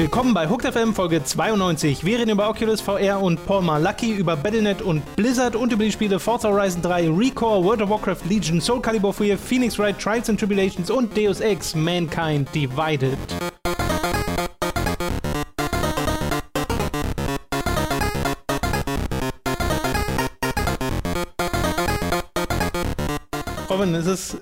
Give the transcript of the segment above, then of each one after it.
Willkommen bei Hooked FM Folge 92. Wir reden über Oculus VR und Paul Malaki, über Battlenet und Blizzard und über die Spiele Forza Horizon 3, Recore, World of Warcraft Legion, Soul Calibur 4, Phoenix Wright, Trials and Tribulations und Deus Ex Mankind Divided. Robin, es ist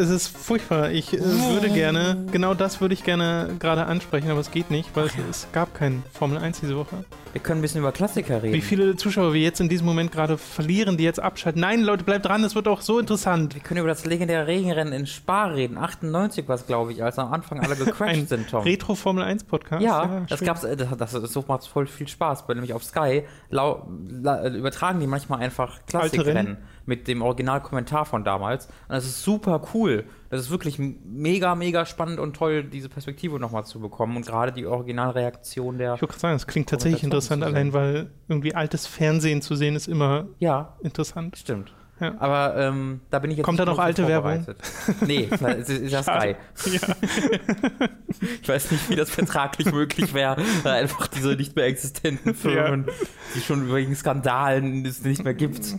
es ist furchtbar. Ich äh, würde gerne, genau das würde ich gerne gerade ansprechen, aber es geht nicht, weil es, es, gab kein Formel 1 diese Woche. Wir können ein bisschen über Klassiker reden. Wie viele Zuschauer wir jetzt in diesem Moment gerade verlieren, die jetzt abschalten. Nein, Leute, bleibt dran, es wird auch so interessant. Wir können über das legendäre Regenrennen in Spa reden. 98 war es, glaube ich, als am Anfang alle gecrashed sind, Tom. Retro Formel 1 Podcast. Ja, ja das gab's, äh, das, das, das, macht voll viel Spaß, weil nämlich auf Sky lau, la, übertragen die manchmal einfach Klassikrennen mit dem Originalkommentar von damals. Und das ist super cool. Das ist wirklich mega, mega spannend und toll, diese Perspektive nochmal zu bekommen und gerade die Originalreaktion der. Ich würde gerade sagen, es klingt tatsächlich interessant, allein weil irgendwie altes Fernsehen zu sehen ist immer ja, interessant. Stimmt. Ja. Aber ähm, da bin ich jetzt. Kommt da noch alte Werbung? Nee, es ist ja Sky. Ja. ich weiß nicht, wie das vertraglich möglich wäre, einfach diese nicht mehr existenten Firmen, ja. die schon wegen Skandalen es nicht mehr gibt.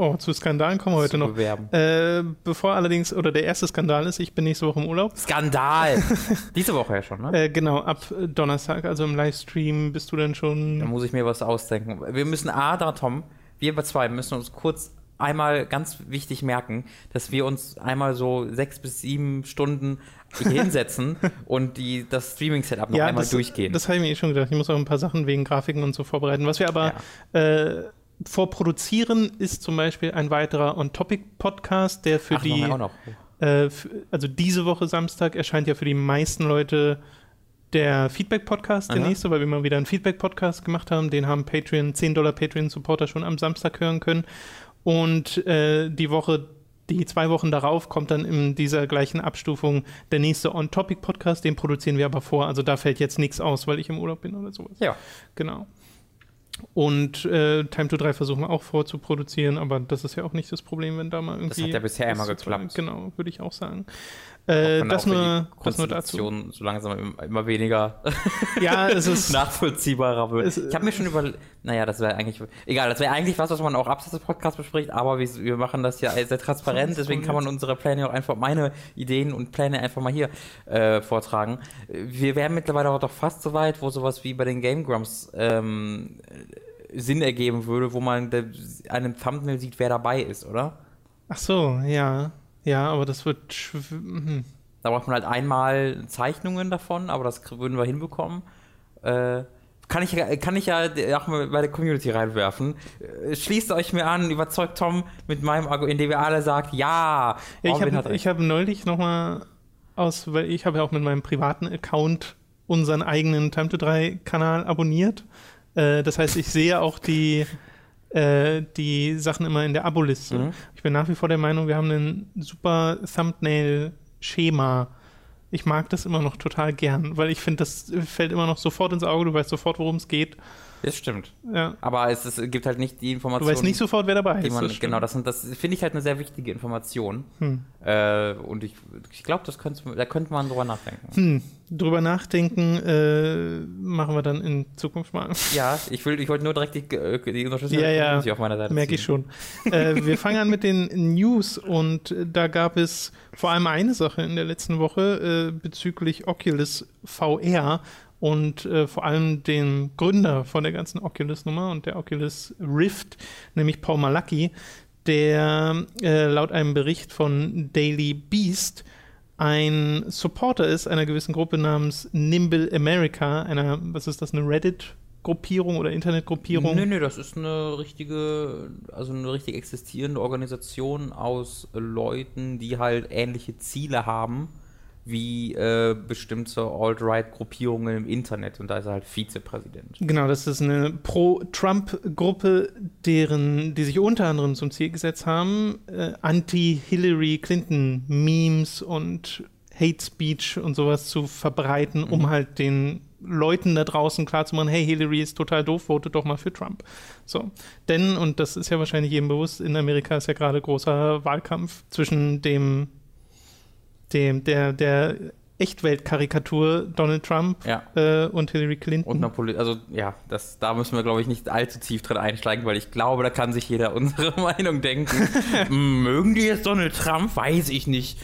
Oh, zu Skandalen kommen wir heute noch. Äh, bevor allerdings, oder der erste Skandal ist, ich bin nächste Woche im Urlaub. Skandal! Diese Woche ja schon, ne? Äh, genau, ab Donnerstag, also im Livestream bist du dann schon. Da muss ich mir was ausdenken. Wir müssen A, da Tom, wir zwei müssen uns kurz einmal ganz wichtig merken, dass wir uns einmal so sechs bis sieben Stunden hinsetzen und die, das Streaming-Setup noch ja, einmal das, durchgehen. Das habe ich mir eh schon gedacht. Ich muss auch ein paar Sachen wegen Grafiken und so vorbereiten. Was wir aber ja. äh, vorproduzieren, ist zum Beispiel ein weiterer On-Topic-Podcast, der für Ach, die. Äh, für, also diese Woche Samstag erscheint ja für die meisten Leute der Feedback-Podcast, der nächste, weil wir mal wieder einen Feedback-Podcast gemacht haben. Den haben Patreon, 10 Dollar Patreon-Supporter schon am Samstag hören können. Und äh, die Woche die zwei Wochen darauf kommt dann in dieser gleichen Abstufung der nächste On-Topic-Podcast, den produzieren wir aber vor. Also da fällt jetzt nichts aus, weil ich im Urlaub bin oder sowas. Ja. Genau. Und äh, Time to 3 versuchen wir auch vorzuproduzieren, aber das ist ja auch nicht das Problem, wenn da mal irgendwie. Das hat ja bisher immer geklappt. Genau, würde ich auch sagen. Äh, das, nur, das nur dazu. so langsam immer weniger ja, es ist nachvollziehbarer wird. Ich habe mir schon über, naja, das wäre eigentlich, egal, das wäre eigentlich was, was man auch abseits des Podcasts bespricht, aber wir, wir machen das ja sehr transparent, deswegen kann man unsere Pläne auch einfach, meine Ideen und Pläne einfach mal hier äh, vortragen. Wir wären mittlerweile auch doch fast so weit, wo sowas wie bei den Game Grumps ähm, Sinn ergeben würde, wo man einem Thumbnail sieht, wer dabei ist, oder? Ach so, ja. Ja, aber das wird. Hm. Da braucht man halt einmal Zeichnungen davon, aber das würden wir hinbekommen. Äh, kann ich, kann ich ja auch mal bei der Community reinwerfen. Äh, schließt euch mir an, überzeugt Tom mit meinem Argument, indem ihr alle sagt, ja. ja ich habe hab neulich nochmal aus, weil ich habe ja auch mit meinem privaten Account unseren eigenen Time to 3 Kanal abonniert. Äh, das heißt, ich sehe auch die äh, die Sachen immer in der Abo-Liste. Mhm. Ich bin nach wie vor der Meinung, wir haben ein super Thumbnail-Schema. Ich mag das immer noch total gern, weil ich finde, das fällt immer noch sofort ins Auge, du weißt sofort, worum es geht. Das stimmt. Ja. Aber es, es, gibt halt nicht die Information. Du weißt nicht sofort, wer dabei ist. Man, das genau, das, das finde ich halt eine sehr wichtige Information. Hm. Äh, und ich, ich glaube, da könnte man drüber nachdenken. Hm. Drüber nachdenken äh, machen wir dann in Zukunft mal. Ja, ich, ich wollte nur direkt die, äh, die Unterstützung ja, ja, auf meiner Seite Merke ich schon. äh, wir fangen an mit den News und da gab es vor allem eine Sache in der letzten Woche äh, bezüglich Oculus VR und äh, vor allem den Gründer von der ganzen Oculus-Nummer und der Oculus Rift, nämlich Paul Malaki, der äh, laut einem Bericht von Daily Beast ein Supporter ist einer gewissen Gruppe namens Nimble America, einer, was ist das, eine Reddit- Gruppierung oder Internetgruppierung? Nee, nee, das ist eine richtige, also eine richtig existierende Organisation aus Leuten, die halt ähnliche Ziele haben wie äh, bestimmte Alt-Right-Gruppierungen im Internet und da ist er halt Vizepräsident. Genau, das ist eine Pro-Trump-Gruppe, deren, die sich unter anderem zum Ziel gesetzt haben, äh, Anti-Hillary Clinton-Memes und Hate Speech und sowas zu verbreiten, mhm. um halt den Leuten da draußen klarzumachen, hey, Hillary ist total doof, votet doch mal für Trump. So. Denn, und das ist ja wahrscheinlich jedem bewusst, in Amerika ist ja gerade großer Wahlkampf zwischen dem dem, der, der Echtweltkarikatur Donald Trump ja. äh, und Hillary Clinton. Und Napoli also ja, das, da müssen wir, glaube ich, nicht allzu tief drin einsteigen, weil ich glaube, da kann sich jeder unsere Meinung denken. Mögen die jetzt Donald Trump? Weiß ich nicht.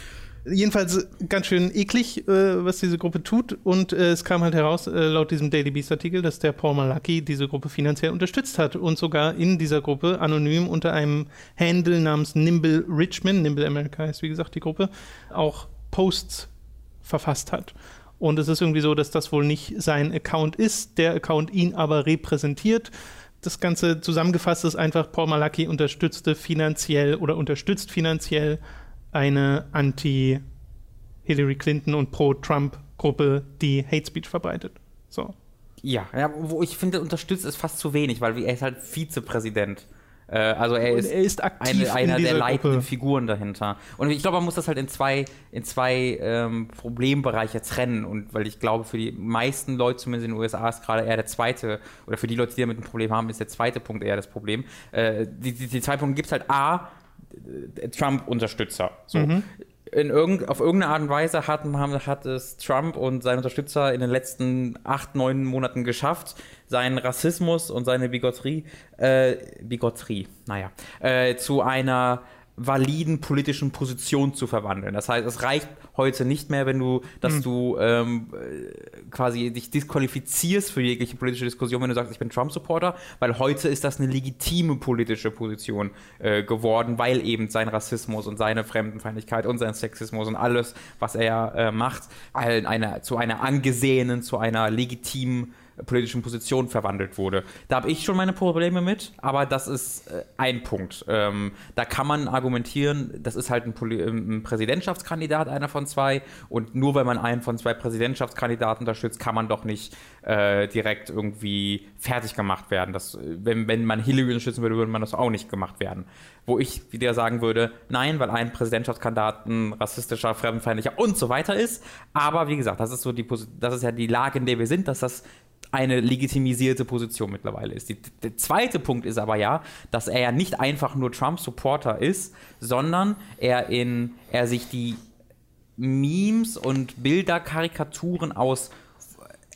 Jedenfalls ganz schön eklig, äh, was diese Gruppe tut. Und äh, es kam halt heraus, äh, laut diesem Daily Beast-Artikel, dass der Paul Malaki diese Gruppe finanziell unterstützt hat und sogar in dieser Gruppe anonym unter einem Handle namens Nimble Richmond, Nimble America heißt wie gesagt die Gruppe, auch Posts verfasst hat. Und es ist irgendwie so, dass das wohl nicht sein Account ist, der Account ihn aber repräsentiert. Das Ganze zusammengefasst ist einfach, Paul Malaki unterstützte finanziell oder unterstützt finanziell eine Anti-Hillary Clinton und Pro-Trump-Gruppe, die Hate Speech verbreitet. So. Ja, ja, wo ich finde, unterstützt ist fast zu wenig, weil er ist halt Vizepräsident. Äh, also er ist, er ist eine, einer der leitenden Gruppe. Figuren dahinter. Und ich glaube, man muss das halt in zwei, in zwei ähm, Problembereiche trennen. Und weil ich glaube, für die meisten Leute, zumindest in den USA, ist gerade eher der zweite, oder für die Leute, die damit ein Problem haben, ist der zweite Punkt eher das Problem. Äh, die, die, die zwei Punkte gibt es halt A, äh, Trump-Unterstützer. So. Mhm. In irgend, auf irgendeine Art und Weise hat, hat es Trump und seine Unterstützer in den letzten acht, neun Monaten geschafft, seinen Rassismus und seine Bigotterie, äh, Bigotterie, naja, äh, zu einer validen politischen Position zu verwandeln. Das heißt, es reicht heute nicht mehr, wenn du, dass mhm. du ähm, quasi dich disqualifizierst für jegliche politische Diskussion, wenn du sagst, ich bin Trump-Supporter, weil heute ist das eine legitime politische Position äh, geworden, weil eben sein Rassismus und seine Fremdenfeindlichkeit und sein Sexismus und alles, was er äh, macht, eine, zu einer angesehenen, zu einer legitimen politischen Position verwandelt wurde. Da habe ich schon meine Probleme mit, aber das ist äh, ein Punkt. Ähm, da kann man argumentieren, das ist halt ein, Poli ein Präsidentschaftskandidat, einer von zwei, und nur weil man einen von zwei Präsidentschaftskandidaten unterstützt, kann man doch nicht äh, direkt irgendwie fertig gemacht werden. Das, wenn, wenn man Hillary unterstützen würde, würde man das auch nicht gemacht werden. Wo ich wieder sagen würde, nein, weil ein Präsidentschaftskandidat ein rassistischer, fremdenfeindlicher und so weiter ist. Aber wie gesagt, das ist so die das ist ja die Lage, in der wir sind, dass das eine legitimisierte Position mittlerweile ist. Die, der zweite Punkt ist aber ja, dass er ja nicht einfach nur Trump-Supporter ist, sondern er in er sich die Memes und Bilder, Karikaturen aus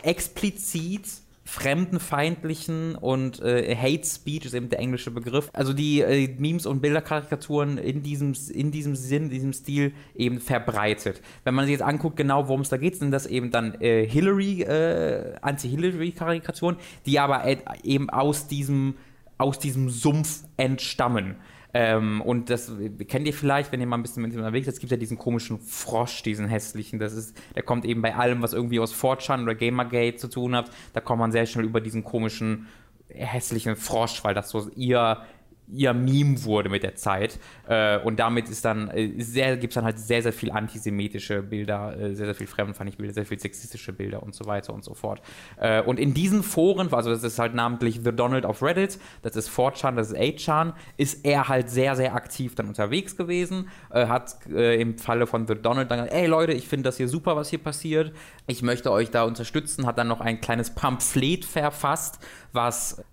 explizit fremdenfeindlichen und äh, Hate Speech ist eben der englische Begriff. Also die äh, Memes und Bilderkarikaturen in diesem, in diesem Sinn, in diesem Stil eben verbreitet. Wenn man sich jetzt anguckt, genau worum es da geht, sind das eben dann äh, Hillary, äh, Anti-Hillary-Karikaturen, die aber eben aus diesem, aus diesem Sumpf entstammen. Ähm, und das kennt ihr vielleicht, wenn ihr mal ein bisschen mit ihm unterwegs seid. Es gibt ja diesen komischen Frosch, diesen hässlichen. Das ist, der kommt eben bei allem, was irgendwie aus 4chan oder Gamergate zu tun hat. Da kommt man sehr schnell über diesen komischen hässlichen Frosch, weil das so ihr ihr Meme wurde mit der Zeit. Äh, und damit ist dann, äh, gibt es dann halt sehr, sehr viel antisemitische Bilder, äh, sehr, sehr viel fremdenfeindliche Bilder, sehr viel sexistische Bilder und so weiter und so fort. Äh, und in diesen Foren, also das ist halt namentlich The Donald of Reddit, das ist 4chan, das ist 8chan, ist er halt sehr, sehr aktiv dann unterwegs gewesen, äh, hat im Falle von The Donald dann gesagt, ey Leute, ich finde das hier super, was hier passiert, ich möchte euch da unterstützen, hat dann noch ein kleines Pamphlet verfasst, was,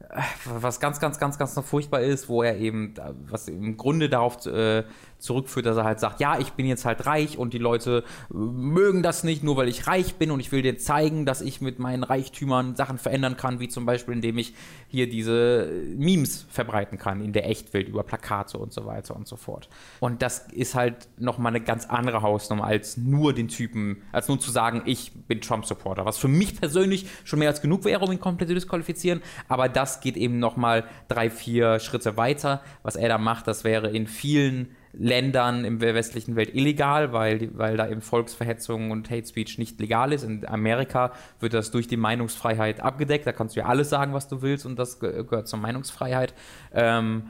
was ganz, ganz, ganz, ganz furchtbar ist, wo er eben, was im Grunde darauf äh, zurückführt, dass er halt sagt, ja, ich bin jetzt halt reich und die Leute mögen das nicht, nur weil ich reich bin und ich will dir zeigen, dass ich mit meinen Reichtümern Sachen verändern kann, wie zum Beispiel, indem ich hier diese Memes verbreiten kann in der Echtwelt über Plakate und so weiter und so fort. Und das ist halt nochmal eine ganz andere Hausnummer als nur den Typen, als nur zu sagen, ich bin Trump-Supporter, was für mich persönlich schon mehr als genug wäre, um ihn komplett zu disqualifizieren, aber das geht eben nochmal drei, vier Schritte weiter. Was er da macht, das wäre in vielen Ländern der westlichen Welt illegal, weil, weil da eben Volksverhetzung und Hate Speech nicht legal ist. In Amerika wird das durch die Meinungsfreiheit abgedeckt. Da kannst du ja alles sagen, was du willst und das gehört zur Meinungsfreiheit. Ähm,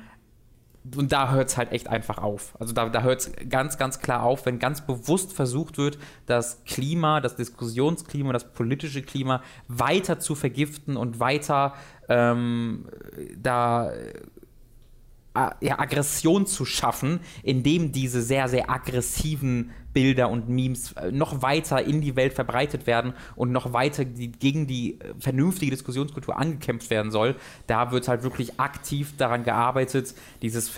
und da hört es halt echt einfach auf. Also da, da hört es ganz, ganz klar auf, wenn ganz bewusst versucht wird, das Klima, das Diskussionsklima, das politische Klima weiter zu vergiften und weiter ähm, da ja, Aggression zu schaffen, indem diese sehr, sehr aggressiven Bilder und Memes äh, noch weiter in die Welt verbreitet werden und noch weiter die, gegen die äh, vernünftige Diskussionskultur angekämpft werden soll, da wird halt wirklich aktiv daran gearbeitet, dieses,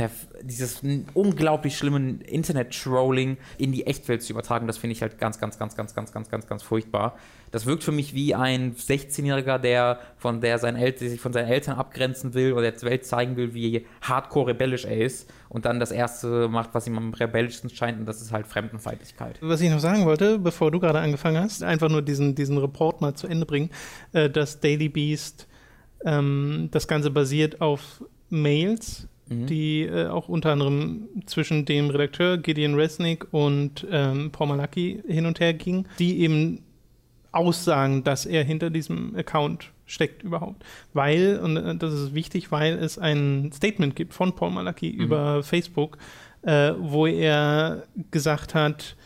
dieses unglaublich schlimme Internet-Trolling in die Echtwelt zu übertragen. Das finde ich halt ganz, ganz, ganz, ganz, ganz, ganz, ganz, ganz furchtbar. Das wirkt für mich wie ein 16-Jähriger, der von der sein El sich von seinen Eltern abgrenzen will oder der Welt zeigen will, wie hardcore rebellisch er ist und dann das erste macht, was ihm am rebellischsten scheint und das ist halt Fremdenfeindlichkeit. Was ich noch sagen wollte, bevor du gerade angefangen hast, einfach nur diesen, diesen Report mal zu Ende bringen, äh, dass Daily Beast ähm, das Ganze basiert auf Mails, mhm. die äh, auch unter anderem zwischen dem Redakteur Gideon Resnick und ähm, Paul Malaki hin und her gingen, die eben aussagen, dass er hinter diesem Account steckt überhaupt. Weil, und äh, das ist wichtig, weil es ein Statement gibt von Paul Malaki mhm. über Facebook, äh, wo er gesagt hat,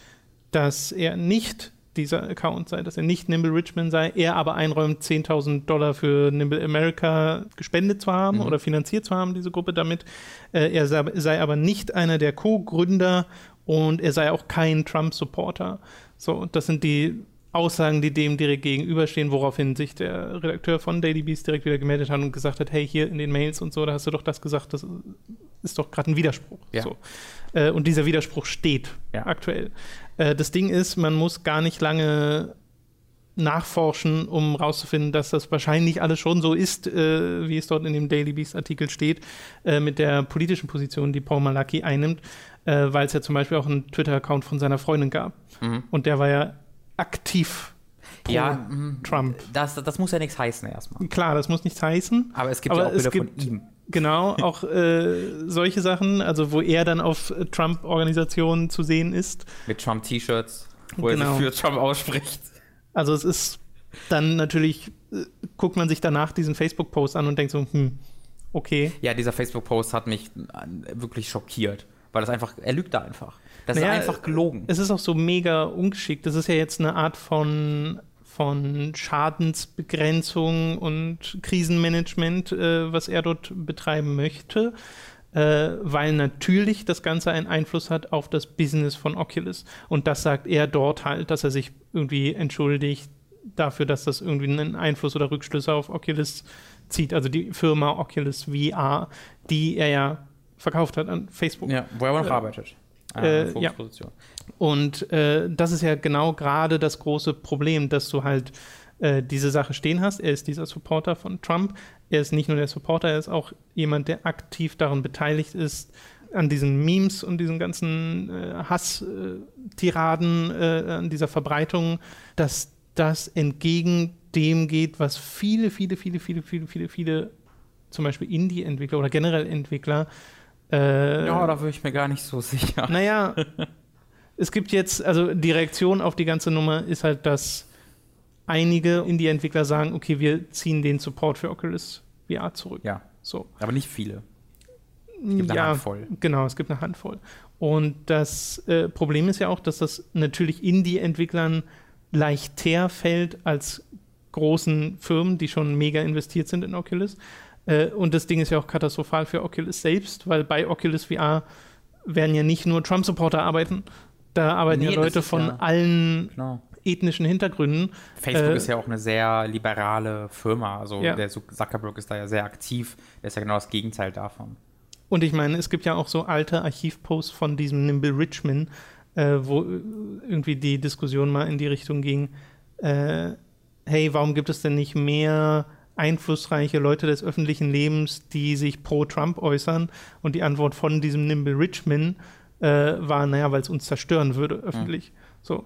dass er nicht dieser Account sei, dass er nicht Nimble Richmond sei, er aber einräumt, 10.000 Dollar für Nimble America gespendet zu haben mhm. oder finanziert zu haben, diese Gruppe damit. Äh, er sei, sei, aber nicht einer der Co-Gründer und er sei auch kein Trump-Supporter. So, das sind die Aussagen, die dem direkt gegenüberstehen, woraufhin sich der Redakteur von Daily Beast direkt wieder gemeldet hat und gesagt hat, hey, hier in den Mails und so, da hast du doch das gesagt, das ist doch gerade ein Widerspruch. Ja. So. Äh, und dieser Widerspruch steht ja. aktuell. Äh, das Ding ist, man muss gar nicht lange nachforschen, um herauszufinden, dass das wahrscheinlich alles schon so ist, äh, wie es dort in dem Daily Beast Artikel steht, äh, mit der politischen Position, die Paul Malaki einnimmt, äh, weil es ja zum Beispiel auch einen Twitter-Account von seiner Freundin gab. Mhm. Und der war ja aktiv ja, mhm. Trump. Das, das muss ja nichts heißen erstmal. Klar, das muss nichts heißen. Aber es gibt aber ja auch Bilder gibt, von ihm. Genau, auch äh, solche Sachen, also wo er dann auf Trump-Organisationen zu sehen ist. Mit Trump-T-Shirts, wo genau. er sich für Trump ausspricht. Also es ist dann natürlich, äh, guckt man sich danach diesen Facebook-Post an und denkt so, hm, okay. Ja, dieser Facebook-Post hat mich äh, wirklich schockiert, weil das einfach, er lügt da einfach. Das naja, ist einfach gelogen. Es ist auch so mega ungeschickt. Das ist ja jetzt eine Art von, von Schadensbegrenzung und Krisenmanagement, äh, was er dort betreiben möchte. Äh, weil natürlich das Ganze einen Einfluss hat auf das Business von Oculus. Und das sagt er dort halt, dass er sich irgendwie entschuldigt dafür, dass das irgendwie einen Einfluss oder Rückschlüsse auf Oculus zieht. Also die Firma Oculus VR, die er ja verkauft hat an Facebook. Ja, wo er noch äh, arbeitet. Ah, äh, ja. Und äh, das ist ja genau gerade das große Problem, dass du halt äh, diese Sache stehen hast. Er ist dieser Supporter von Trump. Er ist nicht nur der Supporter, er ist auch jemand, der aktiv daran beteiligt ist, an diesen Memes und diesen ganzen äh, Hass-Tiraden, äh, an dieser Verbreitung, dass das entgegen dem geht, was viele, viele, viele, viele, viele, viele, viele, zum Beispiel Indie-Entwickler oder generell Entwickler äh, ja, da bin ich mir gar nicht so sicher. Naja, es gibt jetzt, also die Reaktion auf die ganze Nummer ist halt, dass einige Indie-Entwickler sagen, okay, wir ziehen den Support für Oculus VR zurück. Ja. So. Aber nicht viele. Es gibt eine ja, Handvoll. Genau, es gibt eine Handvoll. Und das äh, Problem ist ja auch, dass das natürlich Indie-Entwicklern leichter fällt als großen Firmen, die schon mega investiert sind in Oculus. Äh, und das Ding ist ja auch katastrophal für Oculus selbst, weil bei Oculus VR werden ja nicht nur Trump-Supporter arbeiten, da arbeiten nee, ja Leute von ja, allen genau. ethnischen Hintergründen. Facebook äh, ist ja auch eine sehr liberale Firma, also ja. der Zuckerberg ist da ja sehr aktiv, der ist ja genau das Gegenteil davon. Und ich meine, es gibt ja auch so alte Archivposts von diesem Nimble Richmond, äh, wo irgendwie die Diskussion mal in die Richtung ging, äh, hey, warum gibt es denn nicht mehr einflussreiche Leute des öffentlichen Lebens, die sich pro Trump äußern. Und die Antwort von diesem Nimble Richmond äh, war, naja, weil es uns zerstören würde, öffentlich. Mhm. So.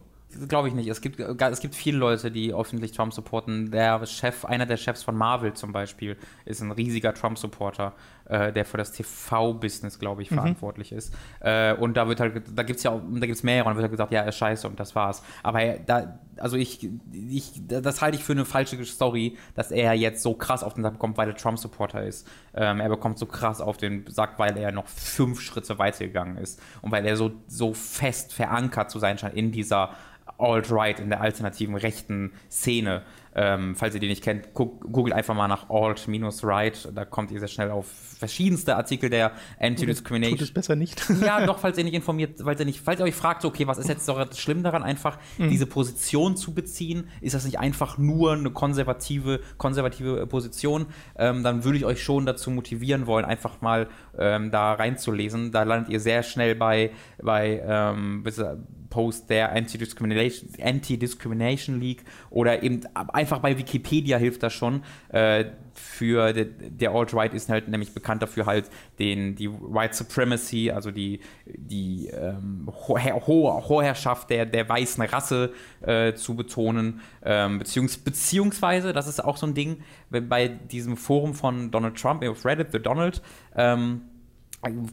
Glaube ich nicht. Es gibt, es gibt viele Leute, die öffentlich Trump supporten. Der Chef, einer der Chefs von Marvel zum Beispiel, ist ein riesiger Trump-Supporter, äh, der für das TV-Business, glaube ich, mhm. verantwortlich ist. Äh, und da wird halt, da gibt es ja auch, da gibt es mehrere und da wird halt gesagt, ja, er ist scheiße und das war's. Aber er, da, also ich, ich, das halte ich für eine falsche Story, dass er jetzt so krass auf den Sack bekommt, weil er Trump-Supporter ist. Ähm, er bekommt so krass auf den Sack, weil er noch fünf Schritte weitergegangen ist und weil er so, so fest verankert zu sein scheint in dieser Alt-Right, in der alternativen rechten Szene. Ähm, falls ihr die nicht kennt, googelt einfach mal nach Alt-Right. Da kommt ihr sehr schnell auf verschiedenste Artikel der Anti-Discrimination. Tut es besser nicht. ja, doch, falls ihr nicht informiert, falls ihr nicht, falls ihr euch fragt, so, okay, was ist jetzt doch schlimm daran, einfach mhm. diese Position zu beziehen? Ist das nicht einfach nur eine konservative, konservative Position? Ähm, dann würde ich euch schon dazu motivieren wollen, einfach mal ähm, da reinzulesen. Da landet ihr sehr schnell bei, bei ähm, Post der Anti-Discrimination Anti League oder eben einfach bei Wikipedia hilft das schon. Äh, für der, der Alt-Right ist halt nämlich bekannt dafür halt den, die White Supremacy, also die, die ähm, hohe Hoherrschaft der, der weißen Rasse äh, zu betonen, ähm, beziehungs beziehungsweise, das ist auch so ein Ding, bei diesem Forum von Donald Trump auf Reddit, The Donald, ähm,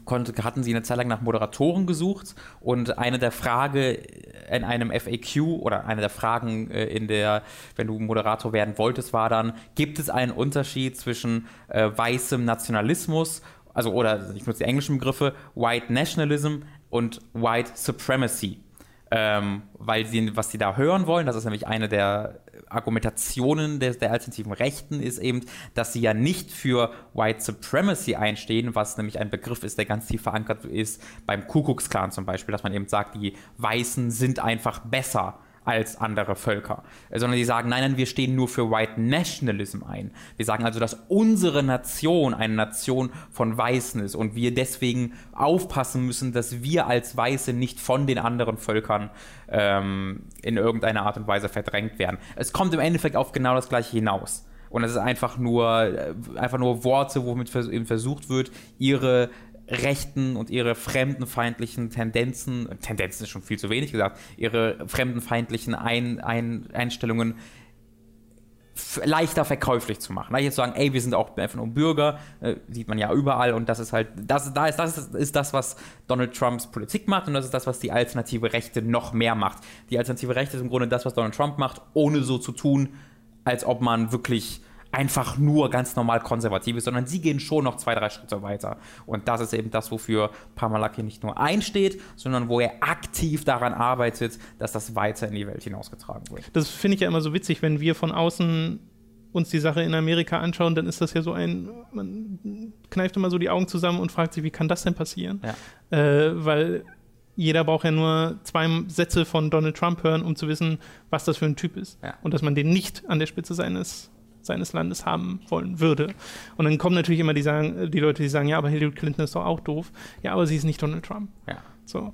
konnte, hatten sie eine Zeit lang nach Moderatoren gesucht und eine der Fragen in einem FAQ oder eine der Fragen äh, in der, wenn du Moderator werden wolltest, war dann, gibt es einen Unterschied zwischen äh, weißem Nationalismus, also oder ich nutze die englischen Begriffe, White Nationalism und White Supremacy? ähm, weil sie, was sie da hören wollen, das ist nämlich eine der Argumentationen des, der alternativen Rechten, ist eben, dass sie ja nicht für White Supremacy einstehen, was nämlich ein Begriff ist, der ganz tief verankert ist beim Ku Klux Klan zum Beispiel, dass man eben sagt, die Weißen sind einfach besser als andere Völker, sondern die sagen, nein, nein, wir stehen nur für White Nationalism ein. Wir sagen also, dass unsere Nation eine Nation von Weißen ist und wir deswegen aufpassen müssen, dass wir als Weiße nicht von den anderen Völkern ähm, in irgendeiner Art und Weise verdrängt werden. Es kommt im Endeffekt auf genau das Gleiche hinaus. Und es ist einfach nur, äh, einfach nur Worte, womit eben versucht wird, ihre rechten und ihre fremdenfeindlichen Tendenzen, Tendenzen ist schon viel zu wenig gesagt, ihre fremdenfeindlichen Ein, Ein, Einstellungen leichter verkäuflich zu machen. Jetzt sagen, ey, wir sind auch einfach nur Bürger, äh, sieht man ja überall und das ist halt, das, da ist, das ist das, was Donald Trumps Politik macht und das ist das, was die alternative Rechte noch mehr macht. Die alternative Rechte ist im Grunde das, was Donald Trump macht, ohne so zu tun, als ob man wirklich einfach nur ganz normal konservativ ist, sondern sie gehen schon noch zwei, drei Schritte weiter. Und das ist eben das, wofür Parmalaki nicht nur einsteht, sondern wo er aktiv daran arbeitet, dass das weiter in die Welt hinausgetragen wird. Das finde ich ja immer so witzig, wenn wir von außen uns die Sache in Amerika anschauen, dann ist das ja so ein, man kneift immer so die Augen zusammen und fragt sich, wie kann das denn passieren? Ja. Äh, weil jeder braucht ja nur zwei Sätze von Donald Trump hören, um zu wissen, was das für ein Typ ist. Ja. Und dass man den nicht an der Spitze seines seines Landes haben wollen würde. Und dann kommen natürlich immer die, sagen, die Leute, die sagen, ja, aber Hillary Clinton ist doch auch doof. Ja, aber sie ist nicht Donald Trump. Ja. So.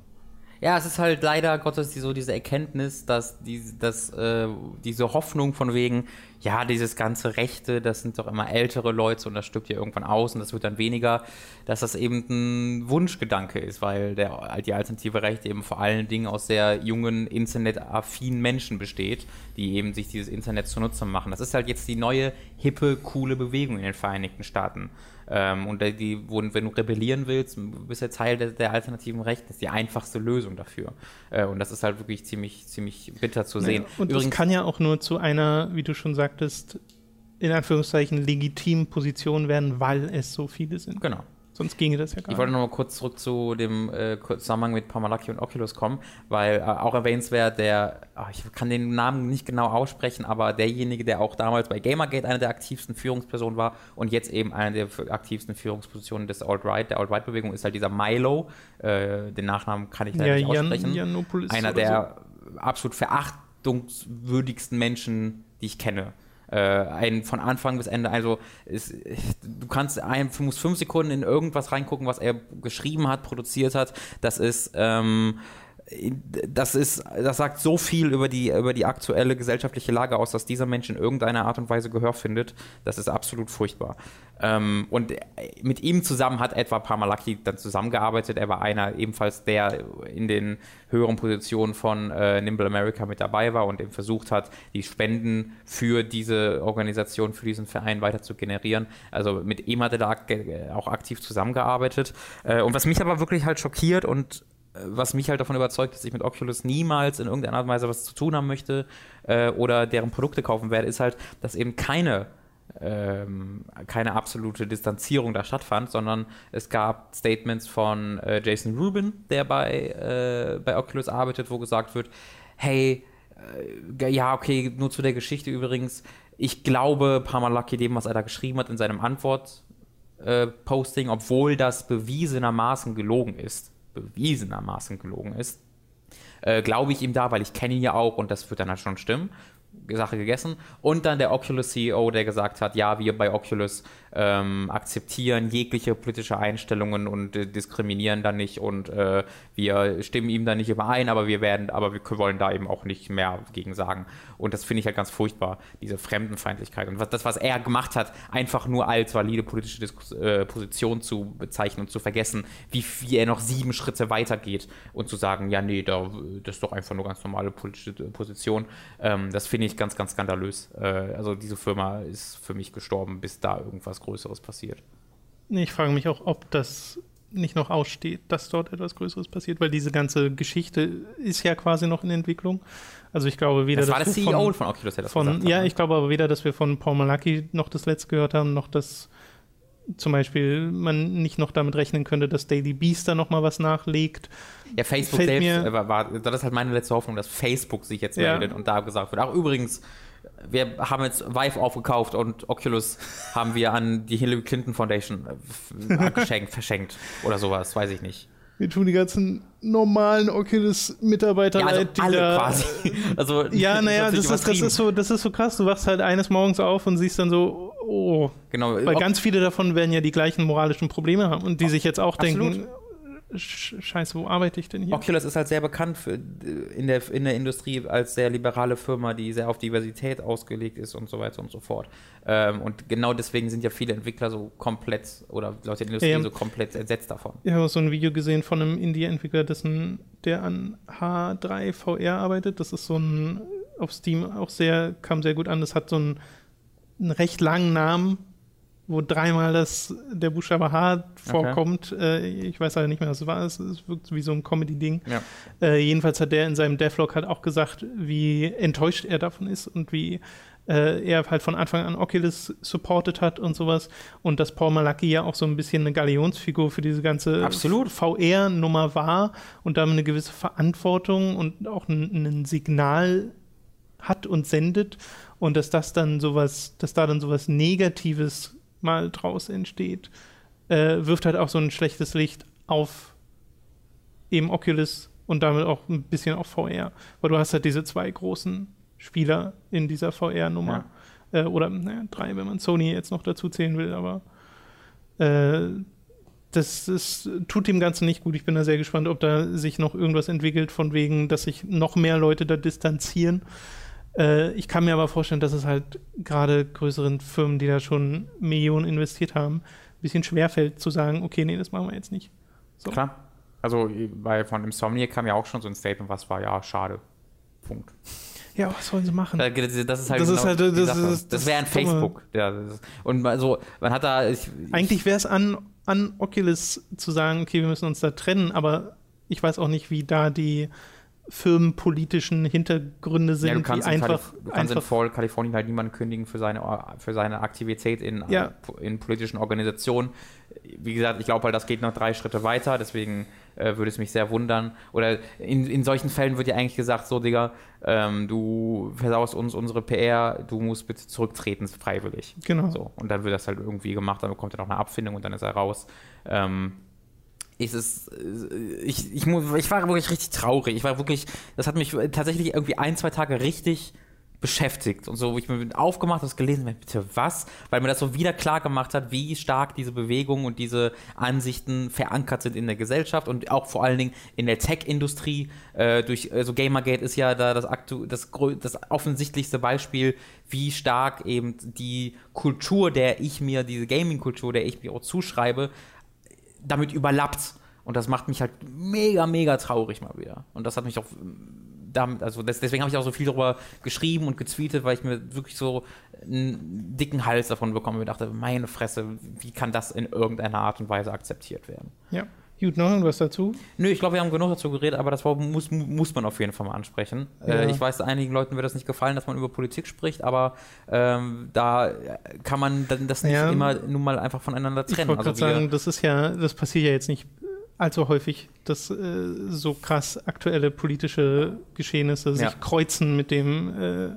Ja, es ist halt leider Gottes die, so diese Erkenntnis, dass, die, dass äh, diese Hoffnung von wegen, ja, dieses ganze Rechte, das sind doch immer ältere Leute und das stirbt ja irgendwann aus und das wird dann weniger, dass das eben ein Wunschgedanke ist, weil der, die alternative Rechte eben vor allen Dingen aus sehr jungen, internetaffinen Menschen besteht, die eben sich dieses Internet zunutze machen. Das ist halt jetzt die neue, hippe, coole Bewegung in den Vereinigten Staaten. Ähm, und die, wo, wenn du rebellieren willst, bist du ja Teil der, der, alternativen Rechte. Das ist die einfachste Lösung dafür. Äh, und das ist halt wirklich ziemlich, ziemlich bitter zu sehen. Ja, und Übrigens, das kann ja auch nur zu einer, wie du schon sagtest, in Anführungszeichen legitimen Position werden, weil es so viele sind. Genau. Sonst ginge das ja gar nicht. Ich wollte noch mal kurz zurück zu dem äh, Zusammenhang mit Parmalaki und Oculus kommen, weil äh, auch erwähnenswert der, ach, ich kann den Namen nicht genau aussprechen, aber derjenige, der auch damals bei Gamergate eine der aktivsten Führungspersonen war und jetzt eben eine der aktivsten Führungspositionen des Alt-Right, der Alt-Right-Bewegung, ist halt dieser Milo. Äh, den Nachnamen kann ich leider ja, nicht aussprechen. Jan, Einer der so. absolut verachtungswürdigsten Menschen, die ich kenne äh, ein von Anfang bis Ende. Also ist, du kannst ein, du musst fünf Sekunden in irgendwas reingucken, was er geschrieben hat, produziert hat. Das ist ähm, das ist, das sagt so viel über die, über die aktuelle gesellschaftliche Lage aus, dass dieser Mensch in irgendeiner Art und Weise Gehör findet. Das ist absolut furchtbar. Ähm, und mit ihm zusammen hat etwa Parmalaki dann zusammengearbeitet. Er war einer ebenfalls, der in den höheren Positionen von äh, Nimble America mit dabei war und eben versucht hat, die Spenden für diese Organisation, für diesen Verein weiter zu generieren. Also mit ihm hat er da auch aktiv zusammengearbeitet. Äh, und was mich aber wirklich halt schockiert und was mich halt davon überzeugt, dass ich mit Oculus niemals in irgendeiner Art und Weise was zu tun haben möchte äh, oder deren Produkte kaufen werde, ist halt, dass eben keine ähm, keine absolute Distanzierung da stattfand, sondern es gab Statements von äh, Jason Rubin, der bei, äh, bei Oculus arbeitet, wo gesagt wird, hey, äh, ja, okay, nur zu der Geschichte übrigens, ich glaube Parmalucky dem, was er da geschrieben hat in seinem Antwort-Posting, äh, obwohl das bewiesenermaßen gelogen ist, bewiesenermaßen gelogen ist, äh, glaube ich ihm da, weil ich kenne ihn ja auch und das wird dann halt schon stimmen. Sache gegessen. Und dann der Oculus CEO, der gesagt hat, ja, wir bei Oculus ähm, akzeptieren jegliche politische Einstellungen und äh, diskriminieren da nicht und äh, wir stimmen ihm da nicht überein, aber wir werden, aber wir wollen da eben auch nicht mehr gegen sagen. Und das finde ich halt ganz furchtbar, diese Fremdenfeindlichkeit. Und was, das, was er gemacht hat, einfach nur als valide politische Diskus äh, Position zu bezeichnen und zu vergessen, wie, wie er noch sieben Schritte weitergeht und zu sagen, ja, nee, da, das ist doch einfach nur ganz normale politische Position. Ähm, das finde ich ganz, ganz skandalös. Äh, also diese Firma ist für mich gestorben, bis da irgendwas Größeres passiert. Ich frage mich auch, ob das nicht noch aussteht, dass dort etwas Größeres passiert, weil diese ganze Geschichte ist ja quasi noch in Entwicklung. Also ich glaube weder, das war der CEO von, von Oculus, der das von, gesagt hat, Ja, ne? ich glaube aber weder, dass wir von Paul Malaki noch das letzte gehört haben, noch dass zum Beispiel man nicht noch damit rechnen könnte, dass Daily Beast da noch mal was nachlegt. Ja, Facebook Fällt selbst war, war, das ist halt meine letzte Hoffnung, dass Facebook sich jetzt ja. meldet und da gesagt wird, ach übrigens, wir haben jetzt Vive aufgekauft und Oculus haben wir an die Hillary Clinton Foundation äh, geschenkt, verschenkt oder sowas, weiß ich nicht. Wir tun die ganzen normalen Oculus-Mitarbeiter ja, also leid, die alle da, quasi. Also, ja, naja, das, ist, das, ist so, das ist so krass. Du wachst halt eines Morgens auf und siehst dann so, oh. Genau. Weil ganz viele davon werden ja die gleichen moralischen Probleme haben und die sich jetzt auch Absolut. denken, Scheiße, wo arbeite ich denn hier? Oculus ist halt sehr bekannt für, in, der, in der Industrie als sehr liberale Firma, die sehr auf Diversität ausgelegt ist und so weiter und so fort. Ähm, und genau deswegen sind ja viele Entwickler so komplett oder Leute in der Industrie ähm, so komplett entsetzt davon. Ich habe so ein Video gesehen von einem Indie-Entwickler, der an H3 VR arbeitet. Das ist so ein auf Steam auch sehr, kam sehr gut an. Das hat so einen, einen recht langen Namen, wo dreimal das, der Buchstabe H vorkommt. Okay. Äh, ich weiß leider nicht mehr, was es war. Es, es wirkt wie so ein Comedy-Ding. Ja. Äh, jedenfalls hat der in seinem Devlog halt auch gesagt, wie enttäuscht er davon ist und wie äh, er halt von Anfang an Oculus supported hat und sowas. Und dass Paul Malaki ja auch so ein bisschen eine Galionsfigur für diese ganze VR-Nummer war und damit eine gewisse Verantwortung und auch ein, ein Signal hat und sendet und dass das dann sowas, dass da dann sowas Negatives mal draus entsteht, äh, wirft halt auch so ein schlechtes Licht auf eben Oculus und damit auch ein bisschen auf VR. Weil du hast halt diese zwei großen Spieler in dieser VR-Nummer. Ja. Äh, oder naja, drei, wenn man Sony jetzt noch dazu zählen will, aber äh, das, das tut dem Ganzen nicht gut. Ich bin da sehr gespannt, ob da sich noch irgendwas entwickelt, von wegen, dass sich noch mehr Leute da distanzieren. Äh, ich kann mir aber vorstellen, dass es halt gerade größeren Firmen, die da schon Millionen investiert haben, ein bisschen schwerfällt zu sagen, okay, nee, das machen wir jetzt nicht. So. Klar. Also bei, von Insomniac kam ja auch schon so ein Statement, was war, ja, schade. Punkt. Ja, was wollen sie machen? Das ist halt, das, genau ist halt, das, das, das wäre ein Facebook. Ja, und also, man hat da. Ich, Eigentlich wäre es an, an Oculus zu sagen, okay, wir müssen uns da trennen, aber ich weiß auch nicht, wie da die firmenpolitischen Hintergründe sind, ja, du kannst die einfach. Kalif einfach in voll Kalifornien halt niemanden kündigen für seine, für seine Aktivität in, ja. in politischen Organisationen. Wie gesagt, ich glaube halt, das geht noch drei Schritte weiter, deswegen äh, würde es mich sehr wundern. Oder in, in solchen Fällen wird ja eigentlich gesagt: so, Digga, ähm, du versaust uns unsere PR, du musst bitte zurücktreten, freiwillig. Genau. So, und dann wird das halt irgendwie gemacht, dann bekommt er noch eine Abfindung und dann ist er raus. Ähm, ist es, äh, ich, ich, ich war wirklich richtig traurig. Ich war wirklich, das hat mich tatsächlich irgendwie ein, zwei Tage richtig beschäftigt und so, wo ich mir aufgemacht habe, gelesen, bitte was? Weil mir das so wieder klar gemacht hat, wie stark diese Bewegung und diese Ansichten verankert sind in der Gesellschaft und auch vor allen Dingen in der Tech-Industrie. Äh, durch, also Gamergate ist ja da das, aktu das, das offensichtlichste Beispiel, wie stark eben die Kultur, der ich mir, diese Gaming-Kultur, der ich mir auch zuschreibe, damit überlappt. Und das macht mich halt mega, mega traurig mal wieder. Und das hat mich auch damit, also deswegen habe ich auch so viel darüber geschrieben und gezweetet, weil ich mir wirklich so einen dicken Hals davon bekomme und dachte, meine Fresse, wie kann das in irgendeiner Art und Weise akzeptiert werden? Ja. Gut, noch irgendwas dazu? Nö, ich glaube, wir haben genug dazu geredet, aber das muss, muss man auf jeden Fall mal ansprechen. Ja. Äh, ich weiß, einigen Leuten wird das nicht gefallen, dass man über Politik spricht, aber ähm, da kann man das nicht ja. immer nun mal einfach voneinander trennen. Ich wollte also sagen, das ist ja, das passiert ja jetzt nicht allzu häufig, dass äh, so krass aktuelle politische Geschehnisse sich ja. kreuzen mit dem äh,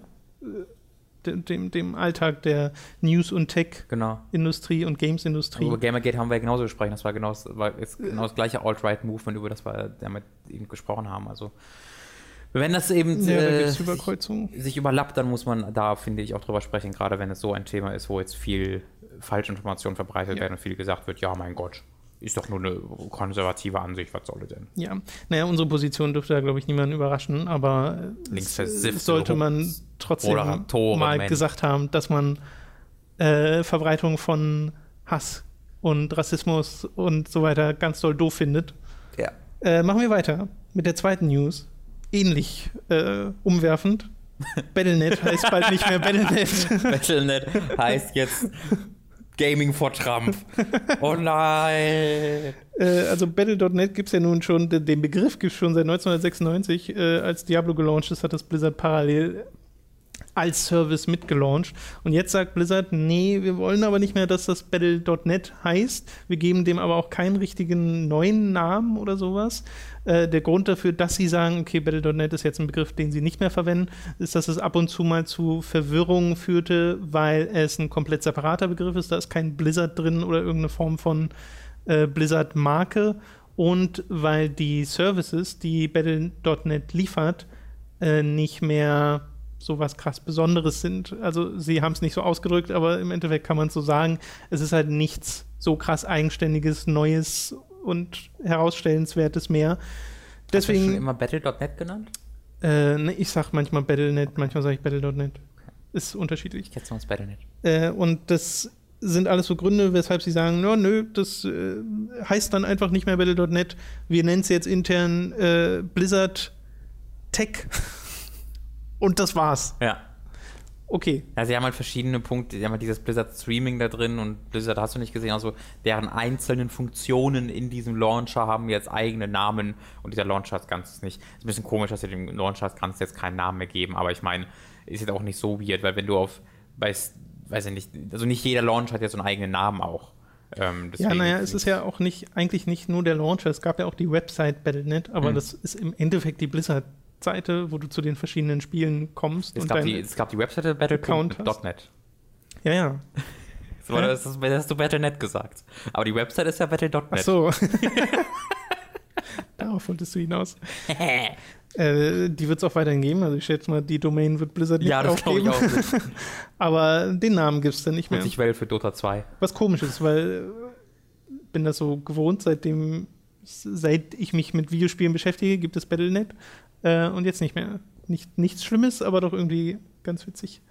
dem, dem Alltag der News- und Tech-Industrie genau. und Games-Industrie. Über Gamergate haben wir ja genauso gesprochen. Das war genau das, war genau das gleiche Alt-Right-Movement, über das wir damit eben gesprochen haben. Also wenn das eben ja, äh, sich, überlappt, dann muss man da, finde ich, auch drüber sprechen, gerade wenn es so ein Thema ist, wo jetzt viel Falschinformationen verbreitet ja. werden und viel gesagt wird, ja, mein Gott, ist doch nur eine konservative Ansicht, was soll denn? Ja, naja, unsere Position dürfte da, glaube ich, niemanden überraschen, aber Links sollte man trotzdem mal Mensch. gesagt haben, dass man äh, Verbreitung von Hass und Rassismus und so weiter ganz doll doof findet. Ja. Äh, machen wir weiter mit der zweiten News. Ähnlich äh, umwerfend. Battlenet heißt bald nicht mehr Battlenet. Battlenet heißt jetzt Gaming for Trump. Oh nein. Äh, also Battle.net gibt es ja nun schon, den Begriff gibt es schon seit 1996. Äh, als Diablo gelauncht ist, hat das Blizzard parallel als Service mitgelauncht. Und jetzt sagt Blizzard, nee, wir wollen aber nicht mehr, dass das Battle.net heißt. Wir geben dem aber auch keinen richtigen neuen Namen oder sowas. Äh, der Grund dafür, dass sie sagen, okay, Battle.net ist jetzt ein Begriff, den sie nicht mehr verwenden, ist, dass es ab und zu mal zu Verwirrung führte, weil es ein komplett separater Begriff ist. Da ist kein Blizzard drin oder irgendeine Form von äh, Blizzard-Marke. Und weil die Services, die Battle.net liefert, äh, nicht mehr so was krass Besonderes sind. Also sie haben es nicht so ausgedrückt, aber im Endeffekt kann man es so sagen, es ist halt nichts so krass eigenständiges, Neues und herausstellenswertes mehr. Deswegen, Hast du schon immer Battle.net genannt? Äh, ne, ich sag manchmal Battle.net, manchmal sage ich Battle.net. Okay. Ist unterschiedlich. Ich kenne sonst Battle.net. Äh, und das sind alles so Gründe, weshalb sie sagen, no, nö, das äh, heißt dann einfach nicht mehr Battle.net. Wir nennen es jetzt intern äh, Blizzard Tech. Und das war's. Ja. Okay. Ja, sie haben halt verschiedene Punkte. Sie haben halt dieses Blizzard Streaming da drin und Blizzard hast du nicht gesehen. Also deren einzelnen Funktionen in diesem Launcher haben jetzt eigene Namen und dieser Launcher hat ganz nicht. Ist ein bisschen komisch, dass sie dem Launcher ganz jetzt keinen Namen mehr geben, aber ich meine, ist jetzt auch nicht so weird, weil wenn du auf, weiß, weiß ich nicht, also nicht jeder Launcher hat ja so einen eigenen Namen auch. Ähm, ja, naja, es ist ja auch nicht, eigentlich nicht nur der Launcher, es gab ja auch die Website Battle.net, aber hm. das ist im Endeffekt die Blizzard Seite, wo du zu den verschiedenen Spielen kommst. Es, gab, die, es gab die Webseite Battle.net. Ja, ja. So, das, das, hast du Battle.net gesagt. Aber die Website ist ja Battle.net. Ach so. Darauf wolltest du hinaus. äh, die wird es auch weiterhin geben. Also ich schätze mal, die Domain wird Blizzard nicht ja, das aufgeben. Ich auch Aber den Namen gibt es dann nicht mehr. Und ich wähle für Dota 2. Was komisch ist, weil ich äh, bin das so gewohnt, seitdem seit ich mich mit Videospielen beschäftige, gibt es Battle.net. Äh, und jetzt nicht mehr. Nicht, nichts Schlimmes, aber doch irgendwie ganz witzig.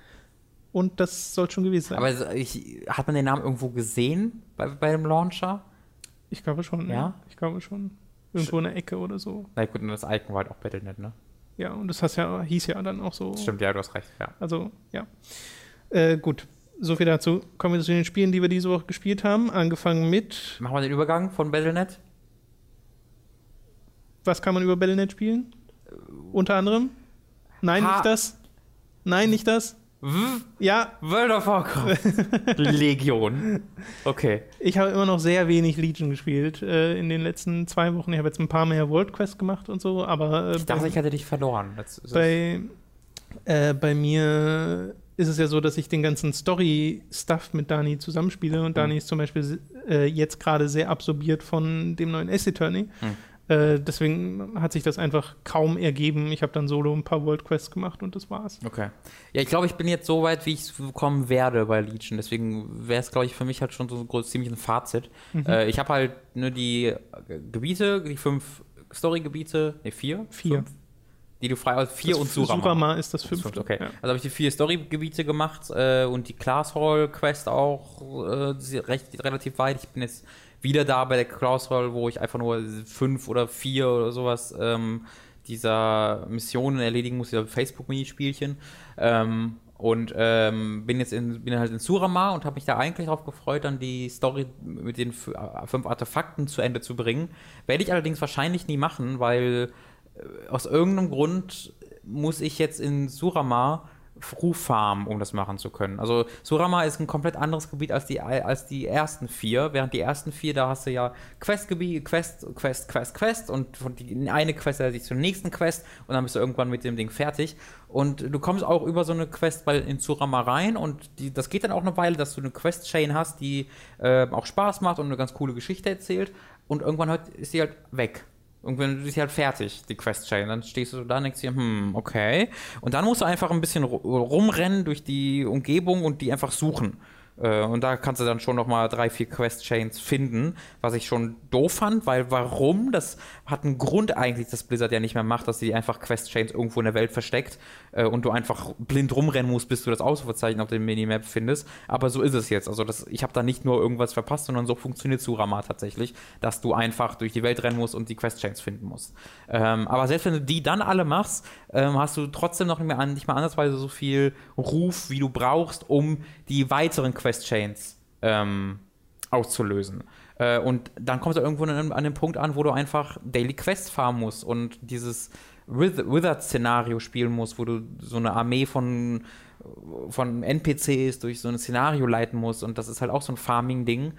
Und das soll schon gewesen sein. Aber ich, hat man den Namen irgendwo gesehen bei, bei dem Launcher? Ich glaube schon. Ja? ja. Ich glaube schon. Irgendwo in der Ecke oder so. Na gut, und das Icon war halt auch Battlenet, ne? Ja, und das heißt ja, hieß ja dann auch so. Stimmt, ja, du hast recht, ja. Also, ja. Äh, gut, so viel dazu. Kommen wir zu den Spielen, die wir diese Woche gespielt haben. Angefangen mit. Machen wir den Übergang von Battlenet? Was kann man über Battlenet spielen? Unter anderem. Nein, ha. nicht das. Nein, nicht das. Ja. World of Warcraft. Legion. Okay. Ich habe immer noch sehr wenig Legion gespielt äh, in den letzten zwei Wochen. Ich habe jetzt ein paar mehr World Quest gemacht und so, aber. Äh, ich dachte, bei, ich hatte dich verloren. bei, äh, bei mir ist es ja so, dass ich den ganzen Story-Stuff mit Dani zusammenspiele und mhm. Dani ist zum Beispiel äh, jetzt gerade sehr absorbiert von dem neuen Ace Attorney. Mhm. Äh, deswegen hat sich das einfach kaum ergeben. Ich habe dann solo ein paar World Quests gemacht und das war's. Okay. Ja, ich glaube, ich bin jetzt so weit, wie ich kommen werde bei Legion. Deswegen wäre es, glaube ich, für mich halt schon so groß, ziemlich ein Fazit. Mhm. Äh, ich habe halt nur die Gebiete, die fünf Story-Gebiete, ne, vier? Vier. Fünf, die du frei aus vier das und Surama. Surama ist das fünfte. Okay. Ja. Also habe ich die vier Story-Gebiete gemacht äh, und die Class Hall Quest auch äh, recht, relativ weit. Ich bin jetzt wieder da bei der Crossroll, wo ich einfach nur fünf oder vier oder sowas ähm, dieser Missionen erledigen muss, dieser Facebook-Minispielchen. Ähm, Und ähm, bin jetzt in, bin halt in Surama und habe mich da eigentlich darauf gefreut, dann die Story mit den äh, fünf Artefakten zu Ende zu bringen. Werde ich allerdings wahrscheinlich nie machen, weil äh, aus irgendeinem Grund muss ich jetzt in Surama Ruffarm, um das machen zu können. Also Surama ist ein komplett anderes Gebiet als die, als die ersten vier. Während die ersten vier, da hast du ja Questgebiet, Quest, Quest, Quest, Quest und von die eine Quest leitet sich zur nächsten Quest und dann bist du irgendwann mit dem Ding fertig. Und du kommst auch über so eine Quest bei, in Surama rein und die, das geht dann auch eine Weile, dass du eine Quest-Chain hast, die äh, auch Spaß macht und eine ganz coole Geschichte erzählt. Und irgendwann halt, ist sie halt weg. Irgendwann ist sie halt fertig, die Quest-Chain. Dann stehst du da und denkst dir, hm, okay. Und dann musst du einfach ein bisschen rumrennen durch die Umgebung und die einfach suchen. Äh, und da kannst du dann schon nochmal drei, vier Quest-Chains finden, was ich schon doof fand, weil warum? Das hat einen Grund eigentlich, dass Blizzard ja nicht mehr macht, dass sie einfach Quest-Chains irgendwo in der Welt versteckt äh, und du einfach blind rumrennen musst, bis du das Ausrufezeichen auf dem Minimap findest. Aber so ist es jetzt. Also das, ich habe da nicht nur irgendwas verpasst, sondern so funktioniert Surama tatsächlich, dass du einfach durch die Welt rennen musst und die Quest-Chains finden musst. Ähm, aber selbst wenn du die dann alle machst, ähm, hast du trotzdem noch nicht, mehr, nicht mal andersweise so viel Ruf, wie du brauchst, um die weiteren Quest-Chains ähm, auszulösen. Äh, und dann kommst du irgendwo an, an den Punkt an, wo du einfach Daily Quest farmen musst und dieses Wizard-Szenario spielen musst, wo du so eine Armee von, von NPCs durch so ein Szenario leiten musst. Und das ist halt auch so ein Farming-Ding.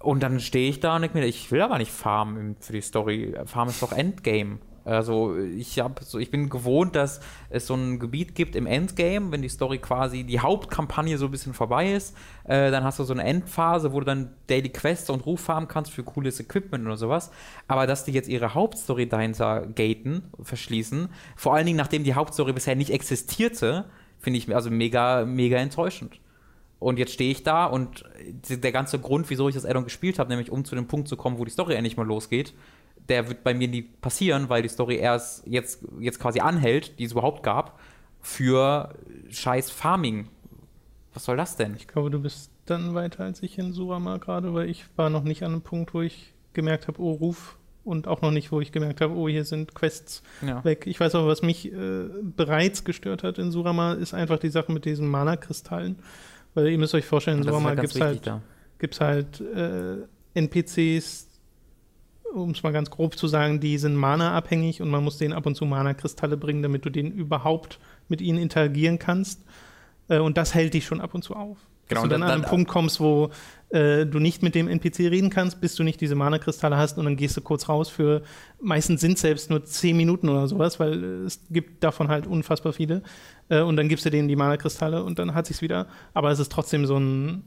Und dann stehe ich da und denke mir, ich will aber nicht farmen für die Story. Farm ist doch Endgame. Also ich habe so, ich bin gewohnt, dass es so ein Gebiet gibt im Endgame, wenn die Story quasi die Hauptkampagne so ein bisschen vorbei ist, äh, dann hast du so eine Endphase, wo du dann Daily Quests und Ruf farmen kannst für cooles Equipment oder sowas. Aber dass die jetzt ihre Hauptstory dahinter gaten, verschließen, vor allen Dingen nachdem die Hauptstory bisher nicht existierte, finde ich also mega, mega enttäuschend. Und jetzt stehe ich da und der ganze Grund, wieso ich das Addon gespielt habe, nämlich um zu dem Punkt zu kommen, wo die Story endlich mal losgeht, der wird bei mir nie passieren, weil die Story erst jetzt, jetzt quasi anhält, die es überhaupt gab, für scheiß Farming. Was soll das denn? Ich glaube, du bist dann weiter als ich in Surama gerade, weil ich war noch nicht an einem Punkt, wo ich gemerkt habe, oh, Ruf und auch noch nicht, wo ich gemerkt habe, oh, hier sind Quests ja. weg. Ich weiß auch, was mich äh, bereits gestört hat in Surama, ist einfach die Sache mit diesen Mana-Kristallen. Weil ihr müsst euch vorstellen, in Surama gibt es halt, gibt's halt äh, NPCs, um es mal ganz grob zu sagen, die sind Mana-abhängig und man muss denen ab und zu Mana-Kristalle bringen, damit du denen überhaupt mit ihnen interagieren kannst. Äh, und das hält dich schon ab und zu auf. Genau, Dass du dann, dann an einen Punkt kommst, wo äh, du nicht mit dem NPC reden kannst, bis du nicht diese Mana-Kristalle hast und dann gehst du kurz raus für, meistens sind es selbst nur 10 Minuten oder sowas, weil es gibt davon halt unfassbar viele. Äh, und dann gibst du denen die Mana-Kristalle und dann hat sich's wieder. Aber es ist trotzdem so ein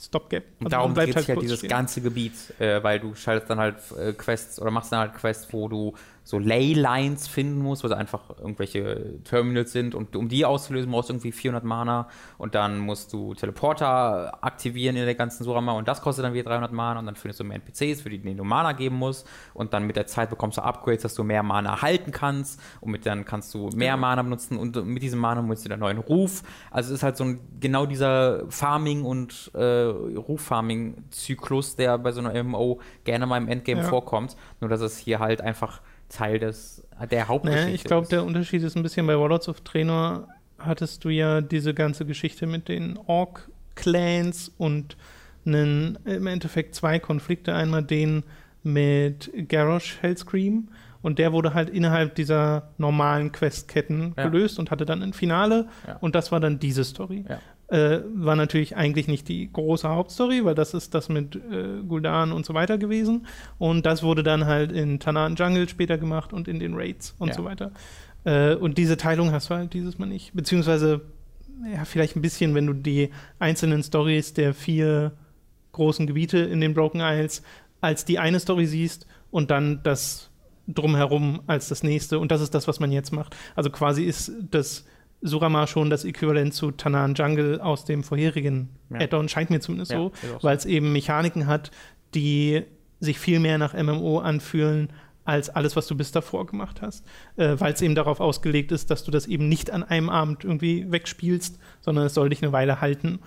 Stopgap. Also darum dreht halt, halt dieses stehen. ganze Gebiet, äh, weil du schaltest dann halt äh, Quests oder machst dann halt Quests, wo du so Leylines finden musst, wo also einfach irgendwelche Terminals sind und um die auszulösen brauchst du irgendwie 400 Mana und dann musst du Teleporter aktivieren in der ganzen Surama und das kostet dann wieder 300 Mana und dann findest du mehr NPCs, für die du Mana geben musst und dann mit der Zeit bekommst du Upgrades, dass du mehr Mana halten kannst und mit dann kannst du mehr. Mana benutzen und mit diesem Mana musst du einen neuen Ruf. Also es ist halt so ein, genau dieser Farming und äh, Ruf-Farming-Zyklus, der bei so einer MMO gerne mal im Endgame ja. vorkommt, nur dass es hier halt einfach Teil des, der Hauptgeschichte naja, Ich glaube, der Unterschied ist ein bisschen bei Warlords of Trainer hattest du ja diese ganze Geschichte mit den Orc-Clans und einen, im Endeffekt zwei Konflikte. Einmal den mit Garrosh Hellscream und der wurde halt innerhalb dieser normalen Questketten ja. gelöst und hatte dann ein Finale ja. und das war dann diese Story. Ja. Äh, war natürlich eigentlich nicht die große Hauptstory, weil das ist das mit äh, Guldan und so weiter gewesen. Und das wurde dann halt in Tanan Jungle später gemacht und in den Raids und ja. so weiter. Äh, und diese Teilung hast du halt dieses Mal nicht. Beziehungsweise, ja, vielleicht ein bisschen, wenn du die einzelnen Stories der vier großen Gebiete in den Broken Isles als die eine Story siehst und dann das drumherum als das nächste. Und das ist das, was man jetzt macht. Also quasi ist das Surama schon das Äquivalent zu Tanan Jungle aus dem vorherigen ja. Add-on, scheint mir zumindest ja, so, weil es eben Mechaniken hat, die sich viel mehr nach MMO anfühlen als alles, was du bis davor gemacht hast, äh, weil es eben darauf ausgelegt ist, dass du das eben nicht an einem Abend irgendwie wegspielst, sondern es soll dich eine Weile halten.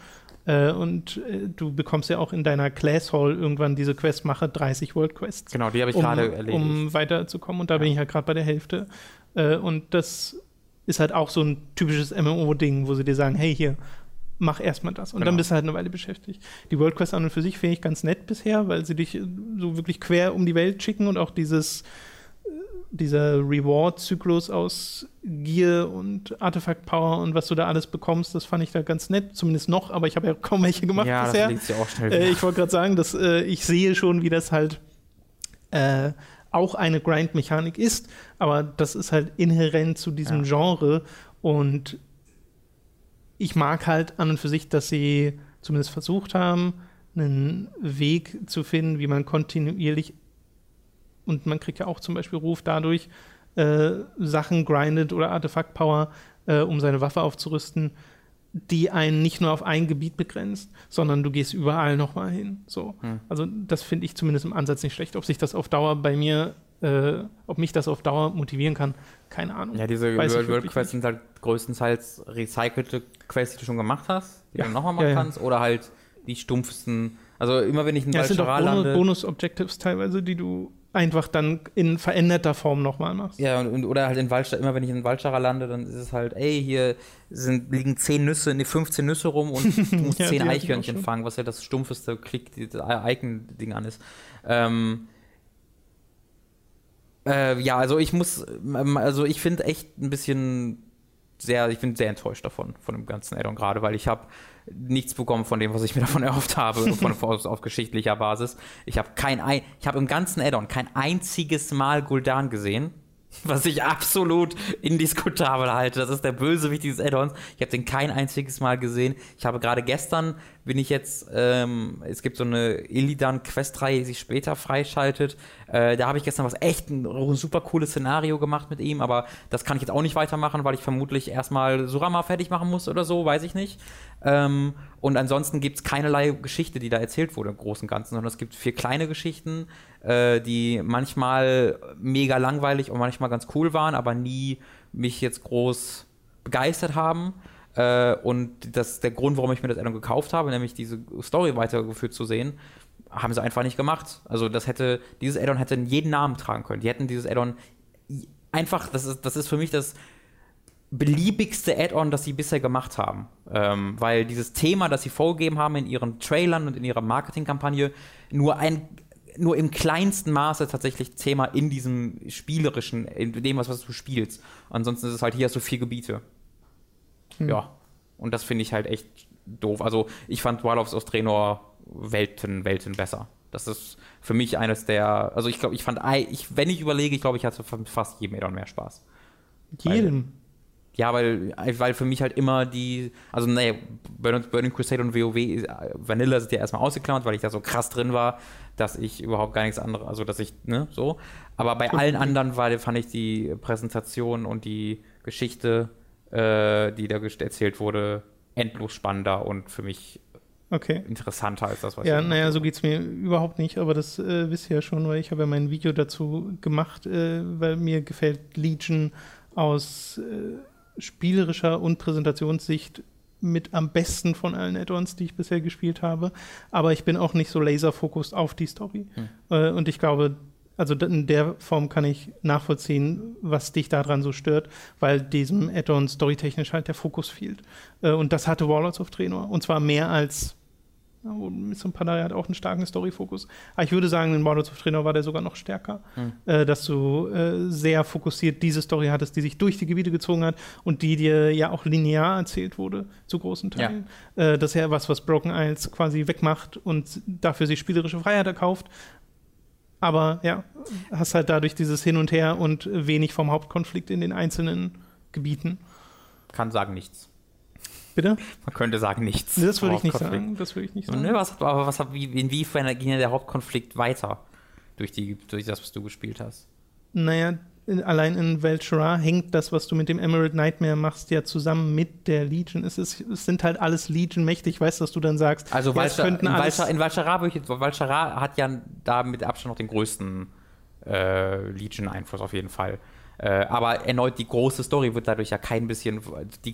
Äh, und äh, du bekommst ja auch in deiner Class Hall irgendwann diese Quest, mache 30 World Quests. Genau, die habe ich um, gerade erledigt. Um weiterzukommen und da ja. bin ich ja gerade bei der Hälfte. Äh, und das ist halt auch so ein typisches MMO-Ding, wo sie dir sagen, hey, hier, mach erstmal das. Und genau. dann bist du halt eine Weile beschäftigt. Die World Quest an und für sich finde ich ganz nett bisher, weil sie dich so wirklich quer um die Welt schicken und auch dieses dieser Reward-Zyklus aus Gear und Artefakt-Power und was du da alles bekommst, das fand ich da ganz nett, zumindest noch, aber ich habe ja kaum welche gemacht ja, bisher. Das ja auch schnell äh, ich wollte gerade sagen, dass äh, ich sehe schon, wie das halt äh, auch eine Grind-Mechanik ist, aber das ist halt inhärent zu diesem ja. Genre und ich mag halt an und für sich, dass sie zumindest versucht haben, einen Weg zu finden, wie man kontinuierlich und man kriegt ja auch zum Beispiel Ruf dadurch, äh, Sachen grindet oder Artefakt-Power, äh, um seine Waffe aufzurüsten, die einen nicht nur auf ein Gebiet begrenzt, sondern du gehst überall nochmal hin. So. Hm. Also das finde ich zumindest im Ansatz nicht schlecht. Ob sich das auf Dauer bei mir, äh, ob mich das auf Dauer motivieren kann, keine Ahnung. Ja, diese World, World Quests sind halt größtenteils recycelte Quests, die du schon gemacht hast, die ja. du nochmal machen ja, kannst, oder halt die stumpfsten. Also immer wenn ich in ja, Valchara lande... Bonus-Objectives teilweise, die du einfach dann in veränderter Form nochmal machst. Ja, und, oder halt in Waldstadt, immer wenn ich in Waldstacher lande, dann ist es halt, ey, hier sind, liegen 10 Nüsse, ne, 15 Nüsse rum und du musst ja, 10 Eichhörnchen fangen, was ja das stumpfeste Klick, das Icon-Ding an ist. Ähm, äh, ja, also ich muss, ähm, also ich finde echt ein bisschen sehr, ich bin sehr enttäuscht davon, von dem ganzen Addon gerade, weil ich habe nichts bekommen von dem, was ich mir davon erhofft habe, von, auf, auf geschichtlicher Basis. Ich habe kein, ich habe im ganzen Addon kein einziges Mal Guldan gesehen was ich absolut indiskutabel halte. Das ist der Bösewicht dieses Addons. Ich habe den kein einziges Mal gesehen. Ich habe gerade gestern, bin ich jetzt, ähm, es gibt so eine Illidan-Questreihe, die sich später freischaltet. Äh, da habe ich gestern was echt ein, ein super cooles Szenario gemacht mit ihm, aber das kann ich jetzt auch nicht weitermachen, weil ich vermutlich erstmal Surama fertig machen muss oder so, weiß ich nicht. Ähm, und ansonsten gibt es keinerlei Geschichte, die da erzählt wurde im Großen und Ganzen, sondern es gibt vier kleine Geschichten, äh, die manchmal mega langweilig und manchmal ganz cool waren, aber nie mich jetzt groß begeistert haben. Äh, und das der Grund, warum ich mir das Addon gekauft habe, nämlich diese Story weitergeführt zu sehen, haben sie einfach nicht gemacht. Also das hätte, dieses Addon hätte jeden Namen tragen können. Die hätten dieses Addon einfach, das ist, das ist für mich das beliebigste Add-on, das sie bisher gemacht haben. Ähm, weil dieses Thema, das sie vorgegeben haben in ihren Trailern und in ihrer Marketingkampagne, nur ein nur im kleinsten Maße tatsächlich Thema in diesem spielerischen, in dem, was, was du spielst. Ansonsten ist es halt, hier so vier Gebiete. Hm. Ja. Und das finde ich halt echt doof. Also, ich fand Warlords of Draenor Welten, Welten besser. Das ist für mich eines der, also ich glaube, ich fand, ich, wenn ich überlege, ich glaube, ich hatte fast jedem Addon mehr Spaß. Jedem? Ja, weil, weil für mich halt immer die, also naja, Burning Crusade und WoW, äh, Vanilla sind ja erstmal ausgeklammert, weil ich da so krass drin war, dass ich überhaupt gar nichts anderes, also dass ich, ne, so. Aber bei allen anderen war, fand ich die Präsentation und die Geschichte, äh, die da erzählt wurde, endlos spannender und für mich okay. interessanter als das, was Ja, naja, so geht es mir überhaupt nicht, aber das äh, wisst ihr ja schon, weil ich habe ja mein Video dazu gemacht, äh, weil mir gefällt Legion aus äh, spielerischer und Präsentationssicht mit am besten von allen Add-ons, die ich bisher gespielt habe. Aber ich bin auch nicht so laserfokussiert auf die Story. Hm. Äh, und ich glaube, also in der Form kann ich nachvollziehen, was dich daran so stört, weil diesem Add-on storytechnisch halt der Fokus fehlt. Äh, und das hatte Warlords of Draenor. Und zwar mehr als Mission Pandaria hat auch einen starken Story-Fokus. Aber ich würde sagen, in Models of Trainer war der sogar noch stärker, mhm. äh, dass du äh, sehr fokussiert diese Story hattest, die sich durch die Gebiete gezogen hat und die dir ja auch linear erzählt wurde, zu großen Teilen. Ja. Äh, das ist ja was, was Broken Isles quasi wegmacht und dafür sich spielerische Freiheit erkauft. Aber ja, hast halt dadurch dieses Hin und Her und wenig vom Hauptkonflikt in den einzelnen Gebieten. Kann sagen nichts. Bitte? Man könnte sagen, nichts. das würde ich nicht sagen. Das würde ich nicht sagen. Ne, was, aber was, wie, inwiefern ging der Hauptkonflikt weiter durch, die, durch das, was du gespielt hast? Naja, in, allein in Velchara hängt das, was du mit dem Emerald Nightmare machst, ja zusammen mit der Legion. Es, ist, es sind halt alles Legion-mächtig. Ich weiß, dass du dann sagst, also ja, Valcha, in, Valcha, in Valchara hat ja da mit Abstand noch den größten äh, Legion-Einfluss auf jeden Fall. Äh, aber erneut, die große Story wird dadurch ja kein bisschen. Die,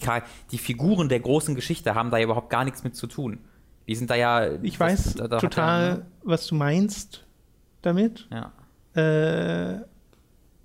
die Figuren der großen Geschichte haben da ja überhaupt gar nichts mit zu tun. Die sind da ja. Ich weiß da, da total, ja, was du meinst damit. Ja. Äh,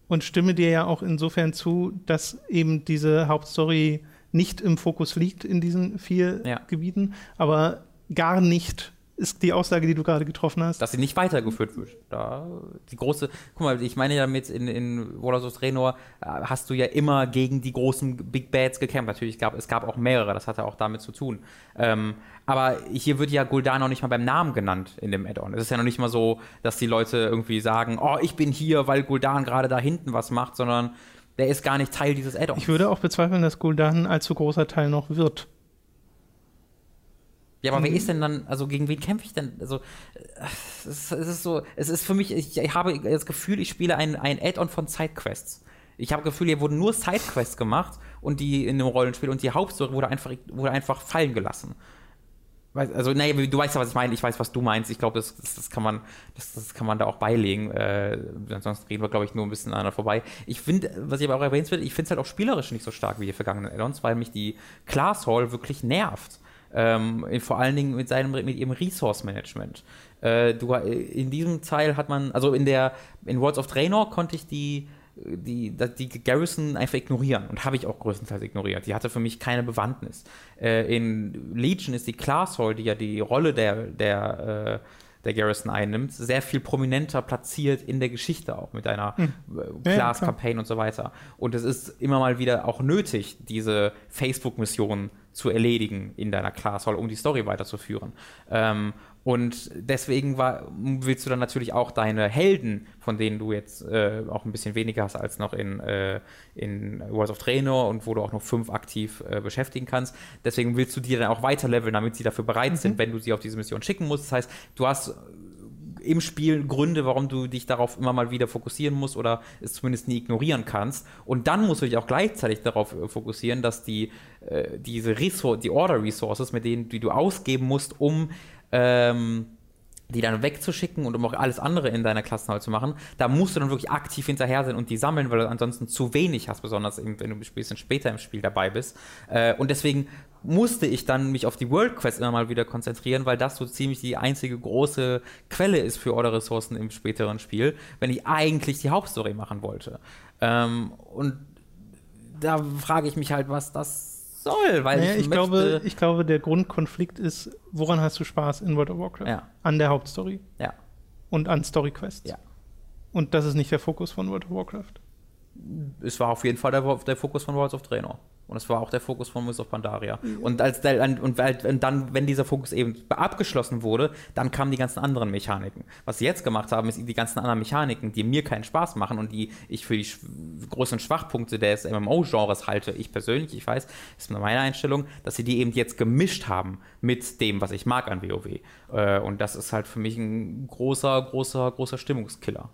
und stimme dir ja auch insofern zu, dass eben diese Hauptstory nicht im Fokus liegt in diesen vier ja. Gebieten, aber gar nicht ist die Aussage, die du gerade getroffen hast. Dass sie nicht weitergeführt wird. Da, die große, guck mal, ich meine ja damit in, in Warlords of Draenor äh, hast du ja immer gegen die großen Big Bads gekämpft. Natürlich gab es gab auch mehrere, das hatte auch damit zu tun. Ähm, aber hier wird ja Gul'dan noch nicht mal beim Namen genannt in dem Add-on. Es ist ja noch nicht mal so, dass die Leute irgendwie sagen, oh, ich bin hier, weil Gul'dan gerade da hinten was macht, sondern der ist gar nicht Teil dieses Add-ons. Ich würde auch bezweifeln, dass Gul'dan ein allzu großer Teil noch wird. Ja, aber mhm. wer ist denn dann, also gegen wen kämpfe ich denn? Also, es ist, es ist so, es ist für mich, ich, ich habe das Gefühl, ich spiele ein, ein Add-on von Sidequests. Ich habe das Gefühl, hier wurden nur Sidequests gemacht und die in einem Rollenspiel und die Hauptstory wurde einfach, wurde einfach fallen gelassen. Also, nee, du weißt ja, was ich meine. Ich weiß, was du meinst. Ich glaube, das, das, das, kann man, das, das kann man da auch beilegen. Äh, ansonsten reden wir, glaube ich, nur ein bisschen aneinander vorbei. Ich finde, was ich aber auch erwähnt will, ich finde es halt auch spielerisch nicht so stark wie die vergangenen Addons, weil mich die Class Hall wirklich nervt. Ähm, vor allen Dingen mit seinem mit ihrem Resource Management. Äh, du, in diesem Teil hat man, also in der in Worlds of Draenor konnte ich die die, die Garrison einfach ignorieren und habe ich auch größtenteils ignoriert. Die hatte für mich keine Bewandtnis. Äh, in Legion ist die Class Hall, die ja die Rolle der, der, äh, der Garrison einnimmt, sehr viel prominenter platziert in der Geschichte auch mit einer hm. Äh, Class-Campaign ja, und so weiter. Und es ist immer mal wieder auch nötig, diese Facebook-Missionen zu erledigen in deiner Class Hall, um die Story weiterzuführen. Ähm, und deswegen war, willst du dann natürlich auch deine Helden, von denen du jetzt äh, auch ein bisschen weniger hast als noch in, äh, in World of Draenor und wo du auch noch fünf aktiv äh, beschäftigen kannst. Deswegen willst du die dann auch weiterleveln, damit sie dafür bereit mhm. sind, wenn du sie auf diese Mission schicken musst. Das heißt, du hast im Spiel Gründe, warum du dich darauf immer mal wieder fokussieren musst oder es zumindest nie ignorieren kannst. Und dann musst du dich auch gleichzeitig darauf äh, fokussieren, dass die, äh, diese Ressource, die Order Resources, mit denen die du ausgeben musst, um ähm, die dann wegzuschicken und um auch alles andere in deiner Klassenhalle zu machen, da musst du dann wirklich aktiv hinterher sein und die sammeln, weil du ansonsten zu wenig hast, besonders eben, wenn du ein bisschen später im Spiel dabei bist. Äh, und deswegen musste ich dann mich auf die World Quest immer mal wieder konzentrieren, weil das so ziemlich die einzige große Quelle ist für Order-Ressourcen im späteren Spiel, wenn ich eigentlich die Hauptstory machen wollte. Ähm, und da frage ich mich halt, was das soll, weil naja, ich, ich glaube, ich glaube, der Grundkonflikt ist, woran hast du Spaß in World of Warcraft? Ja. An der Hauptstory. Ja. Und an Story Quests. Ja. Und das ist nicht der Fokus von World of Warcraft. Es war auf jeden Fall der, der Fokus von Worlds of Draenor. Und das war auch der Fokus von Mists of Pandaria. Mhm. Und, als der, und, und, dann, wenn dieser Fokus eben abgeschlossen wurde, dann kamen die ganzen anderen Mechaniken. Was sie jetzt gemacht haben, ist die ganzen anderen Mechaniken, die mir keinen Spaß machen und die ich für die großen Schwachpunkte des MMO-Genres halte, ich persönlich, ich weiß, ist meine Einstellung, dass sie die eben jetzt gemischt haben mit dem, was ich mag an WoW. Äh, und das ist halt für mich ein großer, großer, großer Stimmungskiller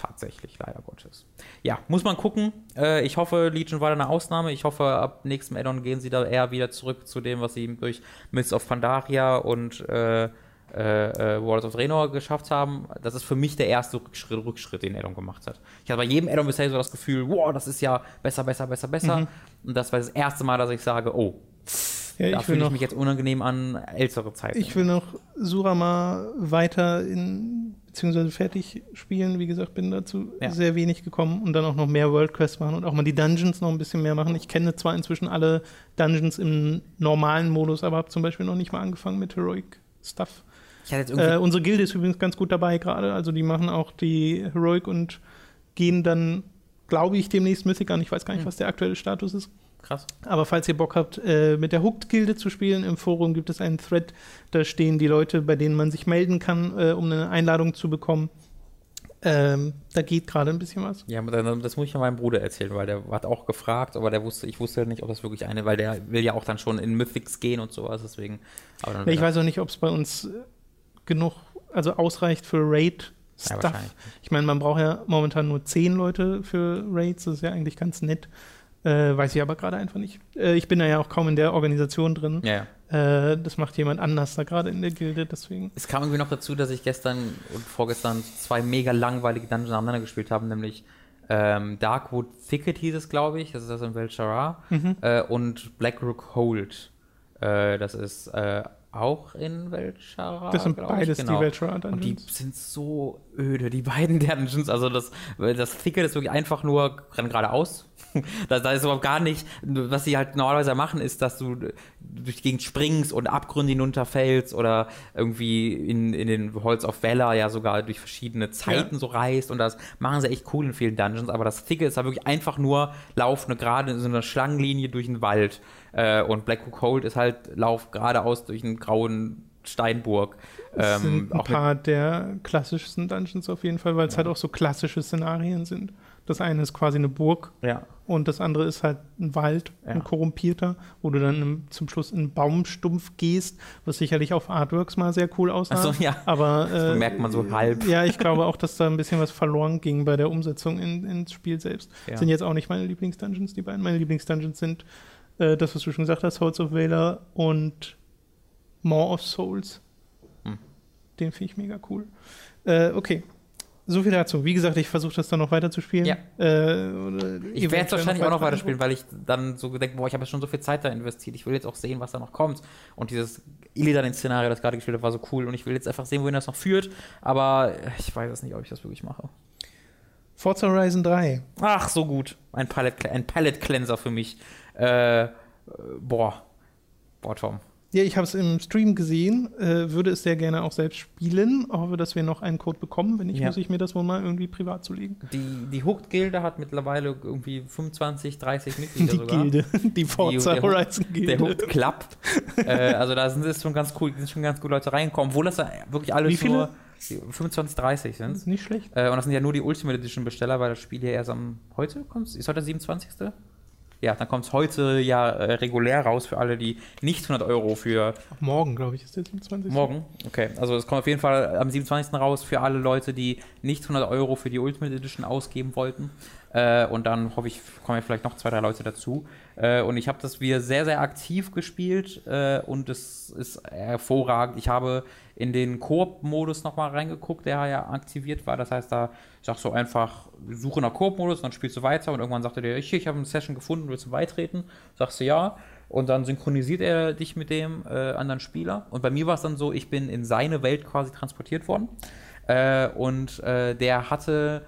tatsächlich, leider Gottes. Ja, muss man gucken. Äh, ich hoffe, Legion war da eine Ausnahme. Ich hoffe, ab nächstem Addon gehen sie da eher wieder zurück zu dem, was sie durch Mists of Pandaria und äh, äh, äh World of Draenor geschafft haben. Das ist für mich der erste Rückschritt, Rückschritt den Addon gemacht hat. Ich hatte bei jedem Addon bisher so das Gefühl, wow, das ist ja besser, besser, besser, besser. Mhm. Und das war das erste Mal, dass ich sage, oh, ja, da fühle ich mich jetzt unangenehm an ältere Zeiten. Ich will noch Surama weiter in beziehungsweise fertig spielen. Wie gesagt, bin dazu ja. sehr wenig gekommen und dann auch noch mehr World Quest machen und auch mal die Dungeons noch ein bisschen mehr machen. Ich kenne zwar inzwischen alle Dungeons im normalen Modus, aber habe zum Beispiel noch nicht mal angefangen mit Heroic Stuff. Äh, unsere Gilde ist übrigens ganz gut dabei gerade. Also die machen auch die Heroic und gehen dann, glaube ich, demnächst Mythic an. Ich weiß gar nicht, mhm. was der aktuelle Status ist. Krass. Aber falls ihr Bock habt, äh, mit der Hooked-Gilde zu spielen, im Forum gibt es einen Thread, da stehen die Leute, bei denen man sich melden kann, äh, um eine Einladung zu bekommen. Ähm, da geht gerade ein bisschen was. Ja, das muss ich ja meinem Bruder erzählen, weil der hat auch gefragt, aber der wusste, ich wusste halt nicht, ob das wirklich eine, weil der will ja auch dann schon in Mythics gehen und sowas, deswegen. Ja, ich weiß auch nicht, ob es bei uns äh, genug, also ausreicht für Raid. Stuff. Ja, ich meine, man braucht ja momentan nur zehn Leute für Raids, das ist ja eigentlich ganz nett. Äh, weiß ich aber gerade einfach nicht. Äh, ich bin da ja auch kaum in der Organisation drin. Ja, ja. Äh, das macht jemand anders da gerade in der Gilde, deswegen. Es kam irgendwie noch dazu, dass ich gestern und vorgestern zwei mega langweilige Dungeons aneinander gespielt habe, nämlich ähm, Darkwood Thicket hieß es, glaube ich, das ist das in Velchara, mhm. Äh, und Blackrook Hold. Äh, das ist äh, auch in Welchara. Das sind beides genau. die Welchara Dungeons. Und die sind so öde, die beiden Dungeons. Also das, das Thicket ist wirklich einfach nur geradeaus. da, da ist überhaupt gar nicht, was sie halt normalerweise machen, ist, dass du durch die Gegend springst und Abgründe hinunterfällst oder irgendwie in, in den Holz auf Weller ja sogar durch verschiedene Zeiten ja. so reist und das machen sie echt cool in vielen Dungeons, aber das Thicket ist da wirklich einfach nur laufende gerade in so einer Schlangenlinie durch den Wald äh, und Blackwood Hold ist halt Lauf geradeaus durch einen grauen Steinburg. Das ähm, sind ein paar der klassischsten Dungeons auf jeden Fall, weil es ja. halt auch so klassische Szenarien sind. Das eine ist quasi eine Burg ja. und das andere ist halt ein Wald, ja. ein korrumpierter, wo du dann im, zum Schluss in einen Baumstumpf gehst, was sicherlich auf Artworks mal sehr cool aussah. Ach so, ja. Aber äh, das merkt man so halb. Ja, ich glaube auch, dass da ein bisschen was verloren ging bei der Umsetzung in, ins Spiel selbst. Ja. Sind jetzt auch nicht meine Lieblingsdungeons, die beiden. Meine Lieblingsdungeons sind äh, das, was du schon gesagt hast, Holds of Valor und More of Souls. Hm. Den finde ich mega cool. Äh, okay. So viel dazu. Wie gesagt, ich versuche das dann noch weiter zu spielen. Ja. Äh, ich werde es wahrscheinlich auch noch weiterspielen, weil ich dann so denke, boah, ich habe schon so viel Zeit da investiert. Ich will jetzt auch sehen, was da noch kommt. Und dieses Illidan-Szenario, das gerade gespielt habe, war so cool. Und ich will jetzt einfach sehen, wohin das noch führt. Aber ich weiß es nicht, ob ich das wirklich mache. Forza Horizon 3. Ach, so gut. Ein Palette, ein Palette Cleanser für mich. Äh, boah. Boah, Tom. Ja, ich habe es im Stream gesehen, äh, würde es sehr gerne auch selbst spielen. Hoffe, dass wir noch einen Code bekommen. Wenn nicht, ja. muss ich mir das wohl mal irgendwie privat zulegen. Die, die Hooked-Gilde hat mittlerweile irgendwie 25, 30 Mitglieder die sogar. Gilde, die Forza die, Horizon-Gilde. Der Hooked Club. äh, also da sind es schon ganz cool, sind schon ganz gute Leute reingekommen, obwohl das wirklich alles Wie viele? nur 25, 30 sind. Das ist nicht schlecht. Äh, und das sind ja nur die Ultimate Edition Besteller, weil das Spiel ja erst am heute kommt. Ist heute der 27. Ja, dann kommt es heute ja äh, regulär raus für alle, die nicht 100 Euro für. Morgen, glaube ich, ist der 27. Morgen, okay. Also es kommt auf jeden Fall am 27. raus für alle Leute, die nicht 100 Euro für die Ultimate Edition ausgeben wollten. Äh, und dann hoffe ich, kommen ja vielleicht noch zwei, drei Leute dazu. Äh, und ich habe das wieder sehr, sehr aktiv gespielt äh, und es ist hervorragend. Ich habe in den Koop-Modus nochmal reingeguckt, der ja aktiviert war. Das heißt, da sagst du einfach, suche nach Koop-Modus, dann spielst du weiter und irgendwann sagt er dir, ich, ich habe eine Session gefunden, willst du beitreten? Sagst du ja. Und dann synchronisiert er dich mit dem äh, anderen Spieler. Und bei mir war es dann so, ich bin in seine Welt quasi transportiert worden. Äh, und äh, der hatte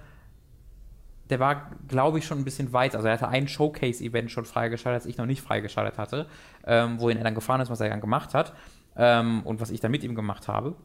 der war, glaube ich, schon ein bisschen weit. Also er hatte ein Showcase-Event schon freigeschaltet, das ich noch nicht freigeschaltet hatte, ähm, wohin er dann gefahren ist, was er dann gemacht hat ähm, und was ich dann mit ihm gemacht habe.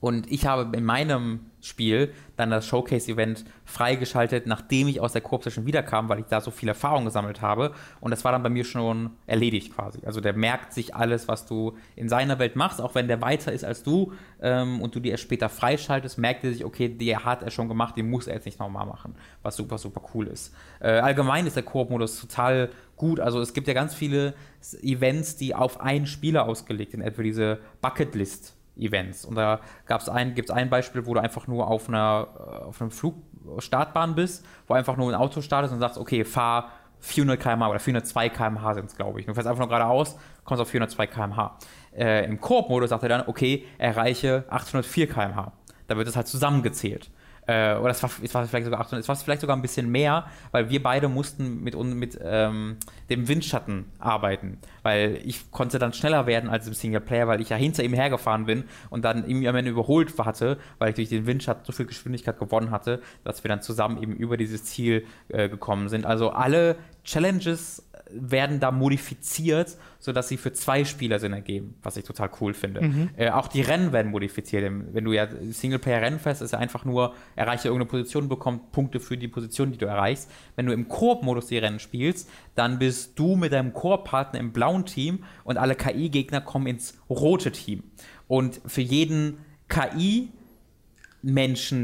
Und ich habe in meinem Spiel dann das Showcase-Event freigeschaltet, nachdem ich aus der Koop-Session wiederkam, weil ich da so viel Erfahrung gesammelt habe. Und das war dann bei mir schon erledigt quasi. Also der merkt sich alles, was du in seiner Welt machst, auch wenn der weiter ist als du ähm, und du die erst später freischaltest, merkt er sich, okay, der hat er schon gemacht, den muss er jetzt nicht nochmal machen, was super, super cool ist. Äh, allgemein ist der Koop-Modus total gut. Also es gibt ja ganz viele Events, die auf einen Spieler ausgelegt sind, etwa diese Bucketlist. Events. Und da ein, gibt es ein Beispiel, wo du einfach nur auf einer, äh, auf einem Flugstartbahn bist, wo einfach nur ein Auto startest und sagst, okay, fahr 400 km/h oder 402 km/h sind es, glaube ich. Du fährst einfach nur geradeaus, kommst auf 402 km/h. Äh, Im Koop-Modus sagt er dann, okay, erreiche 804 km/h. Da wird es halt zusammengezählt äh, oder es war, es war vielleicht sogar 800, es war vielleicht sogar ein bisschen mehr, weil wir beide mussten mit, mit ähm, dem Windschatten arbeiten, weil ich konnte dann schneller werden als im Singleplayer, weil ich ja hinter ihm hergefahren bin und dann ihm am Ende überholt hatte, weil ich durch den Windschatten so viel Geschwindigkeit gewonnen hatte, dass wir dann zusammen eben über dieses Ziel äh, gekommen sind. Also alle Challenges werden da modifiziert, sodass sie für zwei Spieler Sinn ergeben, was ich total cool finde. Mhm. Äh, auch die Rennen werden modifiziert. Wenn du ja Singleplayer-Rennen fährst, ist ja einfach nur, erreiche irgendeine Position, bekommt Punkte für die Position, die du erreichst. Wenn du im Koop-Modus die Rennen spielst, dann bist du mit deinem Koop-Partner im blauen Team und alle KI-Gegner kommen ins rote Team. Und für jeden KI-Menschen,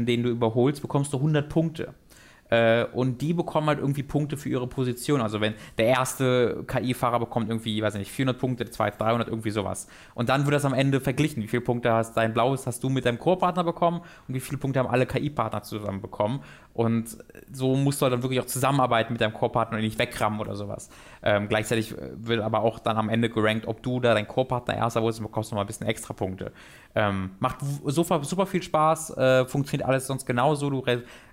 den du überholst, bekommst du 100 Punkte. Äh, und die bekommen halt irgendwie Punkte für ihre Position. Also wenn der erste KI-Fahrer bekommt irgendwie, weiß ich nicht, 400 Punkte, der zweite 300, irgendwie sowas. Und dann wird das am Ende verglichen. Wie viele Punkte hast dein blaues hast du mit deinem Core-Partner bekommen und wie viele Punkte haben alle KI-Partner zusammen bekommen. Und so musst du halt dann wirklich auch zusammenarbeiten mit deinem Core-Partner und nicht wegrammen oder sowas. Ähm, gleichzeitig wird aber auch dann am Ende gerankt, ob du da dein Core-Partner erster wurdest bekommst nochmal ein bisschen extra Punkte. Ähm, macht super, super viel Spaß, äh, funktioniert alles sonst genauso du,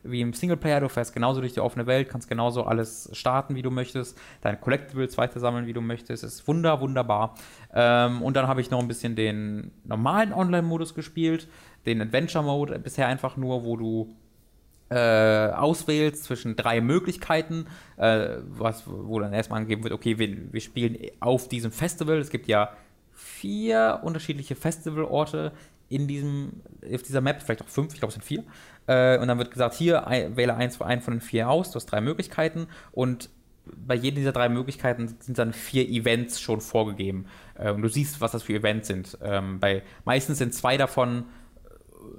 wie im Singleplayer. Du fährst genauso durch die offene Welt, kannst genauso alles starten, wie du möchtest, deine Collectibles weiter sammeln, wie du möchtest. Ist wunder, wunderbar. Ähm, und dann habe ich noch ein bisschen den normalen Online-Modus gespielt, den Adventure-Mode bisher einfach nur, wo du äh, auswählst zwischen drei Möglichkeiten, äh, was, wo dann erstmal angegeben wird, okay, wir, wir spielen auf diesem Festival. Es gibt ja vier unterschiedliche Festivalorte in diesem, auf dieser Map, vielleicht auch fünf, ich glaube es sind vier. Äh, und dann wird gesagt, hier wähle eins einen von den vier aus, du hast drei Möglichkeiten und bei jedem dieser drei Möglichkeiten sind dann vier Events schon vorgegeben. Äh, und du siehst, was das für Events sind. Ähm, bei, meistens sind zwei davon äh,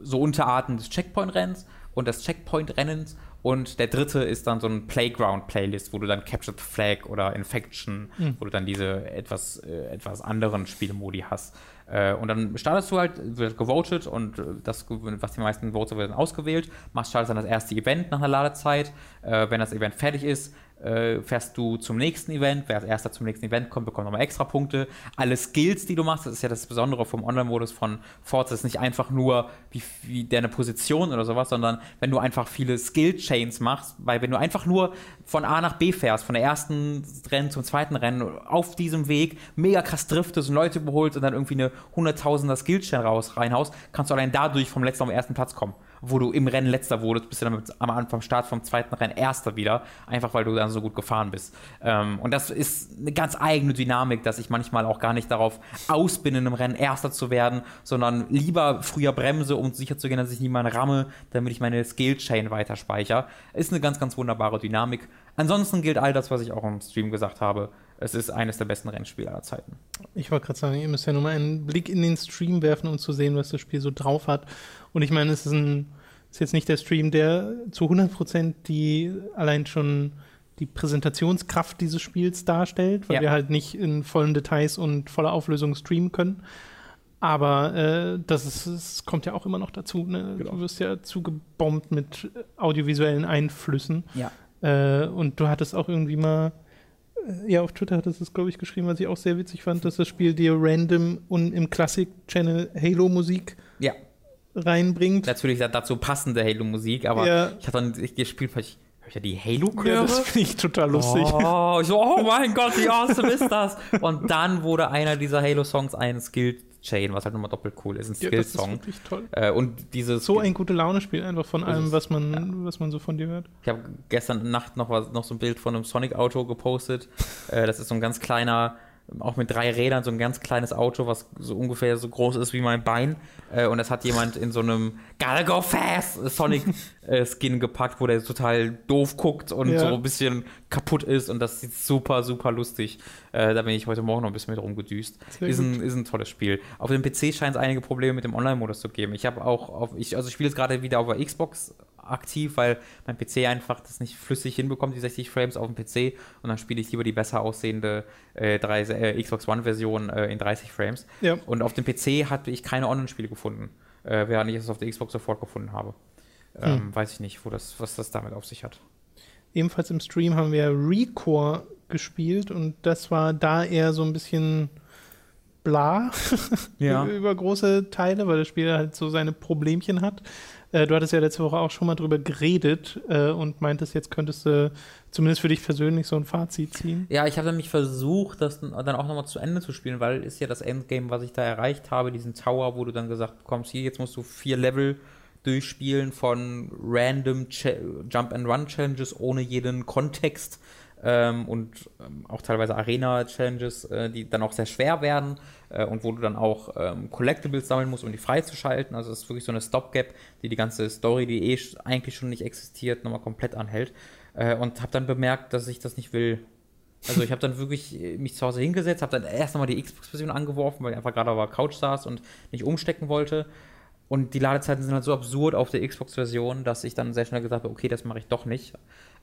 so Unterarten des Checkpoint-Rennens und des Checkpoint-Rennens und der dritte ist dann so ein Playground-Playlist, wo du dann Captured Flag oder Infection, mhm. wo du dann diese etwas, äh, etwas anderen Spielmodi hast. Äh, und dann startest du halt, wird gewotet und äh, das, was die meisten Votes wird dann ausgewählt, machst startest dann das erste Event nach einer Ladezeit. Äh, wenn das Event fertig ist, äh, fährst du zum nächsten Event. Wer als erster zum nächsten Event kommt, bekommt nochmal extra Punkte. Alle Skills, die du machst, das ist ja das Besondere vom Online-Modus von Forza, ist nicht einfach nur wie, wie deine Position oder sowas, sondern wenn du einfach viele Skill-Chains machst, weil wenn du einfach nur von A nach B fährst, von der ersten Rennen zum zweiten Rennen, auf diesem Weg mega krass driftest und Leute überholst und dann irgendwie eine hunderttausender Skill-Chain raus reinhaust, kannst du allein dadurch vom letzten auf den ersten Platz kommen wo du im Rennen letzter wurdest, bist du dann am Anfang Start vom zweiten Rennen erster wieder, einfach weil du dann so gut gefahren bist. Ähm, und das ist eine ganz eigene Dynamik, dass ich manchmal auch gar nicht darauf aus bin, in einem Rennen erster zu werden, sondern lieber früher bremse, um sicher zu gehen, dass ich niemanden ramme, damit ich meine Skill-Chain weiter speichere. Ist eine ganz, ganz wunderbare Dynamik. Ansonsten gilt all das, was ich auch im Stream gesagt habe. Es ist eines der besten Rennspiele aller Zeiten. Ich wollte gerade sagen, ihr müsst ja nur mal einen Blick in den Stream werfen, um zu sehen, was das Spiel so drauf hat. Und ich meine, es ist, ein, ist jetzt nicht der Stream, der zu 100% die allein schon die Präsentationskraft dieses Spiels darstellt, weil ja. wir halt nicht in vollen Details und voller Auflösung streamen können. Aber äh, das, ist, das kommt ja auch immer noch dazu. Ne? Genau. Du wirst ja zugebombt mit audiovisuellen Einflüssen. Ja. Äh, und du hattest auch irgendwie mal, äh, ja, auf Twitter hattest du es, glaube ich, geschrieben, was ich auch sehr witzig fand, dass das Spiel dir random und im Classic-Channel Halo-Musik ja. reinbringt. Natürlich dazu passende Halo-Musik, aber ja. ich habe dann ich gespielt, weil ich habe ich ja die Halo-Chöre. Ja, das finde ich total lustig. Oh, ich so, oh mein Gott, wie awesome ist das? Und dann wurde einer dieser Halo-Songs ein Skill Chain, was halt nochmal doppelt cool ist, ein Skill-Song. Ja, toll. Äh, und dieses so ein gute Laune-Spiel einfach von allem, was man, ja. was man so von dir hört. Ich habe gestern Nacht noch, was, noch so ein Bild von einem Sonic-Auto gepostet. äh, das ist so ein ganz kleiner auch mit drei Rädern, so ein ganz kleines Auto, was so ungefähr so groß ist wie mein Bein. Äh, und das hat jemand in so einem Gotta go fast Sonic-Skin äh, gepackt, wo der total doof guckt und ja. so ein bisschen kaputt ist. Und das sieht super, super lustig. Äh, da bin ich heute Morgen noch ein bisschen mit rumgedüst. Ist ein, ist ein tolles Spiel. Auf dem PC scheint es einige Probleme mit dem Online-Modus zu geben. Ich habe auch auf, ich, also ich spiele jetzt gerade wieder auf der Xbox aktiv, weil mein PC einfach das nicht flüssig hinbekommt, die 60 Frames auf dem PC. Und dann spiele ich lieber die besser aussehende äh, drei, äh, Xbox One-Version äh, in 30 Frames. Ja. Und auf dem PC hatte ich keine Online-Spiele gefunden, äh, während ich es auf der Xbox sofort gefunden habe. Ähm, hm. Weiß ich nicht, wo das, was das damit auf sich hat. Ebenfalls im Stream haben wir Recore gespielt und das war da eher so ein bisschen bla ja. über große Teile, weil das Spiel halt so seine Problemchen hat. Äh, du hattest ja letzte Woche auch schon mal drüber geredet äh, und meintest, jetzt könntest du zumindest für dich persönlich so ein Fazit ziehen. Ja, ich habe nämlich versucht, das dann auch nochmal zu Ende zu spielen, weil ist ja das Endgame, was ich da erreicht habe, diesen Tower, wo du dann gesagt bekommst, hier, jetzt musst du vier Level durchspielen von random Jump-and-Run-Challenges ohne jeden Kontext ähm, und ähm, auch teilweise Arena-Challenges, äh, die dann auch sehr schwer werden äh, und wo du dann auch ähm, Collectibles sammeln musst, um die freizuschalten. Also es ist wirklich so eine Stopgap, die die ganze Story, die eh eigentlich schon nicht existiert, nochmal komplett anhält. Äh, und habe dann bemerkt, dass ich das nicht will. Also ich habe dann wirklich äh, mich zu Hause hingesetzt, habe dann erst nochmal die Xbox-Version angeworfen, weil ich einfach gerade auf der Couch saß und nicht umstecken wollte. Und die Ladezeiten sind halt so absurd auf der Xbox-Version, dass ich dann sehr schnell gesagt habe, okay, das mache ich doch nicht.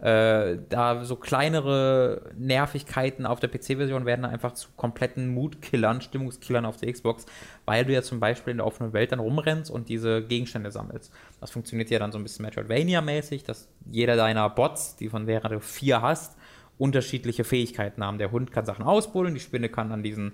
Äh, da so kleinere Nervigkeiten auf der PC-Version werden dann einfach zu kompletten Mutkillern, Stimmungskillern auf der Xbox, weil du ja zum Beispiel in der offenen Welt dann rumrennst und diese Gegenstände sammelst. Das funktioniert ja dann so ein bisschen Metroidvania-mäßig, dass jeder deiner Bots, die von während du vier hast, unterschiedliche Fähigkeiten haben. Der Hund kann Sachen ausbullen, die Spinne kann an diesen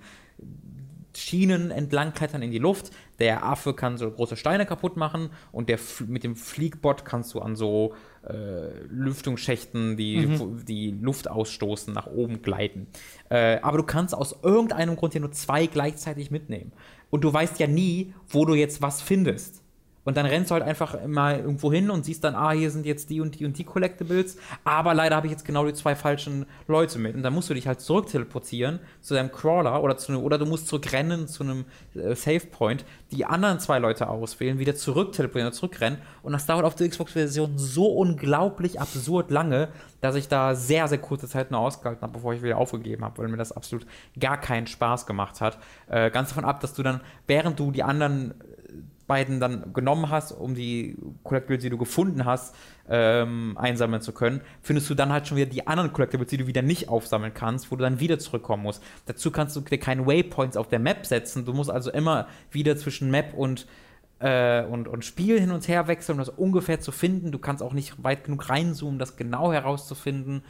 Schienen entlang klettern in die Luft. Der Affe kann so große Steine kaputt machen und der mit dem Fliegbot kannst du an so äh, Lüftungsschächten, die, mhm. die Luft ausstoßen, nach oben gleiten. Äh, aber du kannst aus irgendeinem Grund ja nur zwei gleichzeitig mitnehmen. Und du weißt ja nie, wo du jetzt was findest. Und dann rennst du halt einfach mal irgendwo hin und siehst dann, ah, hier sind jetzt die und die und die Collectibles, aber leider habe ich jetzt genau die zwei falschen Leute mit. Und dann musst du dich halt zurück teleportieren zu deinem Crawler oder, zu, oder du musst zurückrennen zu einem äh, Save Point, die anderen zwei Leute auswählen, wieder zurück teleportieren oder zurückrennen. Und das dauert auf der Xbox-Version so unglaublich absurd lange, dass ich da sehr, sehr kurze Zeit nur ausgehalten habe, bevor ich wieder aufgegeben habe, weil mir das absolut gar keinen Spaß gemacht hat. Äh, ganz davon ab, dass du dann, während du die anderen beiden dann genommen hast, um die Collectibles, die du gefunden hast, ähm, einsammeln zu können, findest du dann halt schon wieder die anderen Collectibles, die du wieder nicht aufsammeln kannst, wo du dann wieder zurückkommen musst. Dazu kannst du dir keine Waypoints auf der Map setzen. Du musst also immer wieder zwischen Map und äh, und, und Spiel hin und her wechseln, um das ungefähr zu finden. Du kannst auch nicht weit genug reinzoomen, das genau herauszufinden.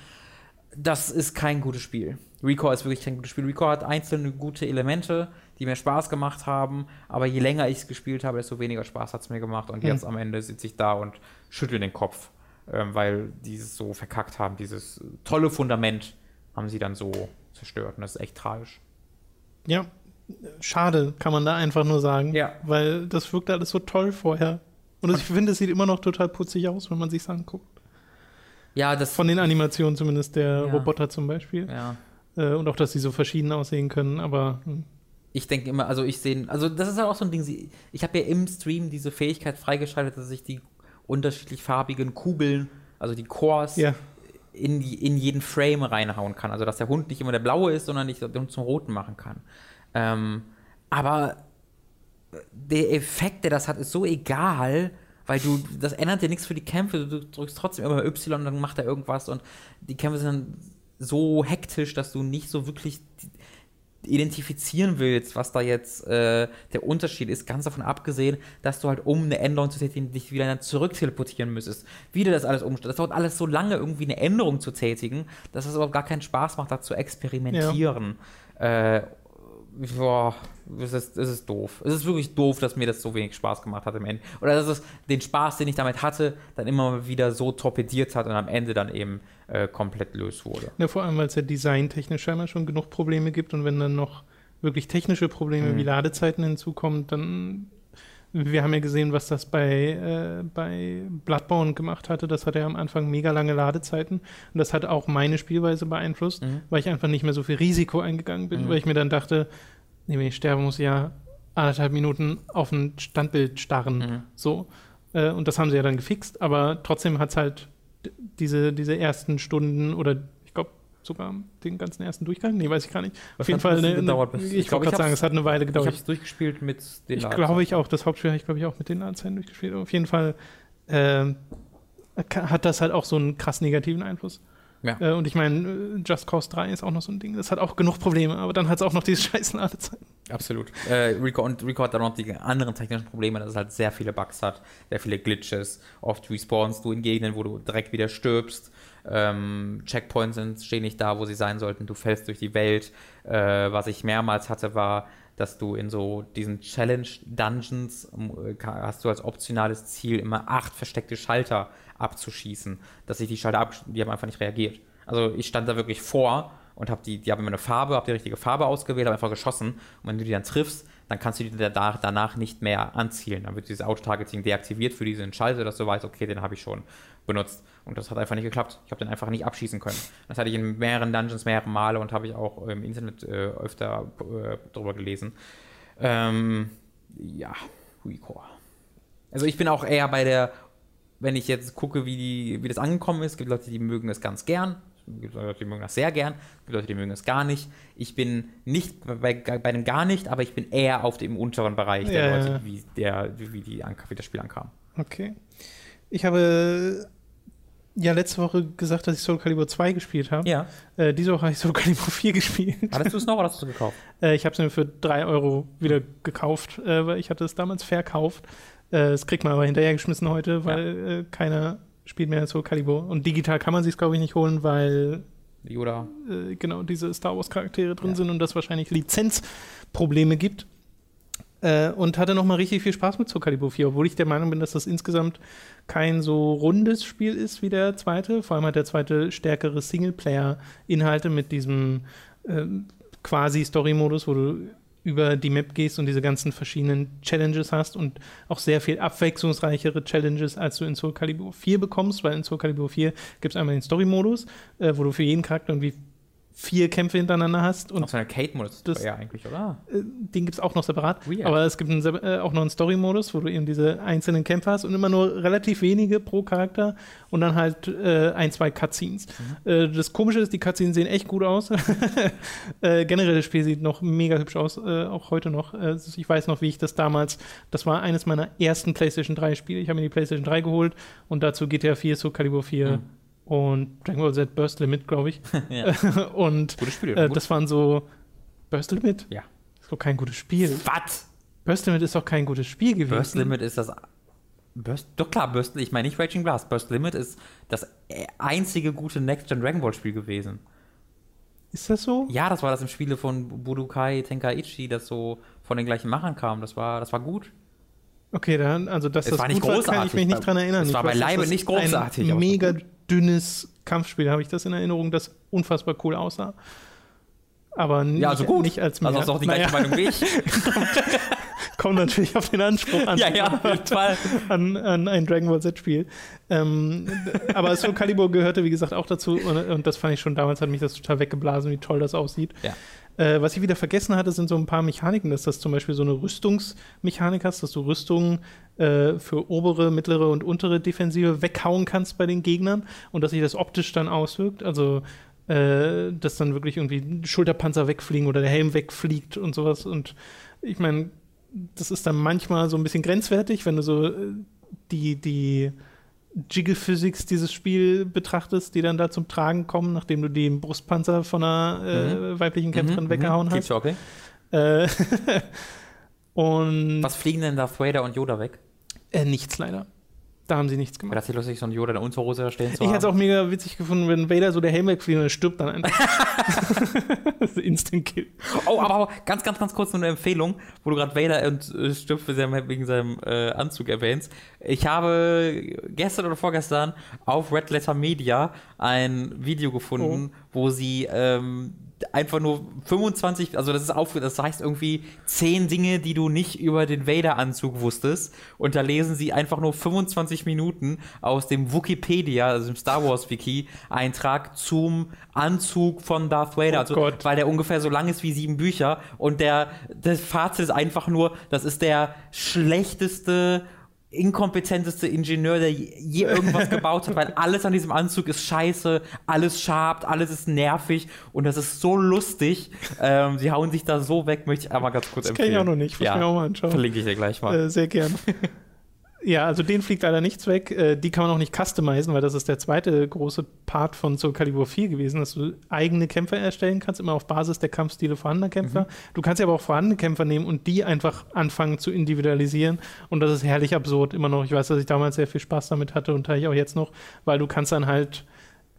Das ist kein gutes Spiel. Recore ist wirklich kein gutes Spiel. Recore hat einzelne gute Elemente, die mir Spaß gemacht haben, aber je länger ich es gespielt habe, desto weniger Spaß hat es mir gemacht. Und hm. jetzt am Ende sitze ich da und schüttel den Kopf, ähm, weil die es so verkackt haben. Dieses tolle Fundament haben sie dann so zerstört. Und das ist echt tragisch. Ja, schade, kann man da einfach nur sagen. Ja. Weil das wirkt alles so toll vorher. Und ich finde, es sieht immer noch total putzig aus, wenn man sich anguckt. Ja, das. Von den Animationen zumindest, der ja. Roboter zum Beispiel. Ja. Äh, und auch, dass sie so verschieden aussehen können, aber. Hm. Ich denke immer, also ich sehe, also das ist halt auch so ein Ding, ich habe ja im Stream diese Fähigkeit freigeschaltet, dass ich die unterschiedlich farbigen Kugeln, also die Cores, ja. in, die, in jeden Frame reinhauen kann. Also dass der Hund nicht immer der blaue ist, sondern ich den Hund zum roten machen kann. Ähm, aber der Effekt, der das hat, ist so egal, weil du, das ändert dir nichts für die Kämpfe, du drückst trotzdem immer Y und dann macht er irgendwas und die Kämpfe sind dann so hektisch, dass du nicht so wirklich identifizieren willst, was da jetzt äh, der Unterschied ist, ganz davon abgesehen, dass du halt um eine Änderung zu tätigen, dich wieder zurück teleportieren müsstest. Wieder das alles umstellen. Das dauert alles so lange, irgendwie eine Änderung zu tätigen, dass es überhaupt gar keinen Spaß macht, da zu experimentieren. Ja. Äh, boah, es ist, es ist doof. Es ist wirklich doof, dass mir das so wenig Spaß gemacht hat im Ende. Oder dass es den Spaß, den ich damit hatte, dann immer wieder so torpediert hat und am Ende dann eben äh, komplett lös wurde. Ja, vor allem, weil es ja designtechnisch scheinbar schon genug Probleme gibt und wenn dann noch wirklich technische Probleme mhm. wie Ladezeiten hinzukommen, dann wir haben ja gesehen, was das bei, äh, bei Bloodborne gemacht hatte. Das hatte ja am Anfang mega lange Ladezeiten. Und das hat auch meine Spielweise beeinflusst, mhm. weil ich einfach nicht mehr so viel Risiko eingegangen bin, mhm. weil ich mir dann dachte, nee, wenn ich sterbe, muss ich ja anderthalb Minuten auf ein Standbild starren. Mhm. So. Äh, und das haben sie ja dann gefixt, aber trotzdem hat es halt diese, diese ersten Stunden oder sogar den ganzen ersten Durchgang? Nee, weiß ich gar nicht. Auf jeden Fall eine, gedauert, eine, ich, ich wollte gerade sagen, es hat eine Weile gedauert. Ich habe es durchgespielt mit den Ich glaube ich auch, das Hauptspiel habe ich glaube ich auch mit den Ladezeiten durchgespielt. Auf jeden Fall äh, hat das halt auch so einen krass negativen Einfluss. Ja. Äh, und ich meine, äh, Just Cause 3 ist auch noch so ein Ding, das hat auch genug Probleme, aber dann hat es auch noch diese scheiß Ladezeiten. Absolut. Äh, Rico, und Rico hat dann noch die anderen technischen Probleme, dass es halt sehr viele Bugs hat, sehr viele Glitches. Oft respawnst du in Gegenden, wo du direkt wieder stirbst. Ähm, Checkpoints stehen nicht da, wo sie sein sollten. Du fällst durch die Welt. Äh, was ich mehrmals hatte, war, dass du in so diesen Challenge-Dungeons äh, hast du als optionales Ziel immer acht versteckte Schalter abzuschießen. Dass sich die Schalter ab, die haben einfach nicht reagiert. Also ich stand da wirklich vor und habe die, die haben immer eine Farbe, habe die richtige Farbe ausgewählt, habe einfach geschossen. Und wenn du die dann triffst, dann kannst du die danach nicht mehr anzielen. Dann wird dieses Auto-Targeting deaktiviert für diesen Schalter, dass du weißt, okay, den habe ich schon benutzt. Und das hat einfach nicht geklappt. Ich habe den einfach nicht abschießen können. Das hatte ich in mehreren Dungeons mehrere Male und habe ich auch im Internet äh, öfter äh, drüber gelesen. Ähm, ja, Recore. Also ich bin auch eher bei der, wenn ich jetzt gucke, wie, die, wie das angekommen ist, gibt Leute, die mögen es ganz gern. Es gibt Leute, die mögen das sehr gern, es gibt Leute, die mögen es gar nicht. Ich bin nicht bei, bei dem gar nicht, aber ich bin eher auf dem unteren Bereich der ja, Leute, wie, der, wie, die, wie das Spiel ankam. Okay. Ich habe ja letzte Woche gesagt, dass ich Soul Calibur 2 gespielt habe. Ja. Äh, diese Woche habe ich Soul Calibur 4 gespielt. Hattest du es noch oder hast du es gekauft? Äh, ich habe es mir für 3 Euro wieder gekauft, äh, weil ich hatte es damals verkauft. Äh, das kriegt man aber hinterhergeschmissen heute, weil ja. Äh, keiner spielt mehr Soul Calibur. Und digital kann man sich glaube ich, nicht holen, weil Yoda. Äh, genau, diese Star Wars Charaktere drin ja. sind und das wahrscheinlich Lizenzprobleme gibt. Äh, und hatte nochmal richtig viel Spaß mit Calibur 4, obwohl ich der Meinung bin, dass das insgesamt kein so rundes Spiel ist wie der zweite. Vor allem hat der zweite stärkere Singleplayer-Inhalte mit diesem äh, quasi Story-Modus, wo du über die Map gehst und diese ganzen verschiedenen Challenges hast und auch sehr viel abwechslungsreichere Challenges, als du in Soul Calibur 4 bekommst, weil in Soul Calibur 4 gibt es einmal den Story-Modus, äh, wo du für jeden Charakter irgendwie vier Kämpfe hintereinander hast. Und Auf so einer Kate-Modus ja eigentlich, oder? Äh, den gibt es auch noch separat. Weird. Aber es gibt einen, äh, auch noch einen Story-Modus, wo du eben diese einzelnen Kämpfe hast und immer nur relativ wenige pro Charakter und dann halt äh, ein, zwei Cutscenes. Mhm. Äh, das Komische ist, die Cutscenes sehen echt gut aus. Äh, generell das Spiel sieht noch mega hübsch aus, äh, auch heute noch. ich weiß noch, wie ich das damals, das war eines meiner ersten PlayStation 3 Spiele. Ich habe mir die PlayStation 3 geholt und dazu GTA 4, so Calibur 4. Mhm und Dragon Ball Z Burst Limit, glaube ich. und gutes Spiel, äh, das waren so Burst Limit? Ja. Das ist doch kein gutes Spiel. Was? Burst Limit ist doch kein gutes Spiel gewesen. Burst Limit ist das Burst, doch klar, Burst, ich meine nicht Raging Blast. Burst Limit ist das einzige gute Next-Gen Dragon Ball Spiel gewesen. Ist das so? Ja, das war das im Spiele von Budokai Tenkaichi, das so von den gleichen Machern kam. Das war, das war gut. Okay, dann, also dass es das war nicht großartig, war, kann ich mich nicht dran erinnern. Es war bei Leibe nicht großartig. Ein mega dünnes Kampfspiel, habe ich das in Erinnerung, das unfassbar cool aussah. Aber nicht, ja, also gut. nicht als mehr. Also hast du auch die gleiche naja. Meinung wie ich. Kommt natürlich auf den Anspruch an. ja, ja, Fall. An, an ein Dragon Ball Z-Spiel. Ähm, aber Soul Calibur gehörte, wie gesagt, auch dazu. Und, und, das fand ich schon damals, hat mich das total weggeblasen, wie toll das aussieht. Ja. Äh, was ich wieder vergessen hatte, sind so ein paar Mechaniken, dass das zum Beispiel so eine Rüstungsmechanik hast, dass du Rüstungen äh, für obere, mittlere und untere Defensive weghauen kannst bei den Gegnern und dass sich das optisch dann auswirkt. Also äh, dass dann wirklich irgendwie Schulterpanzer wegfliegen oder der Helm wegfliegt und sowas. Und ich meine, das ist dann manchmal so ein bisschen grenzwertig, wenn du so äh, die, die Jiggle Physics dieses Spiel betrachtest, die dann da zum Tragen kommen, nachdem du den Brustpanzer von einer äh, mhm. weiblichen Kämpferin mhm, weggehauen mhm. hast. Okay. Äh, und Was fliegen denn Darth Vader und Yoda weg? Äh, nichts leider. Da haben sie nichts gemacht. Wäre das nicht lustig, so ein Yoda in der Unterhose da stehen zu Ich hätte es auch mega witzig gefunden, wenn Vader so der Helm wegfliegt und er stirbt dann einfach. Instant Kill. Oh, aber, aber, ganz, ganz, ganz kurz nur eine Empfehlung, wo du gerade Vader und äh, stirbt wegen seinem äh, Anzug erwähnst. Ich habe gestern oder vorgestern auf Red Letter Media ein Video gefunden, oh. wo sie ähm, einfach nur 25, also das ist auf, das heißt irgendwie 10 Dinge, die du nicht über den Vader-Anzug wusstest. Und da lesen sie einfach nur 25 Minuten aus dem Wikipedia, also dem Star Wars Wiki, Eintrag zum Anzug von Darth Vader. Oh also, Gott. weil der ungefähr so lang ist wie sieben Bücher. Und der, das Fazit ist einfach nur, das ist der schlechteste inkompetenteste Ingenieur, der je irgendwas gebaut hat, weil alles an diesem Anzug ist scheiße, alles schabt, alles ist nervig und das ist so lustig. Ähm, sie hauen sich da so weg, möchte ich einmal ganz kurz das empfehlen. Das kenne ich auch noch nicht, muss ja, mir auch mal anschauen. Verlinke ich dir gleich mal. Äh, sehr gern. Ja, also den fliegt leider nichts weg. Äh, die kann man auch nicht customizen, weil das ist der zweite große Part von Soul Calibur 4 gewesen, dass du eigene Kämpfer erstellen kannst, immer auf Basis der Kampfstile vorhandener Kämpfer. Mhm. Du kannst ja aber auch vorhandene Kämpfer nehmen und die einfach anfangen zu individualisieren. Und das ist herrlich absurd immer noch. Ich weiß, dass ich damals sehr viel Spaß damit hatte und habe ich auch jetzt noch, weil du kannst dann halt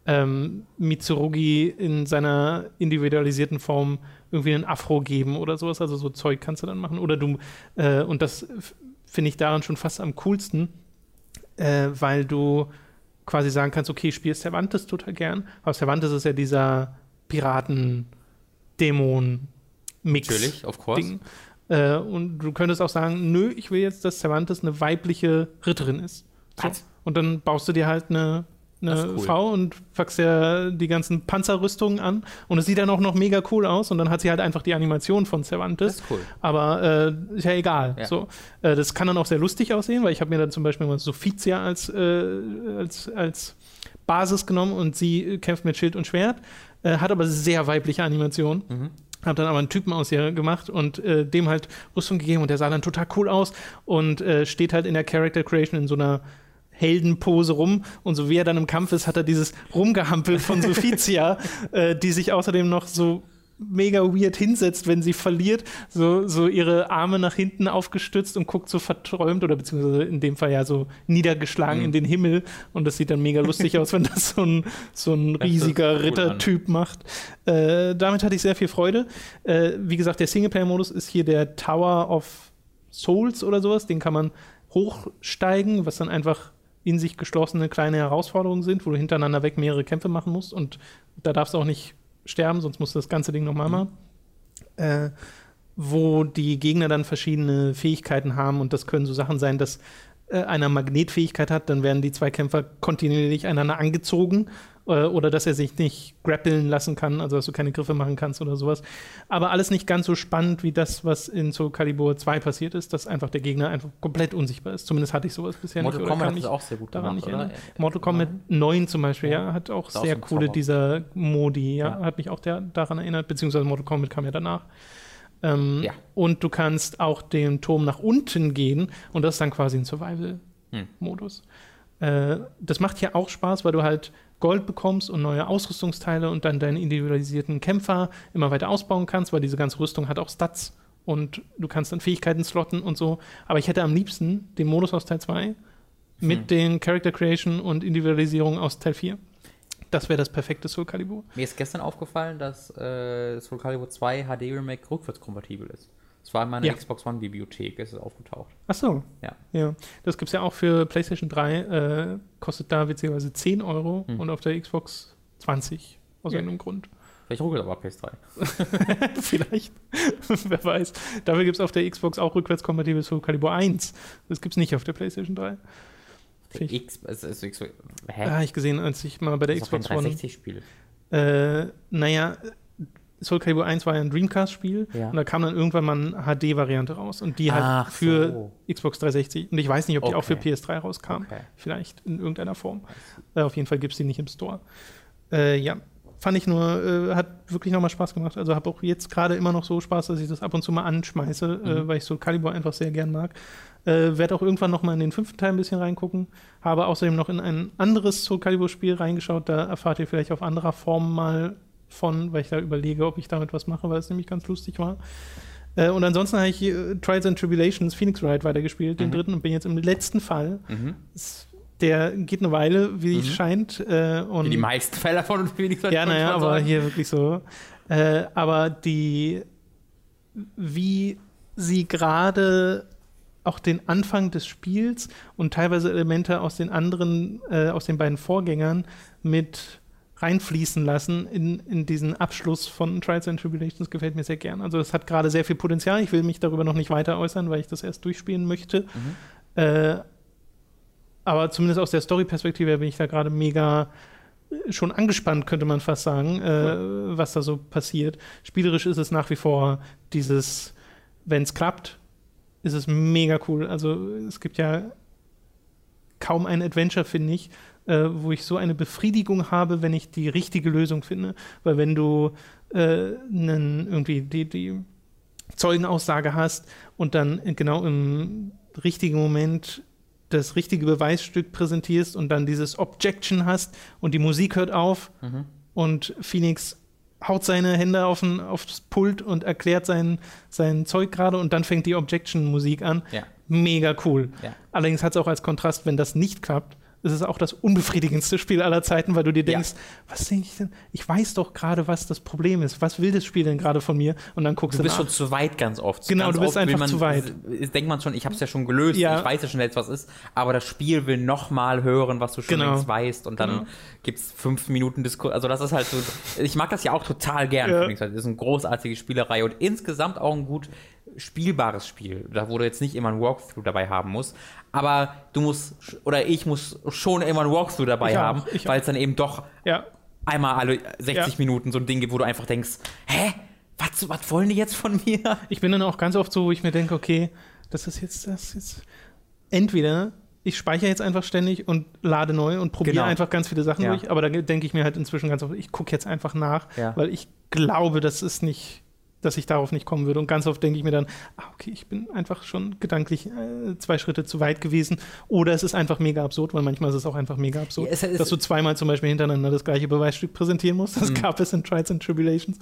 ähm, Mitsurugi in seiner individualisierten Form irgendwie einen Afro geben oder sowas. Also so Zeug kannst du dann machen. Oder du, äh, und das finde ich daran schon fast am coolsten, äh, weil du quasi sagen kannst, okay, ich spiele Cervantes total gern, aber Cervantes ist ja dieser Piraten-Dämon-Mix. Natürlich, of course. Ding. Äh, und du könntest auch sagen, nö, ich will jetzt, dass Cervantes eine weibliche Ritterin ist. So. Und dann baust du dir halt eine eine cool. Frau und packst ja die ganzen Panzerrüstungen an und es sieht dann auch noch mega cool aus und dann hat sie halt einfach die Animation von Cervantes. Das ist cool. Aber äh, ist ja egal. Ja. So, äh, das kann dann auch sehr lustig aussehen, weil ich habe mir dann zum Beispiel mal Sophizia als, äh, als, als Basis genommen und sie kämpft mit Schild und Schwert, äh, hat aber sehr weibliche Animationen. Mhm. Hab dann aber einen Typen aus ihr gemacht und äh, dem halt Rüstung gegeben und der sah dann total cool aus und äh, steht halt in der Character Creation in so einer Heldenpose rum. Und so wie er dann im Kampf ist, hat er dieses Rumgehampel von Sophizia, äh, die sich außerdem noch so mega weird hinsetzt, wenn sie verliert, so, so ihre Arme nach hinten aufgestützt und guckt so verträumt oder beziehungsweise in dem Fall ja so niedergeschlagen mhm. in den Himmel und das sieht dann mega lustig aus, wenn das so ein, so ein riesiger cool Rittertyp macht. Äh, damit hatte ich sehr viel Freude. Äh, wie gesagt, der Singleplayer-Modus ist hier der Tower of Souls oder sowas, den kann man hochsteigen, was dann einfach in sich geschlossene kleine Herausforderungen sind, wo du hintereinander weg mehrere Kämpfe machen musst und da darfst du auch nicht sterben, sonst musst du das ganze Ding nochmal mhm. machen. Äh, wo die Gegner dann verschiedene Fähigkeiten haben und das können so Sachen sein, dass äh, einer Magnetfähigkeit hat, dann werden die zwei Kämpfer kontinuierlich einander angezogen äh, oder dass er sich nicht grappeln lassen kann, also dass du keine Griffe machen kannst oder sowas. Aber alles nicht ganz so spannend wie das, was in Soul Calibur 2 passiert ist, dass einfach der Gegner einfach komplett unsichtbar ist. Zumindest hatte ich sowas bisher Mortal nicht. Mortal Kombat hat auch sehr gut daran gemacht, nicht Mortal Kombat ja. 9 zum Beispiel, ja, hat auch sehr coole dieser Modi, ja, ja, hat mich auch der, daran erinnert, beziehungsweise Mortal Kombat kam ja danach. Ähm, ja. Und du kannst auch den Turm nach unten gehen und das ist dann quasi ein Survival-Modus. Hm. Äh, das macht ja auch Spaß, weil du halt Gold bekommst und neue Ausrüstungsteile und dann deinen individualisierten Kämpfer immer weiter ausbauen kannst, weil diese ganze Rüstung hat auch Stats und du kannst dann Fähigkeiten slotten und so. Aber ich hätte am liebsten den Modus aus Teil 2 mit hm. den Character Creation und Individualisierung aus Teil 4. Das wäre das perfekte Soul Calibur. Mir ist gestern aufgefallen, dass äh, Soul Calibur 2 HD Remake rückwärtskompatibel ist. Das war in meiner ja. Xbox One Bibliothek, ist es aufgetaucht. Ach so. Ja. ja. Das gibt es ja auch für PlayStation 3, äh, kostet da witzigerweise 10 Euro hm. und auf der Xbox 20, aus ja. irgendeinem Grund. Vielleicht ruckelt aber PS3. Vielleicht. Wer weiß. Dafür gibt es auf der Xbox auch rückwärtskompatibel Soul Calibur 1. Das gibt es nicht auf der PlayStation 3. Der X, also, also, hä? Ah, ich gesehen, als ich mal bei der das Xbox One. 360-Spiel. Äh, naja, Soul Calibur 1 war ja ein Dreamcast-Spiel ja. und da kam dann irgendwann mal eine HD-Variante raus und die halt Ach für so. Xbox 360 und ich weiß nicht, ob die okay. auch für PS3 rauskam. Okay. Vielleicht in irgendeiner Form. Äh, auf jeden Fall gibt es die nicht im Store. Äh, ja, fand ich nur, äh, hat wirklich nochmal Spaß gemacht. Also habe auch jetzt gerade immer noch so Spaß, dass ich das ab und zu mal anschmeiße, äh, mhm. weil ich Soul Calibur einfach sehr gern mag. Äh, Werde auch irgendwann nochmal in den fünften Teil ein bisschen reingucken. Habe außerdem noch in ein anderes Soul Calibur-Spiel reingeschaut. Da erfahrt ihr vielleicht auf anderer Form mal von, weil ich da überlege, ob ich damit was mache, weil es nämlich ganz lustig war. Äh, und ansonsten habe ich äh, Trials and Tribulations Phoenix Wright weitergespielt, den mhm. dritten, und bin jetzt im letzten Fall. Mhm. Der geht eine Weile, wie mhm. es scheint. Äh, und wie die meisten Fälle von Phoenix Wright. Ja, naja, aber sagen. hier wirklich so. Äh, aber die, wie sie gerade auch den Anfang des Spiels und teilweise Elemente aus den anderen, äh, aus den beiden Vorgängern mit reinfließen lassen in, in diesen Abschluss von Trials and Tribulations gefällt mir sehr gern. Also es hat gerade sehr viel Potenzial. Ich will mich darüber noch nicht weiter äußern, weil ich das erst durchspielen möchte. Mhm. Äh, aber zumindest aus der Story-Perspektive bin ich da gerade mega äh, schon angespannt, könnte man fast sagen, äh, cool. was da so passiert. Spielerisch ist es nach wie vor dieses, wenn es klappt, ist es mega cool. Also es gibt ja kaum ein Adventure, finde ich, äh, wo ich so eine Befriedigung habe, wenn ich die richtige Lösung finde. Weil wenn du äh, einen, irgendwie die, die Zeugenaussage hast und dann genau im richtigen Moment das richtige Beweisstück präsentierst und dann dieses Objection hast und die Musik hört auf mhm. und Phoenix haut seine Hände auf ein, aufs Pult und erklärt sein, sein Zeug gerade und dann fängt die Objection-Musik an. Ja. Mega cool. Ja. Allerdings hat es auch als Kontrast, wenn das nicht klappt, es ist auch das unbefriedigendste Spiel aller Zeiten, weil du dir denkst, ja. was denke ich denn? Ich weiß doch gerade, was das Problem ist. Was will das Spiel denn gerade von mir? Und dann guckst du Du bist nach. schon zu weit ganz oft. Genau, ganz du bist einfach man, zu weit. Denkt man schon, ich habe es ja schon gelöst, ja. ich weiß ja schon jetzt, was ist, aber das Spiel will noch mal hören, was du schon genau. längst weißt und dann genau. gibt es fünf Minuten Diskurs. Also das ist halt so, ich mag das ja auch total gern. Ja. Das ist eine großartige Spielerei und insgesamt auch ein gut spielbares Spiel, da wo du jetzt nicht immer ein Walkthrough dabei haben musst, aber du musst, oder ich muss schon immer ein Walkthrough dabei ich haben, weil es dann eben doch ja. einmal alle 60 ja. Minuten so ein Ding gibt, wo du einfach denkst, hä? Was, was wollen die jetzt von mir? Ich bin dann auch ganz oft so, wo ich mir denke, okay, das ist jetzt, das ist jetzt. Entweder ich speichere jetzt einfach ständig und lade neu und probiere genau. einfach ganz viele Sachen ja. durch, aber da denke ich mir halt inzwischen ganz oft, ich gucke jetzt einfach nach, ja. weil ich glaube, das ist nicht dass ich darauf nicht kommen würde. Und ganz oft denke ich mir dann, ah, okay, ich bin einfach schon gedanklich äh, zwei Schritte zu weit gewesen. Oder es ist einfach mega absurd, weil manchmal ist es auch einfach mega absurd, ja, es, es, dass du zweimal zum Beispiel hintereinander das gleiche Beweisstück präsentieren musst. Das mhm. gab es in Trials and Tribulations,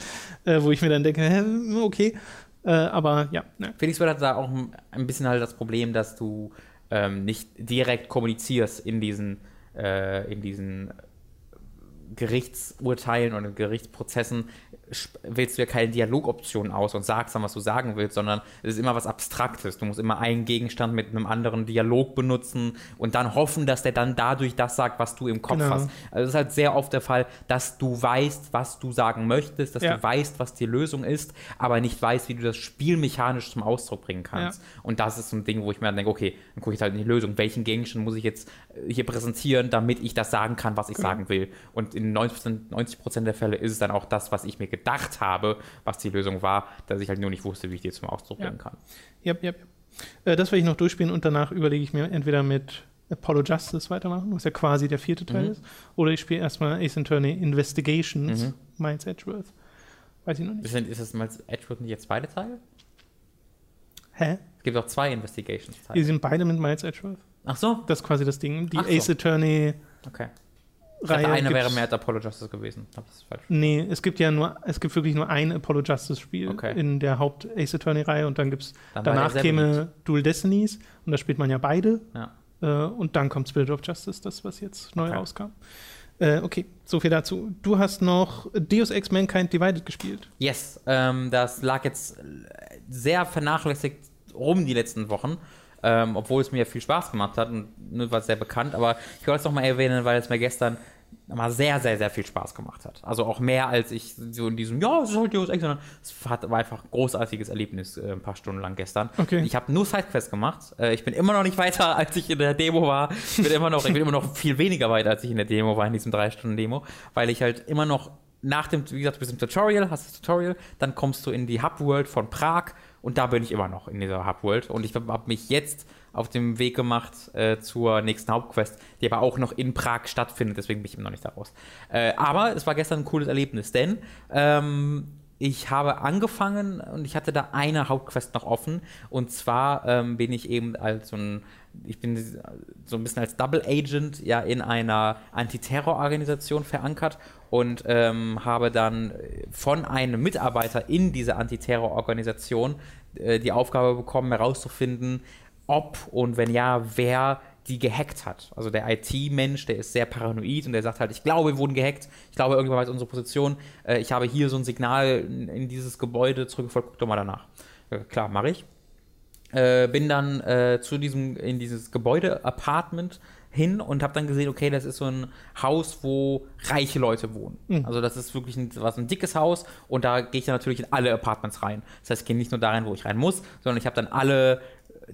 äh, wo ich mir dann denke, hä, okay. Äh, aber ja. Ne. Felix wird da auch ein bisschen halt das Problem, dass du ähm, nicht direkt kommunizierst in diesen, äh, in diesen Gerichtsurteilen und Gerichtsprozessen wählst du ja keine Dialogoptionen aus und sagst dann, was du sagen willst, sondern es ist immer was Abstraktes. Du musst immer einen Gegenstand mit einem anderen Dialog benutzen und dann hoffen, dass der dann dadurch das sagt, was du im Kopf genau. hast. Also es ist halt sehr oft der Fall, dass du weißt, was du sagen möchtest, dass ja. du weißt, was die Lösung ist, aber nicht weißt, wie du das spielmechanisch zum Ausdruck bringen kannst. Ja. Und das ist so ein Ding, wo ich mir dann denke, okay, dann gucke ich halt in die Lösung. Welchen Gegenstand muss ich jetzt äh, hier präsentieren, damit ich das sagen kann, was ich genau. sagen will? Und in 90%, 90 der Fälle ist es dann auch das, was ich mir gedacht habe, was die Lösung war, dass ich halt nur nicht wusste, wie ich die zum Ausdruck bringen kann. Ja, ja, ja. das werde ich noch durchspielen und danach überlege ich mir entweder mit Apollo Justice weitermachen, was ja quasi der vierte Teil mhm. ist, oder ich spiele erstmal Ace Attorney Investigations, mhm. Miles Edgeworth. Weiß ich noch nicht. Ist, ist das Miles Edgeworth nicht jetzt beide Teile? Hä? Es gibt auch zwei Investigations-Teile. Die sind beide mit Miles Edgeworth. Ach so? Das ist quasi das Ding. Die Ach Ace so. Attorney. Okay. Dachte, eine wäre mehr als Apollo Justice gewesen. Das falsch. Nee, es gibt ja nur, es gibt wirklich nur ein Apollo Justice Spiel okay. in der Haupt Ace Attorney Reihe und dann gibt's dann danach käme beliebt. Dual Destinies und da spielt man ja beide. Ja. Äh, und dann kommt Spirit of Justice, das was jetzt neu okay. rauskam. Äh, okay, so viel dazu. Du hast noch Deus Ex Mankind Divided gespielt. Yes, ähm, das lag jetzt sehr vernachlässigt rum die letzten Wochen ähm, obwohl es mir viel Spaß gemacht hat und nur war sehr bekannt. Aber ich wollte es noch mal erwähnen, weil es mir gestern mal sehr, sehr, sehr viel Spaß gemacht hat. Also auch mehr als ich so in diesem, ja, es ist halt Deus Ex, sondern es hat, war einfach ein großartiges Erlebnis äh, ein paar Stunden lang gestern. Okay. Ich habe nur Sidequests gemacht. Äh, ich bin immer noch nicht weiter, als ich in der Demo war. Ich bin immer noch, ich bin immer noch viel weniger weiter, als ich in der Demo war, in diesem drei Stunden Demo, weil ich halt immer noch nach dem, wie gesagt, du bist im Tutorial, hast das Tutorial, dann kommst du in die Hub-World von Prag und da bin ich immer noch in dieser Hub-World. Und ich habe mich jetzt auf dem Weg gemacht äh, zur nächsten Hauptquest, die aber auch noch in Prag stattfindet. Deswegen bin ich immer noch nicht da raus. Äh, aber es war gestern ein cooles Erlebnis, denn ähm, ich habe angefangen und ich hatte da eine Hauptquest noch offen. Und zwar ähm, bin ich eben als so ein, ich bin so ein bisschen als Double Agent ja in einer Antiterrororganisation verankert und ähm, habe dann von einem Mitarbeiter in dieser Antiterrororganisation äh, die Aufgabe bekommen, herauszufinden, ob und wenn ja, wer die gehackt hat. Also der IT-Mensch, der ist sehr paranoid und der sagt halt, ich glaube, wir wurden gehackt, ich glaube, irgendwann weiß unsere Position, äh, ich habe hier so ein Signal in, in dieses Gebäude zurückgefolgt, guck doch mal danach. Äh, klar, mache ich. Äh, bin dann äh, zu diesem, in dieses Gebäude-Apartment hin und habe dann gesehen, okay, das ist so ein Haus, wo reiche Leute wohnen. Mhm. Also das ist wirklich ein, was ein dickes Haus und da gehe ich dann natürlich in alle Apartments rein. Das heißt, ich gehe nicht nur da rein, wo ich rein muss, sondern ich habe dann alle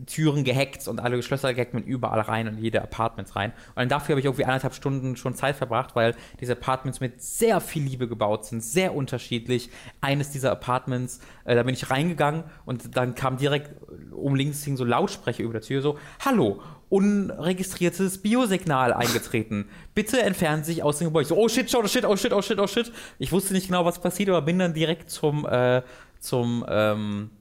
Türen gehackt und alle Schlösser gehackt und überall rein und jede Apartments rein. Und dafür habe ich irgendwie anderthalb Stunden schon Zeit verbracht, weil diese Apartments mit sehr viel Liebe gebaut sind, sehr unterschiedlich. Eines dieser Apartments, äh, da bin ich reingegangen und dann kam direkt um links hing so Lautsprecher über der Tür so, hallo, unregistriertes Biosignal eingetreten. Bitte entfernen Sie sich aus dem Gebäude. So, oh shit, oh shit, oh shit, oh shit, oh shit. Ich wusste nicht genau, was passiert, aber bin dann direkt zum, äh, zum, ähm,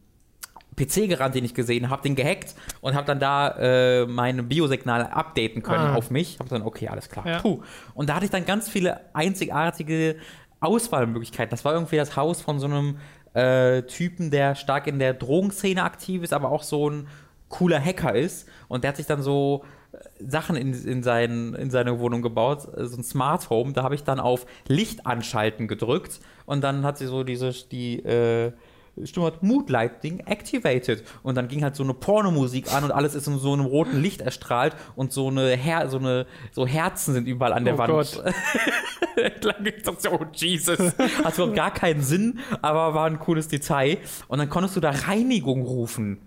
PC gerannt, den ich gesehen habe, den gehackt und habe dann da äh, mein Biosignal updaten können ah. auf mich. Habe dann, okay, alles klar. Ja. Puh. Und da hatte ich dann ganz viele einzigartige Auswahlmöglichkeiten. Das war irgendwie das Haus von so einem äh, Typen, der stark in der Drogenszene aktiv ist, aber auch so ein cooler Hacker ist. Und der hat sich dann so äh, Sachen in, in, sein, in seine Wohnung gebaut, äh, so ein Smart Home. Da habe ich dann auf Licht anschalten gedrückt und dann hat sie so diese, die, äh, Stimmwort Mood Lighting activated. Und dann ging halt so eine Pornomusik an und alles ist in so einem roten Licht erstrahlt und so eine Her so eine so Herzen sind überall an der oh Wand. Gott. oh Jesus. Hat überhaupt gar keinen Sinn, aber war ein cooles Detail. Und dann konntest du da Reinigung rufen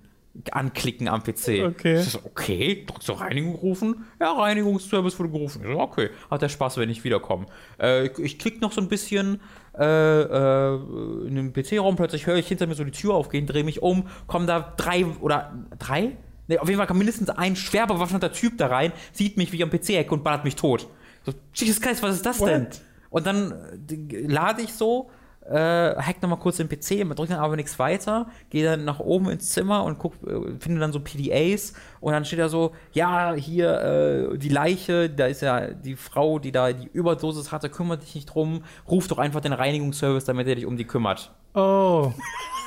anklicken am PC. Okay. So, okay, drückst du Reinigung rufen? Ja, Reinigungsservice wurde gerufen. So, okay, hat der Spaß, wenn ich wiederkomme. Äh, ich, ich klicke noch so ein bisschen äh, äh, in den PC-Raum, plötzlich höre ich hinter mir so die Tür aufgehen, drehe mich um, kommen da drei oder drei? Ne, auf jeden Fall kam mindestens ein schwer bewaffneter Typ da rein, sieht mich wie am PC-Ecke und ballert mich tot. So, Jesus Christ, was ist das What? denn? Und dann äh, lade ich so äh, hack nochmal kurz den PC, drückt dann aber nichts weiter, gehe dann nach oben ins Zimmer und guck, äh, finde dann so PDAs und dann steht da so, ja, hier äh, die Leiche, da ist ja die Frau, die da die Überdosis hatte, kümmert dich nicht drum, ruf doch einfach den Reinigungsservice, damit er dich um die kümmert. Oh.